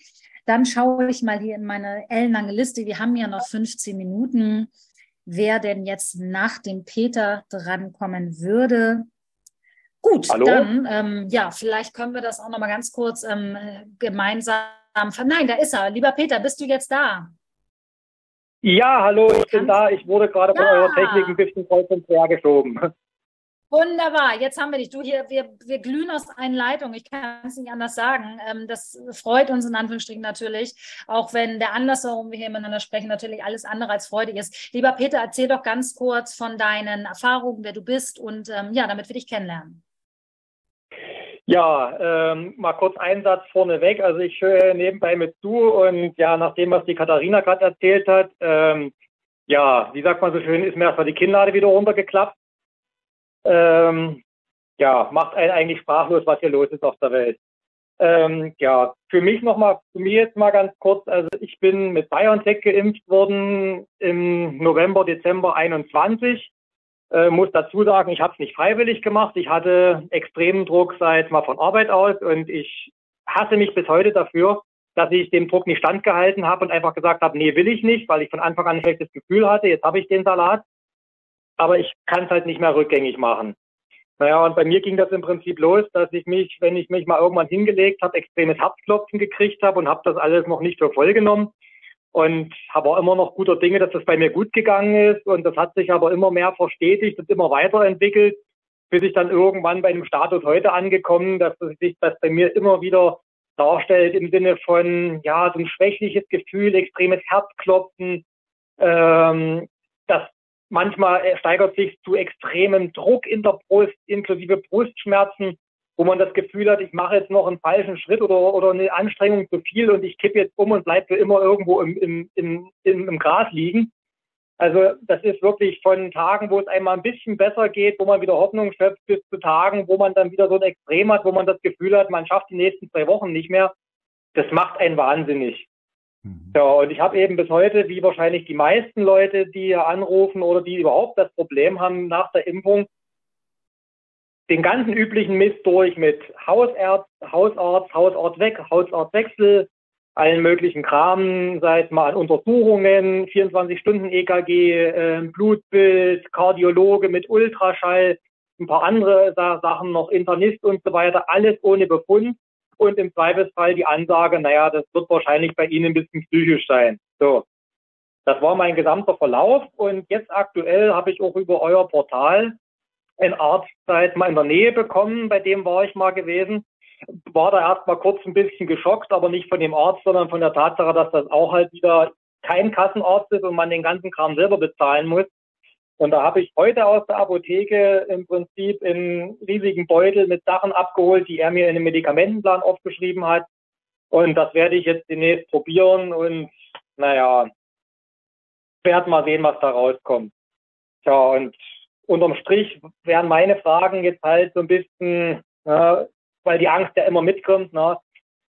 [SPEAKER 8] Dann schaue ich mal hier in meine ellenlange Liste. Wir haben ja noch 15 Minuten wer denn jetzt nach dem Peter drankommen würde. Gut, Hallo? dann, ähm, ja, vielleicht können wir das auch noch mal ganz kurz ähm, gemeinsam. Nein, da ist er. Lieber Peter, bist du jetzt da?
[SPEAKER 5] Ja, hallo, ich bin da. Ich wurde gerade ja. von eurer Technik ein bisschen kreuz und quer geschoben.
[SPEAKER 8] Wunderbar, jetzt haben wir dich. Du hier, wir, wir glühen aus einer Leitung. Ich kann es nicht anders sagen. Ähm, das freut uns in Anführungsstrichen natürlich, auch wenn der Anlass, warum wir hier miteinander sprechen, natürlich alles andere als freudig ist. Lieber Peter, erzähl doch ganz kurz von deinen Erfahrungen, wer du bist und ähm, ja, damit wir dich kennenlernen.
[SPEAKER 5] Ja, ähm, mal kurz einen Satz vorneweg. Also ich höre nebenbei mit zu und ja, nach dem, was die Katharina gerade erzählt hat, ähm, ja, wie sagt man so schön, ist mir erstmal die Kinnlade wieder runtergeklappt ähm, ja, macht einen eigentlich sprachlos, was hier los ist auf der Welt. Ähm, ja, für mich nochmal, für mich jetzt mal ganz kurz, also ich bin mit BioNTech geimpft worden im November, Dezember 21. Äh, muss dazu sagen, ich habe es nicht freiwillig gemacht. Ich hatte extremen Druck seit mal von Arbeit aus und ich hasse mich bis heute dafür, dass ich dem Druck nicht standgehalten habe und einfach gesagt habe, nee, will ich nicht, weil ich von Anfang an ein schlechtes Gefühl hatte. Jetzt habe ich den Salat aber ich kann es halt nicht mehr rückgängig machen. Naja, und bei mir ging das im Prinzip los, dass ich mich, wenn ich mich mal irgendwann hingelegt habe, extremes Herzklopfen gekriegt habe und habe das alles noch nicht für voll genommen und habe auch immer noch guter Dinge, dass das bei mir gut gegangen ist und das hat sich aber immer mehr verstetigt und immer weiterentwickelt, bis ich dann irgendwann bei einem Status heute angekommen, dass sich das bei mir immer wieder darstellt im Sinne von ja so ein schwächliches Gefühl, extremes Herzklopfen, ähm, das Manchmal steigert sich zu extremem Druck in der Brust, inklusive Brustschmerzen, wo man das Gefühl hat, ich mache jetzt noch einen falschen Schritt oder, oder eine Anstrengung zu viel und ich kippe jetzt um und bleibe für immer irgendwo im, im, im, im, im Gras liegen. Also das ist wirklich von Tagen, wo es einmal ein bisschen besser geht, wo man wieder Hoffnung schöpft, bis zu Tagen, wo man dann wieder so ein Extrem hat, wo man das Gefühl hat, man schafft die nächsten zwei Wochen nicht mehr. Das macht einen wahnsinnig. Mhm. Ja, und ich habe eben bis heute, wie wahrscheinlich die meisten Leute, die hier anrufen oder die überhaupt das Problem haben nach der Impfung, den ganzen üblichen Mist durch mit Hausarzt, Hausarzt, Hausarzt weg, Hausarztwechsel, allen möglichen Kram, seit mal Untersuchungen, 24 Stunden EKG, äh, Blutbild, Kardiologe mit Ultraschall, ein paar andere Sachen noch, Internist und so weiter, alles ohne Befund und im Zweifelsfall die Ansage, naja, das wird wahrscheinlich bei Ihnen ein bisschen psychisch sein. So. Das war mein gesamter Verlauf und jetzt aktuell habe ich auch über euer Portal einen Arzt seit mal in der Nähe bekommen, bei dem war ich mal gewesen. War da erst mal kurz ein bisschen geschockt, aber nicht von dem Arzt, sondern von der Tatsache, dass das auch halt wieder kein Kassenarzt ist und man den ganzen Kram selber bezahlen muss. Und da habe ich heute aus der Apotheke im Prinzip in riesigen Beutel mit Sachen abgeholt, die er mir in den Medikamentenplan aufgeschrieben hat. Und das werde ich jetzt demnächst probieren und naja, werde mal sehen, was da rauskommt. Tja, und unterm Strich wären meine Fragen jetzt halt so ein bisschen, äh, weil die Angst ja immer mitkommt, na,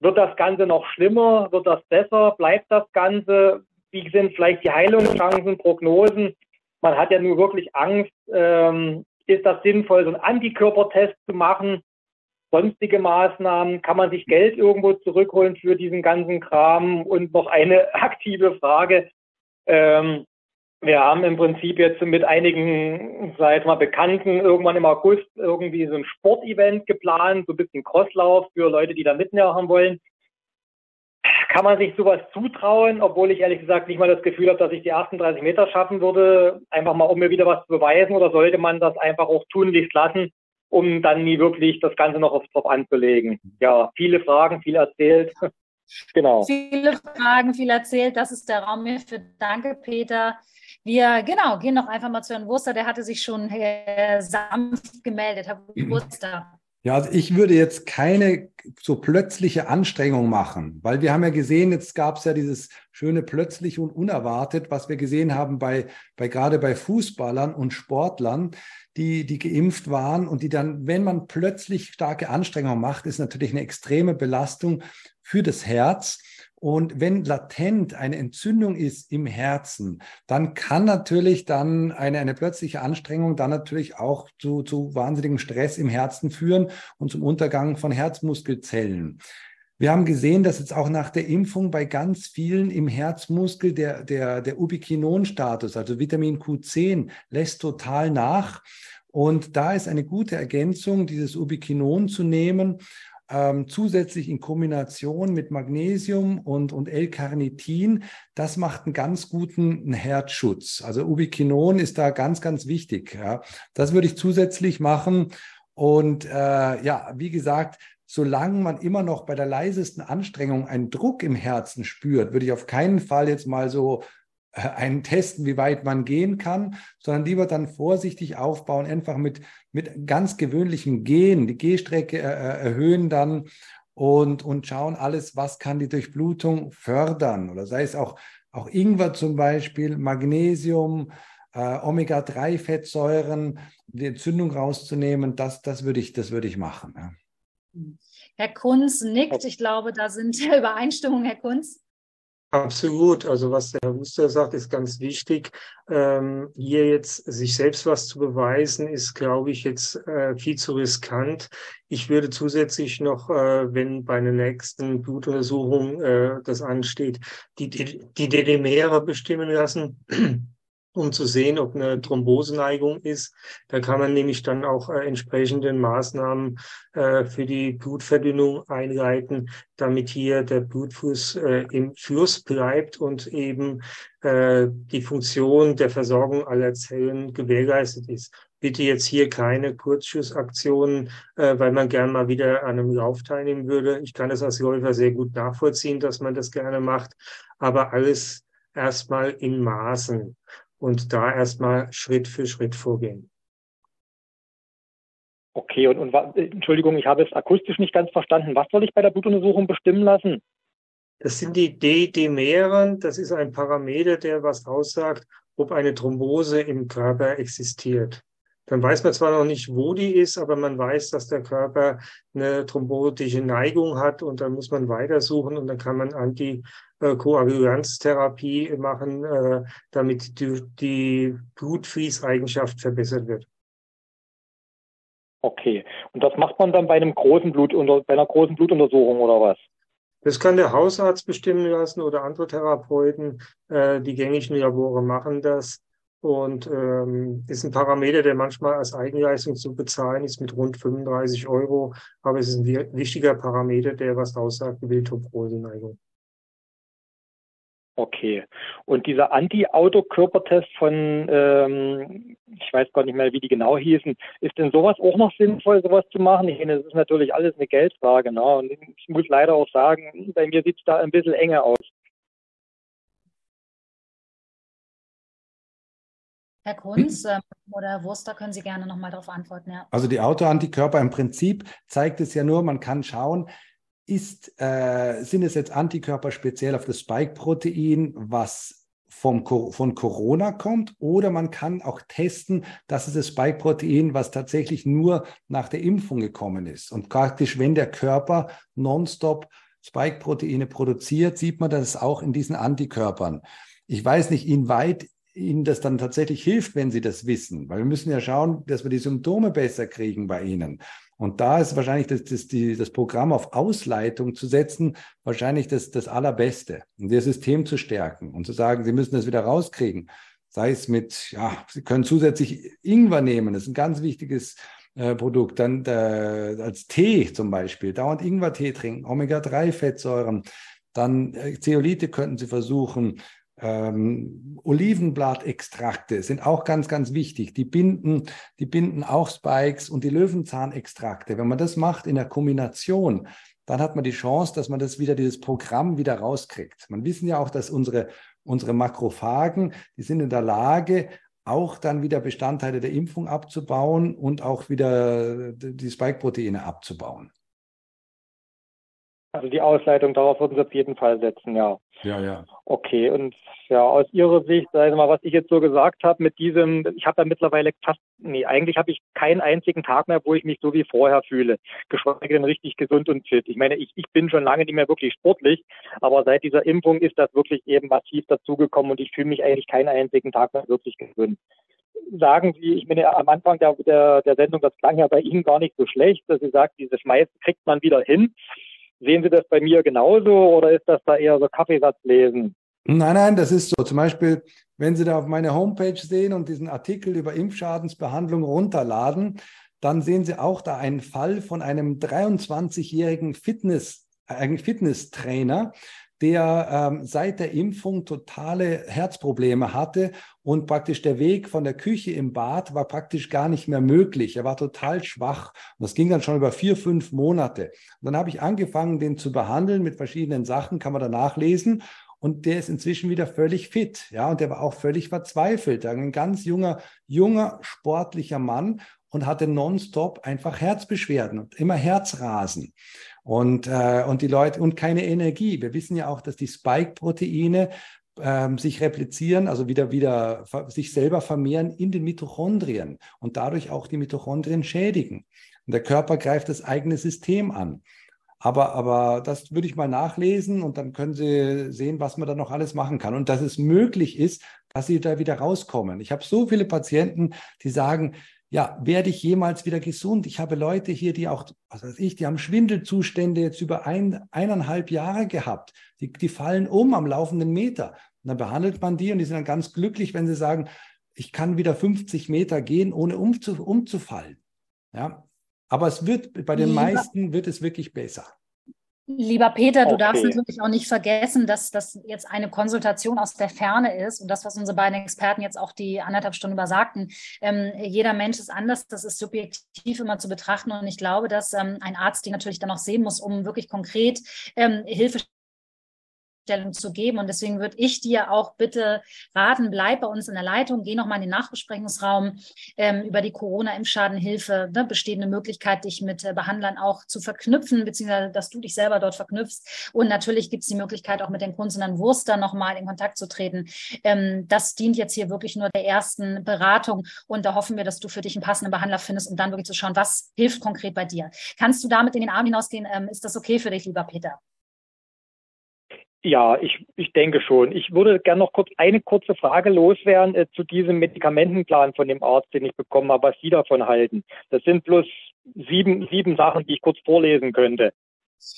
[SPEAKER 5] wird das Ganze noch schlimmer? Wird das besser? Bleibt das Ganze? Wie sind vielleicht die Heilungschancen, Prognosen? Man hat ja nur wirklich Angst, ähm, ist das sinnvoll, so einen Antikörpertest zu machen, sonstige Maßnahmen, kann man sich Geld irgendwo zurückholen für diesen ganzen Kram und noch eine aktive Frage. Ähm, wir haben im Prinzip jetzt mit einigen, sag ich mal, Bekannten irgendwann im August irgendwie so ein Sportevent geplant, so ein bisschen Crosslauf für Leute, die da mitmachen wollen. Kann man sich sowas zutrauen, obwohl ich ehrlich gesagt nicht mal das Gefühl habe, dass ich die 38 Meter schaffen würde, einfach mal um mir wieder was zu beweisen, oder sollte man das einfach auch tunlichst lassen, um dann nie wirklich das Ganze noch Top anzulegen? Ja, viele Fragen, viel erzählt.
[SPEAKER 8] genau. Viele Fragen, viel erzählt. Das ist der Raum hierfür. Danke, Peter. Wir, genau, gehen noch einfach mal zu Herrn Wurster. Der hatte sich schon äh, sanft gemeldet. Herr Wurster.
[SPEAKER 9] Ja, also ich würde jetzt keine so plötzliche Anstrengung machen, weil wir haben ja gesehen, jetzt gab es ja dieses schöne plötzlich und unerwartet, was wir gesehen haben bei, bei gerade bei Fußballern und Sportlern, die, die geimpft waren und die dann, wenn man plötzlich starke Anstrengungen macht, ist natürlich eine extreme Belastung für das Herz. Und wenn latent eine Entzündung ist im Herzen, dann kann natürlich dann eine, eine plötzliche Anstrengung dann natürlich auch zu, zu wahnsinnigem Stress im Herzen führen und zum Untergang von Herzmuskelzellen. Wir haben gesehen, dass jetzt auch nach der Impfung bei ganz vielen im Herzmuskel der, der, der Ubiquinon-Status, also Vitamin Q10, lässt total nach. Und da ist eine gute Ergänzung, dieses Ubiquinon zu nehmen ähm, zusätzlich in Kombination mit Magnesium und, und L-Carnitin, das macht einen ganz guten Herzschutz. Also Ubiquinon ist da ganz, ganz wichtig. Ja. Das würde ich zusätzlich machen. Und äh, ja, wie gesagt, solange man immer noch bei der leisesten Anstrengung einen Druck im Herzen spürt, würde ich auf keinen Fall jetzt mal so äh, einen testen, wie weit man gehen kann, sondern lieber dann vorsichtig aufbauen, einfach mit, mit ganz gewöhnlichem Gehen, die Gehstrecke äh, äh, erhöhen dann und, und schauen alles, was kann die Durchblutung fördern. Oder sei es auch, auch Ingwer zum Beispiel, Magnesium, äh, Omega-3-Fettsäuren, die Entzündung rauszunehmen, das, das würde ich, das würde ich machen. Ja.
[SPEAKER 8] Herr Kunz nickt. Ich glaube, da sind Übereinstimmungen, Herr Kunz.
[SPEAKER 10] Absolut. Also was der Herr Wuster sagt, ist ganz wichtig. Ähm, hier jetzt sich selbst was zu beweisen, ist, glaube ich, jetzt äh, viel zu riskant. Ich würde zusätzlich noch, äh, wenn bei einer nächsten Blutuntersuchung äh, das ansteht, die, die, die DDMere bestimmen lassen um zu sehen, ob eine Thromboseneigung ist. Da kann man nämlich dann auch äh, entsprechende Maßnahmen äh, für die Blutverdünnung einleiten, damit hier der Blutfluss äh, im Fluss bleibt und eben äh, die Funktion der Versorgung aller Zellen gewährleistet ist. Bitte jetzt hier keine Kurzschussaktionen, äh, weil man gern mal wieder an einem Lauf teilnehmen würde. Ich kann das als Läufer sehr gut nachvollziehen, dass man das gerne macht, aber alles erstmal in Maßen und da erstmal Schritt für Schritt vorgehen.
[SPEAKER 5] Okay, und, und Entschuldigung, ich habe es akustisch nicht ganz verstanden. Was soll ich bei der Blutuntersuchung bestimmen lassen?
[SPEAKER 10] Das sind die D-Dimeren. Das ist ein Parameter, der was aussagt, ob eine Thrombose im Körper existiert. Dann weiß man zwar noch nicht, wo die ist, aber man weiß, dass der Körper eine thrombotische Neigung hat und dann muss man weitersuchen und dann kann man Anti Koagulanztherapie machen, äh, damit die, die Blutfließeigenschaft verbessert wird.
[SPEAKER 5] Okay. Und das macht man dann bei einem großen Blut bei einer großen Blutuntersuchung oder was?
[SPEAKER 10] Das kann der Hausarzt bestimmen lassen oder andere Therapeuten. Äh, die gängigen Labore machen das. Und ähm, ist ein Parameter, der manchmal als Eigenleistung zu bezahlen ist mit rund 35 Euro. Aber es ist ein wichtiger Parameter, der was aussagt über die Thromboseneigung.
[SPEAKER 5] Okay. Und dieser Anti-Autokörpertest von, ähm, ich weiß gar nicht mehr, wie die genau hießen, ist denn sowas auch noch sinnvoll, sowas zu machen? Ich meine, das ist natürlich alles eine Geldfrage. Ne? Und ich muss leider auch sagen, bei mir sieht es da ein bisschen enger aus.
[SPEAKER 8] Herr Kunz hm? oder Wurster, können Sie gerne nochmal darauf antworten. Ja.
[SPEAKER 9] Also die Autoantikörper im Prinzip zeigt es ja nur, man kann schauen, ist, äh, sind es jetzt Antikörper speziell auf das Spike-Protein, was vom, von Corona kommt, oder man kann auch testen, dass es das Spike-Protein, was tatsächlich nur nach der Impfung gekommen ist. Und praktisch, wenn der Körper nonstop Spike-Proteine produziert, sieht man das auch in diesen Antikörpern. Ich weiß nicht, inwieweit ihnen das dann tatsächlich hilft, wenn sie das wissen. Weil wir müssen ja schauen, dass wir die Symptome besser kriegen bei ihnen. Und da ist wahrscheinlich das, das, die, das Programm auf Ausleitung zu setzen, wahrscheinlich das, das Allerbeste. Und ihr System zu stärken und zu sagen, sie müssen das wieder rauskriegen. Sei es mit, ja, sie können zusätzlich Ingwer nehmen, das ist ein ganz wichtiges äh, Produkt. Dann äh, als Tee zum Beispiel, dauernd Ingwer-Tee trinken, Omega-3-Fettsäuren. Dann äh, Zeolite könnten Sie versuchen, ähm, Olivenblattextrakte sind auch ganz, ganz wichtig. Die binden, die binden auch Spikes und die Löwenzahnextrakte. Wenn man das macht in der Kombination, dann hat man die Chance, dass man das wieder, dieses Programm wieder rauskriegt. Man wissen ja auch, dass unsere, unsere Makrophagen, die sind in der Lage, auch dann wieder Bestandteile der Impfung abzubauen und auch wieder die Spike-Proteine abzubauen.
[SPEAKER 5] Also die Ausleitung, darauf würden Sie auf jeden Fall setzen, ja.
[SPEAKER 9] Ja, ja.
[SPEAKER 5] Okay, und ja, aus Ihrer Sicht, sagen Sie mal, was ich jetzt so gesagt habe mit diesem, ich habe da mittlerweile fast, nee, eigentlich habe ich keinen einzigen Tag mehr, wo ich mich so wie vorher fühle, geschweige denn richtig gesund und fit. Ich meine, ich, ich bin schon lange nicht mehr wirklich sportlich, aber seit dieser Impfung ist das wirklich eben massiv dazugekommen und ich fühle mich eigentlich keinen einzigen Tag mehr wirklich gesund sagen Sie, ich meine, am Anfang der, der, der Sendung, das klang ja bei Ihnen gar nicht so schlecht, dass Sie sagt, diese Schmeißen kriegt man wieder hin. Sehen Sie das bei mir genauso oder ist das da eher so Kaffeesatzlesen?
[SPEAKER 9] Nein, nein, das ist so. Zum Beispiel, wenn Sie da auf meine Homepage sehen und diesen Artikel über Impfschadensbehandlung runterladen, dann sehen Sie auch da einen Fall von einem 23-jährigen Fitness, äh, Fitnesstrainer, der ähm, seit der Impfung totale Herzprobleme hatte und praktisch der Weg von der Küche im Bad war praktisch gar nicht mehr möglich. Er war total schwach und das ging dann schon über vier, fünf Monate. Und dann habe ich angefangen, den zu behandeln mit verschiedenen Sachen, kann man da nachlesen. Und der ist inzwischen wieder völlig fit, ja, und der war auch völlig verzweifelt. Ein ganz junger, junger, sportlicher Mann und hatte nonstop einfach Herzbeschwerden und immer Herzrasen und, äh, und die Leute und keine Energie. Wir wissen ja auch, dass die Spike-Proteine ähm, sich replizieren, also wieder, wieder sich selber vermehren in den Mitochondrien und dadurch auch die Mitochondrien schädigen. Und der Körper greift das eigene System an. Aber, aber das würde ich mal nachlesen und dann können Sie sehen, was man da noch alles machen kann. Und dass es möglich ist, dass Sie da wieder rauskommen. Ich habe so viele Patienten, die sagen, ja, werde ich jemals wieder gesund? Ich habe Leute hier, die auch, was weiß ich, die haben Schwindelzustände jetzt über ein, eineinhalb Jahre gehabt. Die, die fallen um am laufenden Meter. Und dann behandelt man die und die sind dann ganz glücklich, wenn sie sagen, ich kann wieder 50 Meter gehen, ohne umzu, umzufallen. Ja, aber es wird, bei den meisten wird es wirklich besser.
[SPEAKER 8] Lieber Peter, du okay. darfst natürlich auch nicht vergessen, dass das jetzt eine Konsultation aus der Ferne ist und das, was unsere beiden Experten jetzt auch die anderthalb Stunden über sagten. Ähm, jeder Mensch ist anders, das ist subjektiv immer zu betrachten und ich glaube, dass ähm, ein Arzt die natürlich dann auch sehen muss, um wirklich konkret ähm, Hilfe Stellung zu geben. Und deswegen würde ich dir auch bitte raten, bleib bei uns in der Leitung, geh nochmal in den Nachbesprechungsraum ähm, über die Corona-Impfschadenhilfe, ne, besteht eine Möglichkeit, dich mit äh, Behandlern auch zu verknüpfen, beziehungsweise dass du dich selber dort verknüpfst. Und natürlich gibt es die Möglichkeit, auch mit den Kunst und dann Wurster nochmal in Kontakt zu treten. Ähm, das dient jetzt hier wirklich nur der ersten Beratung. Und da hoffen wir, dass du für dich einen passenden Behandler findest, um dann wirklich zu schauen, was hilft konkret bei dir. Kannst du damit in den Arm hinausgehen? Ähm, ist das okay für dich, lieber Peter?
[SPEAKER 5] Ja, ich, ich denke schon. Ich würde gerne noch kurz eine kurze Frage loswerden äh, zu diesem Medikamentenplan von dem Arzt, den ich bekommen habe, was Sie davon halten. Das sind bloß sieben, sieben Sachen, die ich kurz vorlesen könnte.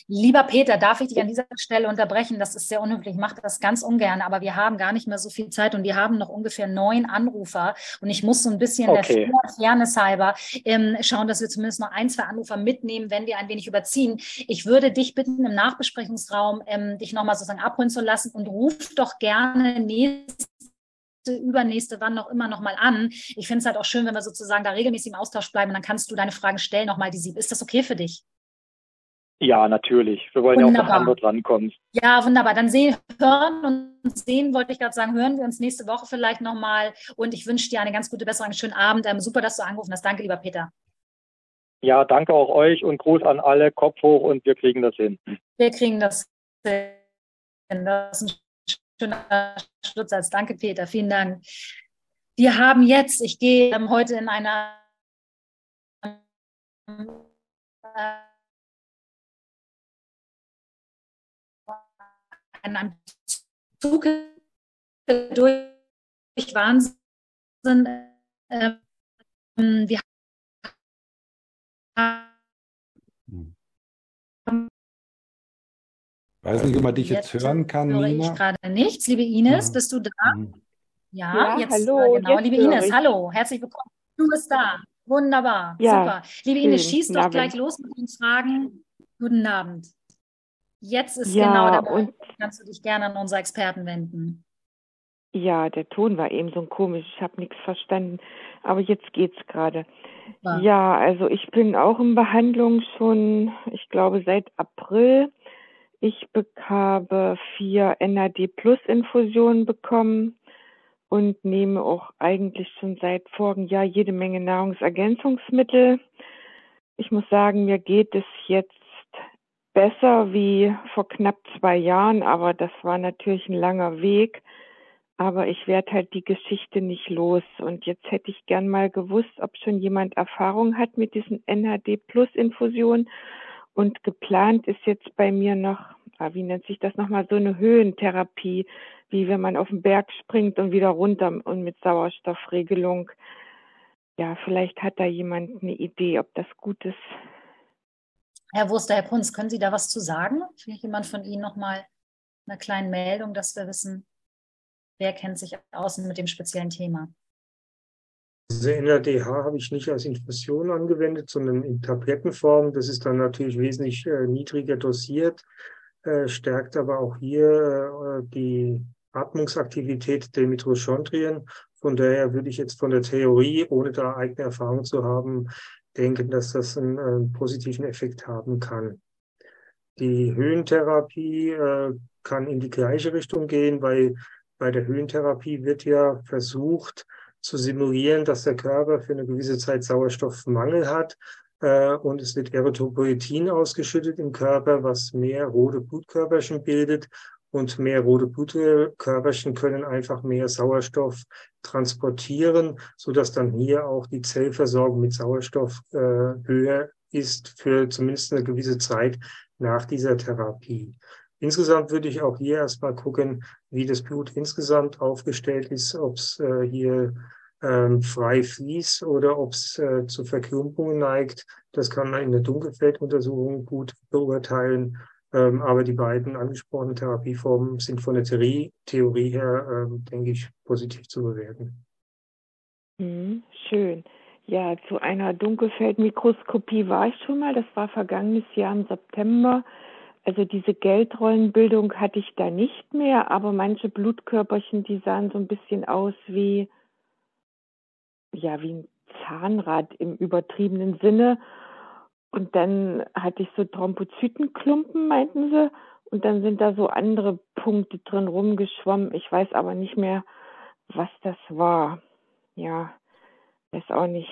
[SPEAKER 8] Lieber Peter, darf ich dich an dieser Stelle unterbrechen? Das ist sehr unhöflich. Ich mache das ganz ungern, aber wir haben gar nicht mehr so viel Zeit und wir haben noch ungefähr neun Anrufer. Und ich muss so ein bisschen okay. der Fairness halber ähm, schauen, dass wir zumindest noch ein, zwei Anrufer mitnehmen, wenn wir ein wenig überziehen. Ich würde dich bitten, im Nachbesprechungsraum ähm, dich nochmal sozusagen abholen zu lassen und ruf doch gerne nächste übernächste, wann noch immer noch mal an. Ich finde es halt auch schön, wenn wir sozusagen da regelmäßig im Austausch bleiben und dann kannst du deine Fragen stellen, nochmal die sieben. Ist das okay für dich?
[SPEAKER 5] Ja, natürlich. Wir wollen wunderbar. ja auch, dass andere drankommen.
[SPEAKER 8] Ja, wunderbar. Dann sehen, hören und sehen, wollte ich gerade sagen, hören wir uns nächste Woche vielleicht nochmal. Und ich wünsche dir eine ganz gute Besserung, einen schönen Abend. Ähm, super, dass du angerufen hast. Danke, lieber Peter.
[SPEAKER 5] Ja, danke auch euch und Gruß an alle. Kopf hoch und wir kriegen das hin.
[SPEAKER 8] Wir kriegen das hin. Das ist ein schöner Schlusssatz. Danke, Peter. Vielen Dank. Wir haben jetzt, ich gehe ähm, heute in einer äh, an einem Zug durch Wahnsinn. Ähm, wir
[SPEAKER 9] Weiß nicht, ob man dich jetzt, jetzt hören kann,
[SPEAKER 8] höre
[SPEAKER 9] Nina.
[SPEAKER 8] ich gerade nichts. Liebe Ines, ja. bist du da? Ja,
[SPEAKER 6] Ja,
[SPEAKER 8] jetzt,
[SPEAKER 6] hallo,
[SPEAKER 8] äh, genau.
[SPEAKER 6] jetzt
[SPEAKER 8] Liebe Ines,
[SPEAKER 6] ich.
[SPEAKER 8] hallo, herzlich willkommen. Du bist da. Wunderbar,
[SPEAKER 6] Ja,
[SPEAKER 8] super. Liebe Ines,
[SPEAKER 6] schön.
[SPEAKER 8] schieß
[SPEAKER 6] Guten
[SPEAKER 8] doch gleich los mit den Fragen. Guten Abend. Jetzt ist
[SPEAKER 6] Ja,
[SPEAKER 8] genau der
[SPEAKER 6] und-
[SPEAKER 8] kannst du dich gerne an unsere Experten wenden.
[SPEAKER 6] Ja, der Ton war eben so komisch. Ich habe nichts verstanden. Aber jetzt geht's gerade. Ja, also ich bin auch in Behandlung schon, ich glaube, seit April. Ich habe vier NAD-Plus-Infusionen bekommen und nehme auch eigentlich schon seit vorigen Jahr jede Menge Nahrungsergänzungsmittel. Ich muss sagen, mir geht es jetzt besser wie vor knapp zwei Jahren, aber das war natürlich ein langer Weg. Aber ich werde halt die Geschichte nicht los. Und jetzt hätte ich gern mal gewusst, ob schon jemand Erfahrung hat mit diesen NHD-Plus-Infusionen. Und geplant ist jetzt bei mir noch, ah, wie nennt sich das nochmal, so eine Höhentherapie, wie wenn man auf den Berg springt und wieder runter und mit Sauerstoffregelung. Ja, vielleicht hat da jemand eine Idee, ob das gut ist.
[SPEAKER 8] Herr Wurster, Herr Punz, können Sie da was zu sagen? Vielleicht jemand von Ihnen nochmal eine kleine Meldung, dass wir wissen, wer kennt sich aus mit dem speziellen Thema.
[SPEAKER 10] Also NADH habe ich nicht als Infusion angewendet, sondern in Tablettenform. Das ist dann natürlich wesentlich äh, niedriger dosiert, äh, stärkt aber auch hier äh, die Atmungsaktivität der Mitochondrien. Von daher würde ich jetzt von der Theorie, ohne da eigene Erfahrung zu haben, denken, dass das einen, einen positiven Effekt haben kann. Die Höhentherapie äh, kann in die gleiche Richtung gehen, weil bei der Höhentherapie wird ja versucht zu simulieren, dass der Körper für eine gewisse Zeit Sauerstoffmangel hat äh, und es wird Erythropoietin ausgeschüttet im Körper, was mehr rote Blutkörperchen bildet und mehr rote Blutkörperchen können einfach mehr Sauerstoff transportieren, so dass dann hier auch die Zellversorgung mit Sauerstoff äh, höher ist für zumindest eine gewisse Zeit nach dieser Therapie. Insgesamt würde ich auch hier erstmal gucken, wie das Blut insgesamt aufgestellt ist, ob es äh, hier ähm, frei fließt oder ob es äh, zu Verklumpungen neigt. Das kann man in der Dunkelfelduntersuchung gut beurteilen. Ähm, aber die beiden angesprochenen Therapieformen sind von der Theorie, Theorie her, ähm, denke ich, positiv zu bewerten.
[SPEAKER 6] Mhm, schön. Ja, zu einer Dunkelfeldmikroskopie war ich schon mal. Das war vergangenes Jahr im September. Also diese Geldrollenbildung hatte ich da nicht mehr, aber manche Blutkörperchen, die sahen so ein bisschen aus wie, ja, wie ein Zahnrad im übertriebenen Sinne. Und dann hatte ich so Thrombozytenklumpen, meinten sie. Und dann sind da so andere Punkte drin rumgeschwommen. Ich weiß aber nicht mehr, was das war. Ja, weiß auch nicht.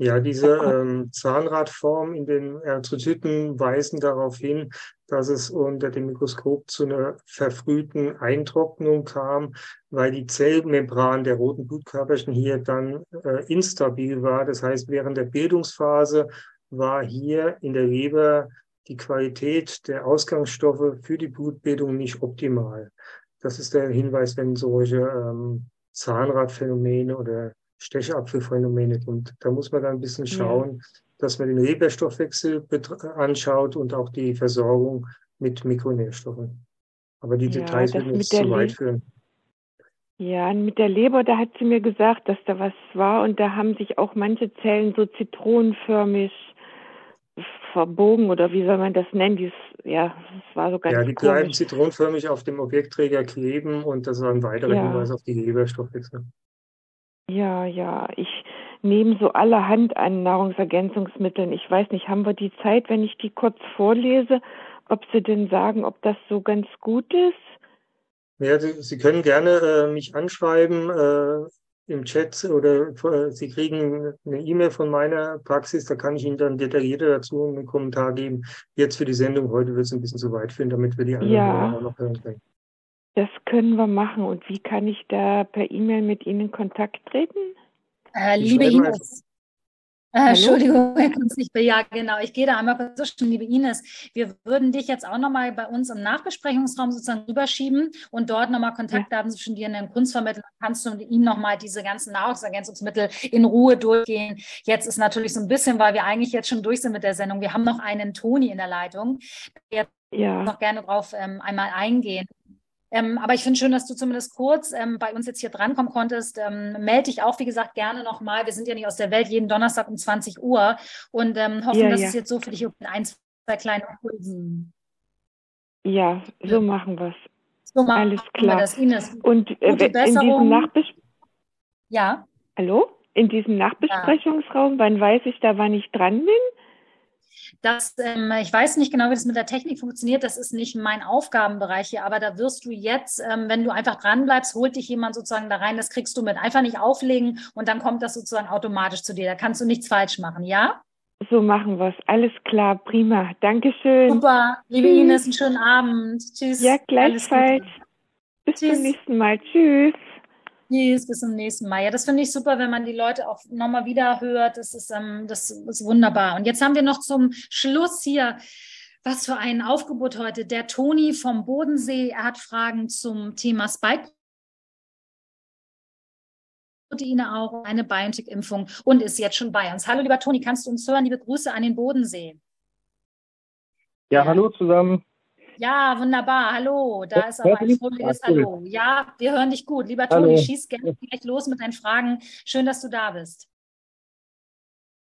[SPEAKER 10] Ja, diese ähm, Zahnradform in den Erythrozyten weisen darauf hin, dass es unter dem Mikroskop zu einer verfrühten Eintrocknung kam, weil die Zellmembran der roten Blutkörperchen hier dann äh, instabil war. Das heißt, während der Bildungsphase war hier in der Leber die Qualität der Ausgangsstoffe für die Blutbildung nicht optimal. Das ist der Hinweis, wenn solche ähm, Zahnradphänomene oder Stechapfelphänomene und da muss man dann ein bisschen schauen, ja. dass man den Leberstoffwechsel anschaut und auch die Versorgung mit Mikronährstoffen. Aber die
[SPEAKER 6] ja,
[SPEAKER 10] Details würden jetzt zu weit führen.
[SPEAKER 6] Ja, mit der Leber, da hat sie mir gesagt, dass da was war und da haben sich auch manche Zellen so zitronenförmig verbogen oder wie soll man das nennen? Dies, ja, das war so ganz
[SPEAKER 10] Ja, die
[SPEAKER 6] komisch.
[SPEAKER 10] bleiben zitronenförmig auf dem Objektträger kleben und das war ein weiterer
[SPEAKER 6] Ja.
[SPEAKER 10] Hinweis auf die Leberstoffwechsel.
[SPEAKER 6] Ja, ja, ich nehme so allerhand an Nahrungsergänzungsmitteln. Ich weiß nicht, haben wir die Zeit, wenn ich die kurz vorlese, ob Sie denn sagen, ob das so ganz gut ist?
[SPEAKER 10] Ja, Sie, Sie können gerne äh, mich anschreiben äh, im Chat oder Sie kriegen eine E-Mail von meiner Praxis, da kann ich Ihnen dann detaillierter dazu einen Kommentar geben. Jetzt für die Sendung heute wird es ein bisschen zu weit führen, damit wir die anderen
[SPEAKER 6] Ja.
[SPEAKER 10] auch noch hören können.
[SPEAKER 6] Das können wir machen. Und wie kann ich da per E-Mail mit Ihnen in Kontakt treten?
[SPEAKER 8] Äh, liebe Ines, Äh, Entschuldigung, Herr Kunstlich, ja, genau. Ich gehe da einmal kurz zwischen, liebe Ines. Wir würden dich jetzt auch nochmal bei uns im Nachbesprechungsraum sozusagen rüberschieben und dort nochmal Kontaktdaten zwischen dir und dem Kunstvermittler. Kannst du ihm nochmal diese ganzen Nahrungsergänzungsmittel in Ruhe durchgehen. Jetzt ist natürlich so ein bisschen, weil wir eigentlich jetzt schon durch sind mit der Sendung. Wir haben noch einen Toni in der Leitung, der ja. noch gerne drauf ähm, einmal eingehen. Ähm, aber ich finde schön, dass du zumindest kurz ähm, bei uns jetzt hier drankommen konntest. Ähm, melde dich auch, wie gesagt, gerne nochmal. Wir sind ja nicht aus der Welt, jeden Donnerstag um 20 Uhr und ähm, hoffen, ja, dass ja. es jetzt so für dich in ein, zwei kleinen Impulsen.
[SPEAKER 6] Ja, so machen wir es. So machen Alles klar. Wir
[SPEAKER 8] das, Ines.
[SPEAKER 6] Und äh, in diesem Nachbes
[SPEAKER 8] Ja.
[SPEAKER 6] Hallo? In diesem Nachbesprechungsraum, ja. wann weiß ich da, wann ich dran bin?
[SPEAKER 8] Das, ähm, ich weiß nicht genau, wie das mit der Technik funktioniert. Das ist nicht mein Aufgabenbereich hier, aber da wirst du jetzt, ähm, wenn du einfach dran bleibst, holt dich jemand sozusagen da rein. Das kriegst du mit. Einfach nicht auflegen und dann kommt das sozusagen automatisch zu dir. Da kannst du nichts falsch machen, ja?
[SPEAKER 6] So machen wir es. Alles klar, prima. Dankeschön.
[SPEAKER 8] Super. Liebe Tschüss. Ines, einen schönen Abend. Tschüss.
[SPEAKER 6] Ja, gleichfalls. Bis Tschüss. zum nächsten Mal. Tschüss.
[SPEAKER 8] Tschüss, bis zum nächsten Mal. Ja, das finde ich super, wenn man die Leute auch nochmal wieder hört. Das ist, ähm, das ist wunderbar. Und jetzt haben wir noch zum Schluss hier, was für ein Aufgebot heute. Der Toni vom Bodensee, er hat Fragen zum Thema Spike. Proteine auch, eine BioNTech-Impfung und ist jetzt schon bei uns. Hallo, lieber Toni, kannst du uns hören? Liebe Grüße an den Bodensee.
[SPEAKER 1] Ja, ja. hallo zusammen.
[SPEAKER 8] Ja, wunderbar. Hallo, da ist aber ein fröhliches Hallo. Ja, wir hören dich gut. Lieber Toni, schieß gerne gleich los mit deinen Fragen. Schön, dass du da bist.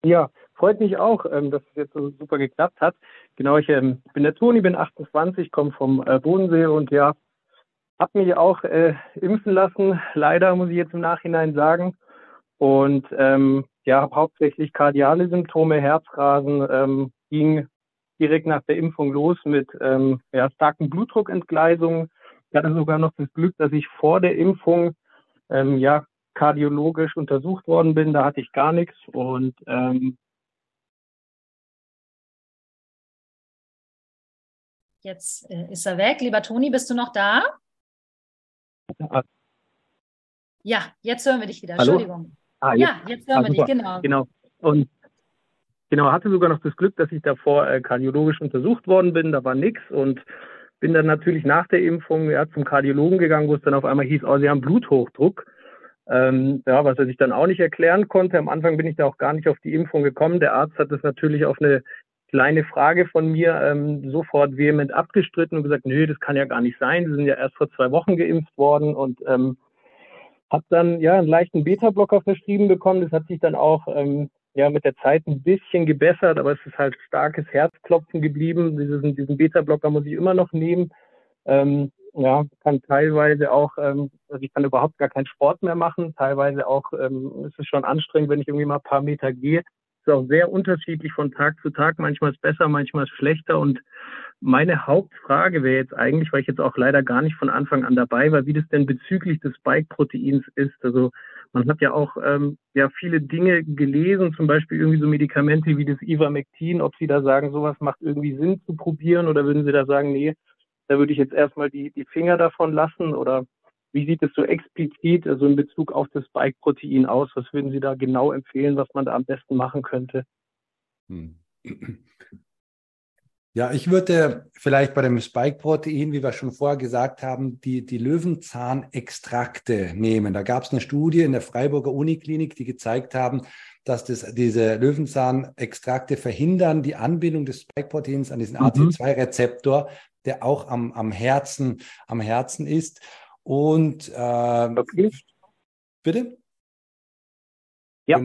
[SPEAKER 1] Ja, freut mich auch, ähm, dass es jetzt so super geklappt hat. Genau, ich ähm, bin der Toni, bin 28, komme vom äh, Bodensee und ja, habe mich auch äh, impfen lassen. Leider muss ich jetzt im Nachhinein sagen. Und ähm, ja, habe hauptsächlich kardiale Symptome, Herzrasen, ähm, ging direkt nach der Impfung los mit ähm, ja, starken Blutdruckentgleisungen. Ich hatte sogar noch das Glück, dass ich vor der Impfung ähm, ja kardiologisch untersucht worden bin. Da hatte ich gar nichts und ähm,
[SPEAKER 8] Jetzt äh, ist er weg. Lieber Toni, bist du noch da? Ja, jetzt hören wir dich wieder.
[SPEAKER 1] Hallo?
[SPEAKER 8] Entschuldigung.
[SPEAKER 1] Ah,
[SPEAKER 8] jetzt, ja, jetzt hören ah, wir dich, genau.
[SPEAKER 1] Genau. Und Genau, hatte sogar noch das Glück, dass ich davor äh, kardiologisch untersucht worden bin, da war nichts und bin dann natürlich nach der Impfung ja, zum Kardiologen gegangen, wo es dann auf einmal hieß, oh, Sie haben Bluthochdruck. Ähm, ja, was er sich dann auch nicht erklären konnte. Am Anfang bin ich da auch gar nicht auf die Impfung gekommen. Der Arzt hat das natürlich auf eine kleine Frage von mir ähm, sofort vehement abgestritten und gesagt, nö, das kann ja gar nicht sein. Sie sind ja erst vor zwei Wochen geimpft worden und ähm, habe dann ja einen leichten Beta-Blocker verschrieben bekommen. Das hat sich dann auch ähm, ja mit der Zeit ein bisschen gebessert, aber es ist halt starkes Herzklopfen geblieben. Diesen, diesen Beta-Blocker muss ich immer noch nehmen. Ähm, ja, kann teilweise auch, ähm, also ich kann überhaupt gar keinen Sport mehr machen. Teilweise auch ähm, ist es schon anstrengend, wenn ich irgendwie mal ein paar Meter gehe. Ist auch sehr unterschiedlich von Tag zu Tag. Manchmal ist besser, manchmal ist schlechter. Und meine Hauptfrage wäre jetzt eigentlich, weil ich jetzt auch leider gar nicht von Anfang an dabei war, wie das denn bezüglich des Spike-Proteins ist. Also man hat ja auch ähm, ja viele Dinge gelesen, zum Beispiel irgendwie so Medikamente wie das Ivermectin, ob Sie da sagen, sowas macht irgendwie Sinn zu probieren oder würden Sie da sagen, nee, da würde ich jetzt erstmal die, die Finger davon lassen oder wie sieht es so explizit, also in Bezug auf das Spike-Protein aus? Was würden Sie da genau empfehlen, was man da am besten machen könnte?
[SPEAKER 9] Ja, ich würde vielleicht bei dem Spike-Protein, wie wir schon vorher gesagt haben, die, die Löwenzahnextrakte nehmen. Da gab es eine Studie in der Freiburger Uniklinik, die gezeigt haben, dass das, diese Löwenzahnextrakte verhindern die Anbindung des Spike-Proteins an diesen mhm. AC2-Rezeptor, der auch am, am Herzen, am Herzen ist. Und äh, okay. bitte?
[SPEAKER 1] Ja.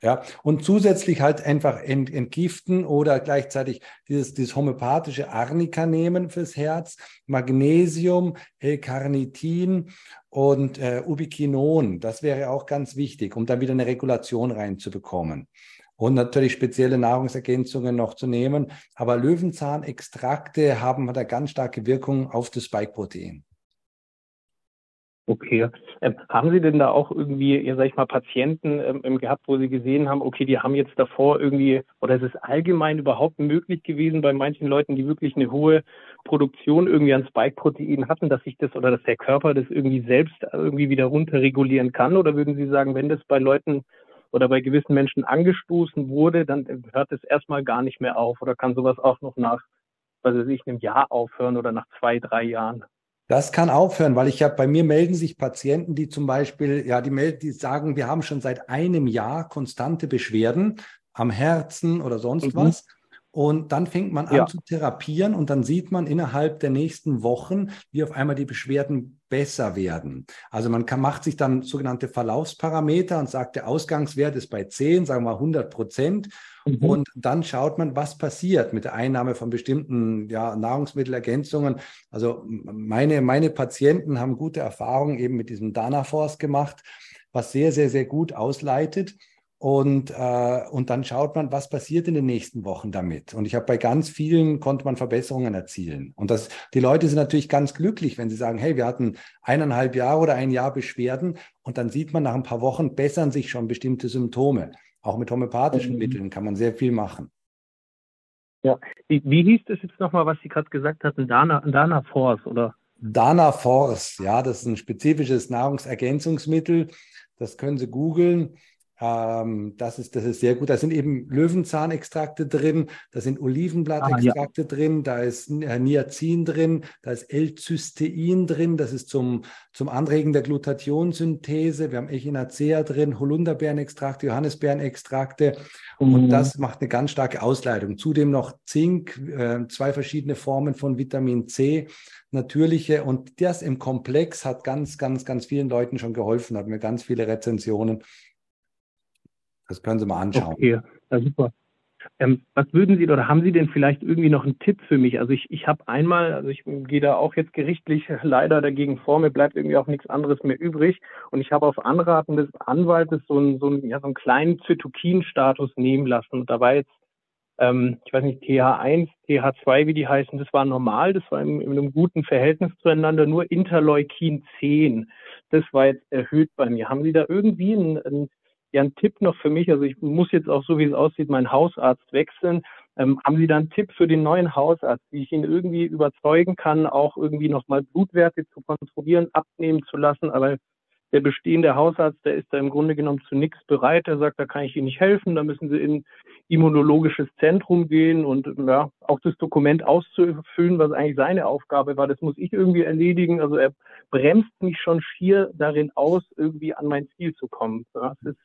[SPEAKER 9] Ja, und zusätzlich halt einfach ent, entgiften oder gleichzeitig dieses, dieses homöopathische Arnika nehmen fürs Herz, Magnesium, L-Carnitin und äh, Ubiquinon. Das wäre auch ganz wichtig, um dann wieder eine Regulation reinzubekommen. Und natürlich spezielle Nahrungsergänzungen noch zu nehmen. Aber Löwenzahnextrakte haben eine ganz starke Wirkung auf das Spike-Protein.
[SPEAKER 1] Okay. Ähm, haben Sie denn da auch irgendwie, ihr sag ich mal, Patienten ähm, gehabt, wo Sie gesehen haben, okay, die haben jetzt davor irgendwie, oder ist es allgemein überhaupt möglich gewesen bei manchen Leuten, die wirklich eine hohe Produktion irgendwie an Spike-Protein hatten, dass sich das oder dass der Körper das irgendwie selbst irgendwie wieder runterregulieren kann? Oder würden Sie sagen, wenn das bei Leuten oder bei gewissen Menschen angestoßen wurde, dann hört es erstmal gar nicht mehr auf oder kann sowas auch noch nach, was weiß ich, einem Jahr aufhören oder nach zwei, drei Jahren.
[SPEAKER 9] Das kann aufhören, weil ich habe bei mir melden sich Patienten, die zum Beispiel, ja, die melden, die sagen, wir haben schon seit einem Jahr konstante Beschwerden am Herzen oder sonst mhm. was. Und dann fängt man an ja. zu therapieren und dann sieht man innerhalb der nächsten Wochen, wie auf einmal die Beschwerden besser werden. Also man kann, macht sich dann sogenannte Verlaufsparameter und sagt, der Ausgangswert ist bei 10, sagen wir 100 Prozent. Mhm. Und dann schaut man, was passiert mit der Einnahme von bestimmten ja, Nahrungsmittelergänzungen. Also meine, meine Patienten haben gute Erfahrungen eben mit diesem Danaforce gemacht, was sehr, sehr, sehr gut ausleitet. Und, äh, und dann schaut man, was passiert in den nächsten Wochen damit. Und ich habe bei ganz vielen konnte man Verbesserungen erzielen. Und das, die Leute sind natürlich ganz glücklich, wenn sie sagen, hey, wir hatten eineinhalb Jahre oder ein Jahr Beschwerden und dann sieht man nach ein paar Wochen bessern sich schon bestimmte Symptome. Auch mit homöopathischen mhm. Mitteln kann man sehr viel machen.
[SPEAKER 1] Ja, wie, wie hieß das jetzt nochmal, was Sie gerade gesagt hatten? Dana, Dana Force oder?
[SPEAKER 9] Dana Force, ja, das ist ein spezifisches Nahrungsergänzungsmittel. Das können Sie googeln. Ähm, das, ist, das ist sehr gut. Da sind eben Löwenzahnextrakte drin, da sind Olivenblattextrakte ah, ja. drin, da ist äh, Niacin drin, da ist L-Cystein drin, das ist zum, zum Anregen der Glutationsynthese. Wir haben Echinacea drin, Holunderbeerenextrakte, Johannisbeerenextrakte mhm. und das macht eine ganz starke Ausleitung. Zudem noch Zink, äh, zwei verschiedene Formen von Vitamin C natürliche und das im Komplex hat ganz, ganz, ganz vielen Leuten schon geholfen, hat mir ganz viele Rezensionen das können Sie mal anschauen.
[SPEAKER 1] Okay, ja, super. Ähm, was würden Sie oder haben Sie denn vielleicht irgendwie noch einen Tipp für mich? Also ich, ich habe einmal, also ich gehe da auch jetzt gerichtlich leider dagegen vor, mir bleibt irgendwie auch nichts anderes mehr übrig. Und ich habe auf Anraten des Anwaltes so einen, so einen, ja, so einen kleinen Zytokin-Status nehmen lassen. Und da war jetzt, ähm, ich weiß nicht, TH1, TH2, wie die heißen, das war normal, das war in, in einem guten Verhältnis zueinander, nur Interleukin 10. Das war jetzt erhöht bei mir. Haben Sie da irgendwie einen, einen ja, ein Tipp noch für mich, also ich muss jetzt auch so, wie es aussieht, meinen Hausarzt wechseln. Ähm, haben Sie da einen Tipp für den neuen Hausarzt, wie ich ihn irgendwie überzeugen kann, auch irgendwie nochmal Blutwerte zu kontrollieren, abnehmen zu lassen? Aber der bestehende Hausarzt, der ist da im Grunde genommen zu nichts bereit. Er sagt, da kann ich Ihnen nicht helfen, da müssen Sie in immunologisches Zentrum gehen und ja, auch das Dokument auszufüllen, was eigentlich seine Aufgabe war, das muss ich irgendwie erledigen. Also er bremst mich schon schier darin aus, irgendwie an mein Ziel zu kommen. Das ist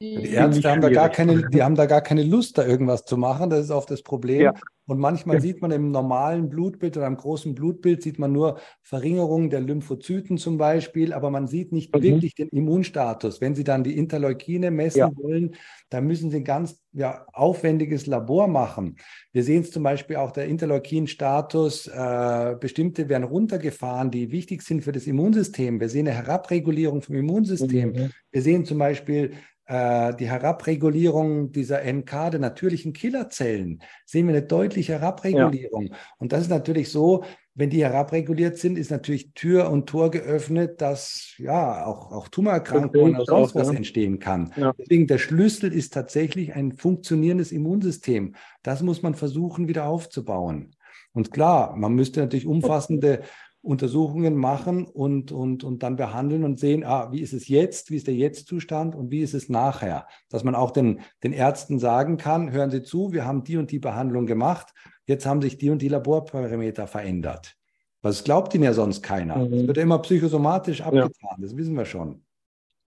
[SPEAKER 9] die Ärzte haben da gar keine, die haben da gar keine Lust, da irgendwas zu machen. Das ist oft das Problem. Ja. Und manchmal ja. sieht man im normalen Blutbild oder im großen Blutbild sieht man nur Verringerung der Lymphozyten zum Beispiel, aber man sieht nicht mhm. wirklich den Immunstatus. Wenn Sie dann die Interleukine messen ja. wollen, dann müssen Sie ein ganz ja, aufwendiges Labor machen. Wir sehen es zum Beispiel auch der Interleukin-Status. Äh, bestimmte werden runtergefahren, die wichtig sind für das Immunsystem. Wir sehen eine Herabregulierung vom Immunsystem. Mhm. Wir sehen zum Beispiel die Herabregulierung dieser NK, der natürlichen Killerzellen, sehen wir eine deutliche Herabregulierung. Ja. Und das ist natürlich so, wenn die herabreguliert sind, ist natürlich Tür und Tor geöffnet, dass ja auch, auch Tumorerkrankungen oder sonst was ja. entstehen kann. Ja. Deswegen der Schlüssel ist tatsächlich ein funktionierendes Immunsystem. Das muss man versuchen, wieder aufzubauen. Und klar, man müsste natürlich umfassende Untersuchungen machen und, und, und dann behandeln und sehen, ah, wie ist es jetzt, wie ist der Jetzt-Zustand und wie ist es nachher. Dass man auch den, den Ärzten sagen kann, hören Sie zu, wir haben die und die Behandlung gemacht, jetzt haben sich die und die Laborparameter verändert. Was glaubt Ihnen ja sonst keiner. Es mhm. wird immer psychosomatisch abgetan, ja. das wissen wir schon.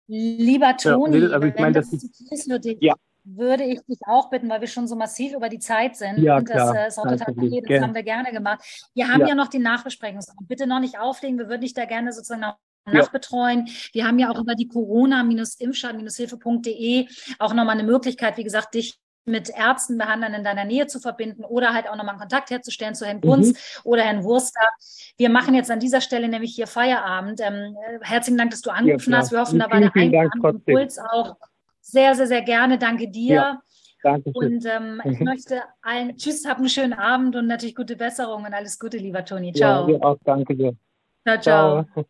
[SPEAKER 8] Lieber Toni,
[SPEAKER 1] ja, also ich meine, das, das
[SPEAKER 8] ist dich. Ja würde ich dich auch bitten, weil wir schon so massiv über die Zeit sind.
[SPEAKER 1] Ja, und das
[SPEAKER 8] äh, ist auch total okay, das haben wir gerne gemacht. Wir haben ja, ja noch die Nachbesprechung. Bitte noch nicht auflegen, wir würden dich da gerne sozusagen noch nachbetreuen. Wir haben ja auch über die Corona-Impfschaden-hilfe.de auch nochmal eine Möglichkeit, wie gesagt, dich mit Ärzten, Behandlern in deiner Nähe zu verbinden oder halt auch nochmal einen Kontakt herzustellen zu Herrn Kunz mhm. oder Herrn Wurster. Wir machen jetzt an dieser Stelle nämlich hier Feierabend. Ähm, äh, herzlichen Dank, dass du angerufen ja, hast. Wir hoffen, da war der Impuls auch sehr, sehr, sehr gerne. Danke dir. Ja, danke und ähm, ich möchte allen Tschüss, hab einen schönen Abend und natürlich gute Besserung und alles Gute, lieber Toni. Ciao.
[SPEAKER 1] Ja, auch, danke dir.
[SPEAKER 8] Ciao, ciao. ciao.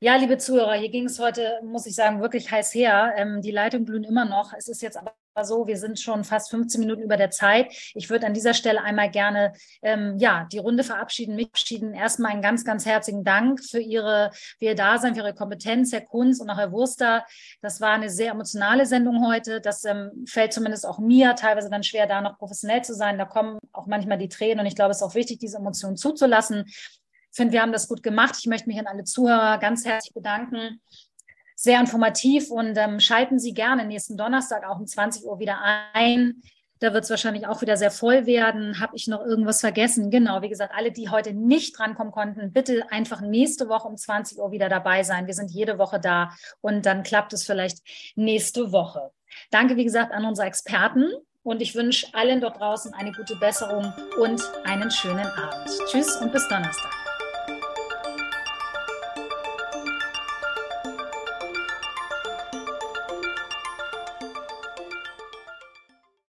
[SPEAKER 8] Ja, liebe Zuhörer, hier ging es heute, muss ich sagen, wirklich heiß her. Ähm, die Leitungen blühen immer noch. Es ist jetzt aber so, wir sind schon fast 15 Minuten über der Zeit. Ich würde an dieser Stelle einmal gerne ähm, ja die Runde verabschieden, mich verabschieden. Erstmal einen ganz, ganz herzlichen Dank für Ihre, für Ihr Dasein, für Ihre Kompetenz, Herr Kunz und auch Herr Wurster. Das war eine sehr emotionale Sendung heute. Das ähm, fällt zumindest auch mir teilweise dann schwer, da noch professionell zu sein. Da kommen auch manchmal die Tränen und ich glaube, es ist auch wichtig, diese Emotionen zuzulassen. Ich finde, wir haben das gut gemacht. Ich möchte mich an alle Zuhörer ganz herzlich bedanken sehr informativ und ähm, schalten Sie gerne nächsten Donnerstag auch um 20 Uhr wieder ein. Da wird es wahrscheinlich auch wieder sehr voll werden. Habe ich noch irgendwas vergessen? Genau, wie gesagt, alle, die heute nicht drankommen konnten, bitte einfach nächste Woche um 20 Uhr wieder dabei sein. Wir sind jede Woche da und dann klappt es vielleicht nächste Woche. Danke, wie gesagt, an unsere Experten und ich wünsche allen dort draußen eine gute Besserung und einen schönen Abend. Tschüss und bis Donnerstag.